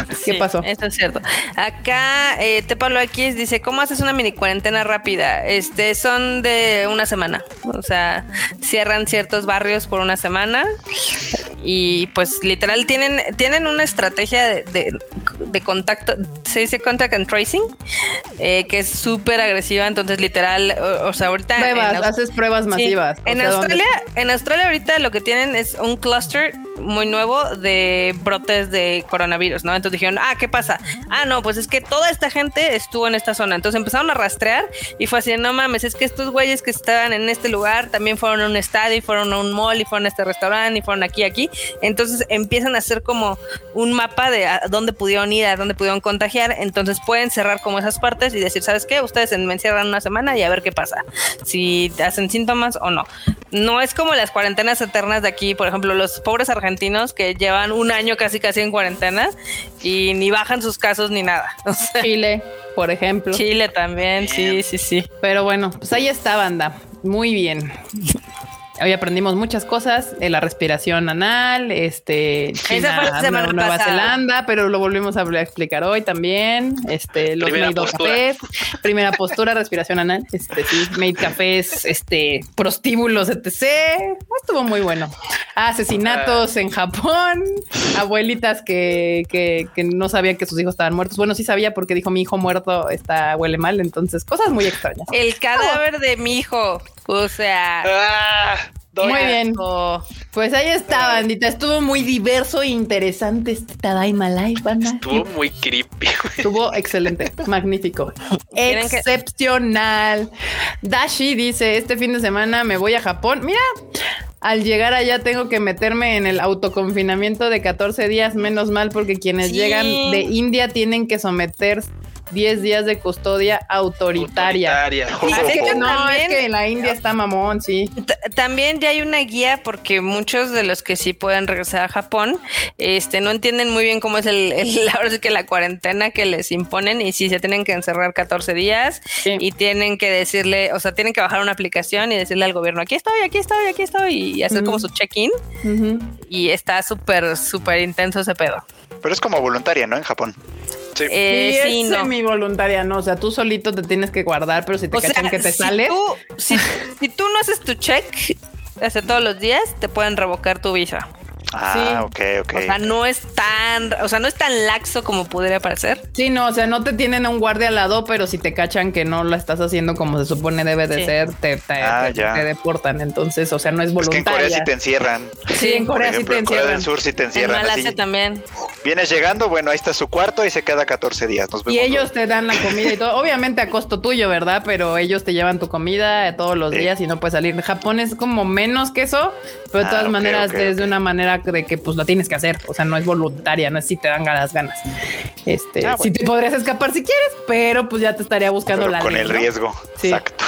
¿Qué Sí, pasó? Esto es cierto. Acá, eh, Te Pablo X dice, ¿cómo haces una mini cuarentena rápida? Este, son de una semana. O sea, cierran ciertos barrios por una semana y pues literal tienen, tienen una estrategia de, de- de contacto, se dice contact and tracing, eh, que es súper agresiva. Entonces, literal, o, o sea, ahorita... Pruebas, haces pruebas masivas. En sea, Australia, en Australia ahorita lo que tienen es un cluster muy nuevo de brotes de coronavirus, ¿no? Entonces dijeron, ah, ¿qué pasa? Ah, no, pues es que toda esta gente estuvo en esta zona. Entonces empezaron a rastrear y fue así, no mames, es que estos güeyes que estaban en este lugar también fueron a un estadio y fueron a un mall y fueron a este restaurante y fueron aquí, aquí. Entonces empiezan a hacer como un mapa de a dónde pudieron ir, a dónde pudieron contagiar. Entonces pueden cerrar como esas partes y decir, ¿sabes qué? Ustedes me encierran una semana y a ver qué pasa. Si hacen síntomas o no. No es como las cuarentenas eternas de aquí, por ejemplo, los pobres argentinos que llevan un año casi casi en cuarentena y ni bajan sus casos ni nada. O sea, Chile, por ejemplo. Chile también, sí, sí, sí. Pero bueno, pues ahí está, banda. Muy bien. Hoy aprendimos muchas cosas, eh, la respiración anal, este, China, fue la semana Nueva pasada. Zelanda, pero lo volvimos a explicar hoy también. Este, los Primera made postura. cafés, primera postura, respiración anal, este, sí, made cafés, este, prostíbulos, etc. Estuvo muy bueno. Asesinatos en Japón, abuelitas que, que, que no sabían que sus hijos estaban muertos. Bueno, sí sabía porque dijo mi hijo muerto está huele mal, entonces cosas muy extrañas. El cadáver de mi hijo. O sea, Ah. Muy bien. Pues ahí está, bandita. Estuvo muy diverso e interesante este Tadaima Live, banda. Estuvo muy creepy. güey. Estuvo excelente, magnífico, ¿Quieren que- excepcional. Dashi dice: Este fin de semana me voy a Japón. Mira, al llegar allá tengo que meterme en el autoconfinamiento de 14 días. Menos mal, porque quienes Sí. llegan de India tienen que someter 10 días de custodia autoritaria. Autoritaria. Es que no, también- es que la India está mamón, sí. También ya hay una guía porque muchos de los que sí pueden regresar a Japón este, no entienden muy bien cómo es el, el- ahora sí que la cuarentena que les imponen y si se tienen que encerrar 14 días Sí. y tienen que decirle, o sea, tienen que bajar una aplicación y decirle al gobierno, aquí estoy, aquí estoy, aquí estoy y hacer como su check-in y está súper, súper intenso ese pedo. Pero es como voluntaria, ¿no? En Japón. Sí. Eh, sí, sí, es no. no. O sea, tú solito te tienes que guardar, pero si te O sea, cachan que te si sales. tú- si, si tú no haces tu check hace todos los días, te pueden revocar tu visa. Ah, ok, ok. O sea, no es tan, o sea, no es tan laxo como pudiera parecer. Sí, no, o sea, no te tienen a un guardia al lado, pero si te cachan que no lo estás haciendo como se supone debe de Sí. ser, te, te, Ah, te- deportan. Entonces, o sea, no es es que en. Corea sí te encierran. Sí, en Corea sí ejemplo, te en Corea del encierran. Sur sí te En encierran. Malasia así. también. Vienes llegando, bueno, ahí está su cuarto y se queda 14 días. Nos vemos Y ellos luego. te dan la comida y todo, obviamente a costo tuyo, ¿verdad? Pero ellos te llevan tu comida todos los Sí. días y no puedes salir. Japón es como menos que eso, pero de Ah, todas maneras es de una manera de que pues lo tienes que hacer. O sea, no es voluntaria, no es si te dan las ganas. Este, Ah, sí bueno. te podrías escapar si quieres, pero pues ya te estaría buscando Pero la con ley, el ¿no? riesgo. Sí. Exacto.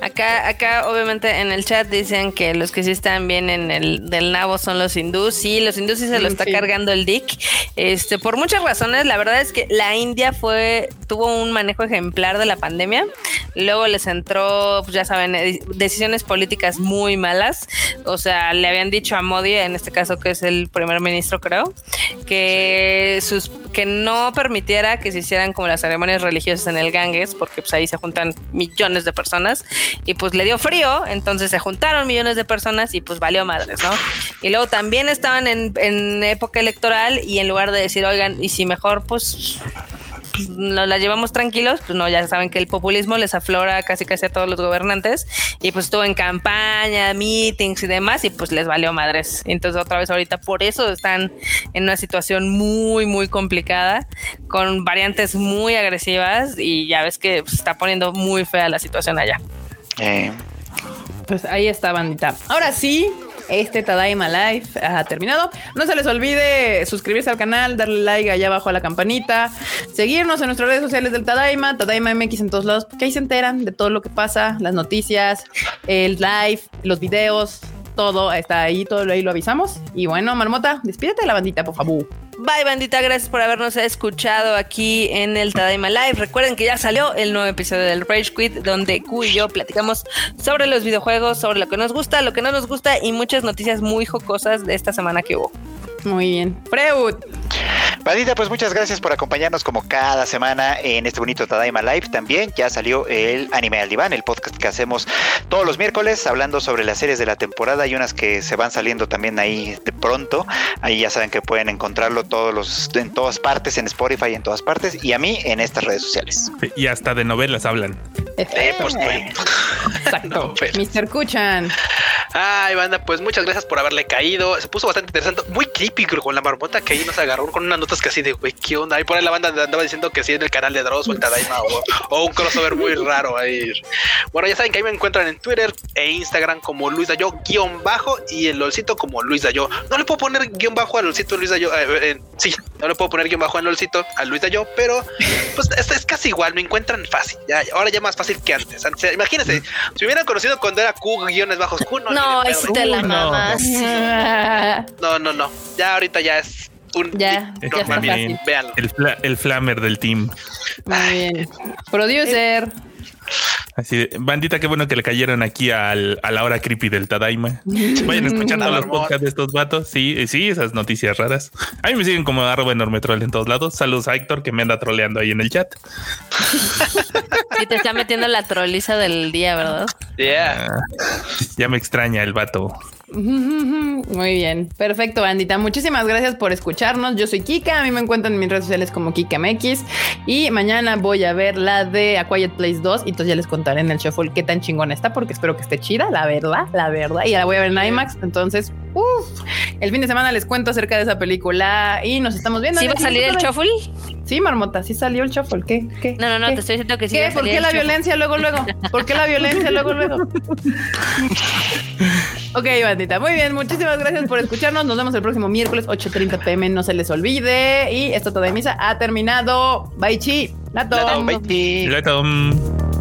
Acá, acá, obviamente, en el chat dicen que los que sí están bien en el del nabo son los hindús. Sí, los hindús sí se lo Mm, está sí. cargando el dick. Este, por muchas razones, la verdad es que la India fue, tuvo un manejo ejemplar de la pandemia. Luego les entró, pues ya saben, eh, decisiones políticas muy malas. O sea, le habían dicho a Modi, en este caso que es el primer ministro, creo, que sus que no permitiera que se hicieran como las ceremonias religiosas en el Ganges, porque pues ahí se juntan millones de personas y pues le dio frío, entonces se juntaron millones de personas y pues valió madres, ¿no? Y luego también estaban en, en época electoral y en lugar de decir, oigan, y si mejor pues pues, nos la llevamos tranquilos, pues no, ya saben que el populismo les aflora casi casi a todos los gobernantes y pues estuvo en campaña, meetings y demás y pues les valió madres. Entonces otra vez ahorita por eso están en una situación muy, muy complicada con variantes muy agresivas y ya ves que se está poniendo muy fea la situación allá. Eh, Pues ahí está, bandita. Ahora sí, este Tadaima Live ha terminado. No se les olvide suscribirse al canal, darle like allá abajo a la campanita, seguirnos en nuestras redes sociales del Tadaima, Tadaima MX en todos lados, porque ahí se enteran de todo lo que pasa, las noticias, el live, los videos, todo está ahí, todo ahí lo avisamos. Y bueno, Marmota, despídete de la bandita, por favor. Bye bandita, gracias por habernos escuchado aquí en el Tadaima Live. Recuerden que ya salió el nuevo episodio del Rage Quit donde Q y yo platicamos sobre los videojuegos, sobre lo que nos gusta, lo que no nos gusta y muchas noticias muy jocosas de esta semana que hubo. Muy bien. Freud. Bandita, pues muchas gracias por acompañarnos como cada semana en este bonito Tadaima Live. También ya salió el Anime al Diván, el podcast que hacemos todos los miércoles, hablando sobre las series de la temporada y unas que se van saliendo también ahí de pronto. Ahí ya saben que pueden encontrarlo todos los, en todas partes, en Spotify, en todas partes, y a mí en estas redes sociales. Y hasta de novelas hablan. Eh, pues, Exacto. No, Mr. Kuchan. Ay, banda, pues muchas gracias por haberle caído. Se puso bastante interesante, muy creepy creo, con la marmota que ahí nos agarró con unas notas que así de, güey, ¿qué onda? Ahí por ahí la banda andaba diciendo que sí en el canal de Dross o el Tadaima o, o un crossover muy raro ahí. Bueno, ya saben que ahí me encuentran en Twitter e Instagram como Luis Dayo guion bajo y en LOLcito como Luis Dayo. No le puedo poner guion bajo a LOLcito Luis Dayo. eh, eh, sí, no le puedo poner guion bajo en LOLcito a Luis Dayo, pero pues es, es casi igual, me encuentran fácil. Ya, ahora ya más fácil que antes. Antes, imagínense, si me hubieran conocido cuando era Q guiones bajos Q, no, No, de es te la no. mamas. no, no, no. Ya ahorita ya es un. Ya, ya está fácil. Véanlo. el, fla- el flamer del team. Muy bien. Producer. Así de, bandita, qué bueno que le cayeron aquí al, a la hora creepy del Tadaima. Vayan todos los podcasts de estos vatos. Sí, sí, esas noticias raras. A mí me siguen como arroba enorme troll en todos lados. Saludos a Héctor que me anda troleando ahí en el chat. Y te está metiendo la troliza del día, ¿verdad? Yeah. Ah, ya me extraña el vato. Muy bien, perfecto, bandita. Muchísimas gracias por escucharnos. Yo soy Kika, a mí me encuentran en mis redes sociales como KikaMX y mañana voy a ver la de A Quiet Place 2 y entonces ya les contaré en el shuffle qué tan chingona está porque espero que esté chida, la verdad, la verdad. Y la voy a ver en IMAX, entonces, uff, el fin de semana les cuento acerca de esa película y nos estamos viendo. ¿Sí va a salir el shuffle? Sí, Marmota, sí salió el shuffle. ¿Qué? ¿Qué? No, no, no, ¿Qué? te estoy diciendo que sí. ¿Qué? ¿Por qué la shuffle. violencia luego, luego? ¿Por qué la violencia luego, luego? ok, bandita. Muy bien. Muchísimas gracias por escucharnos. Nos vemos el próximo miércoles, 8.30 pm. No se les olvide. Y esto todo de misa ha terminado. Bye, chi. Lato. Lato, Bye. Um,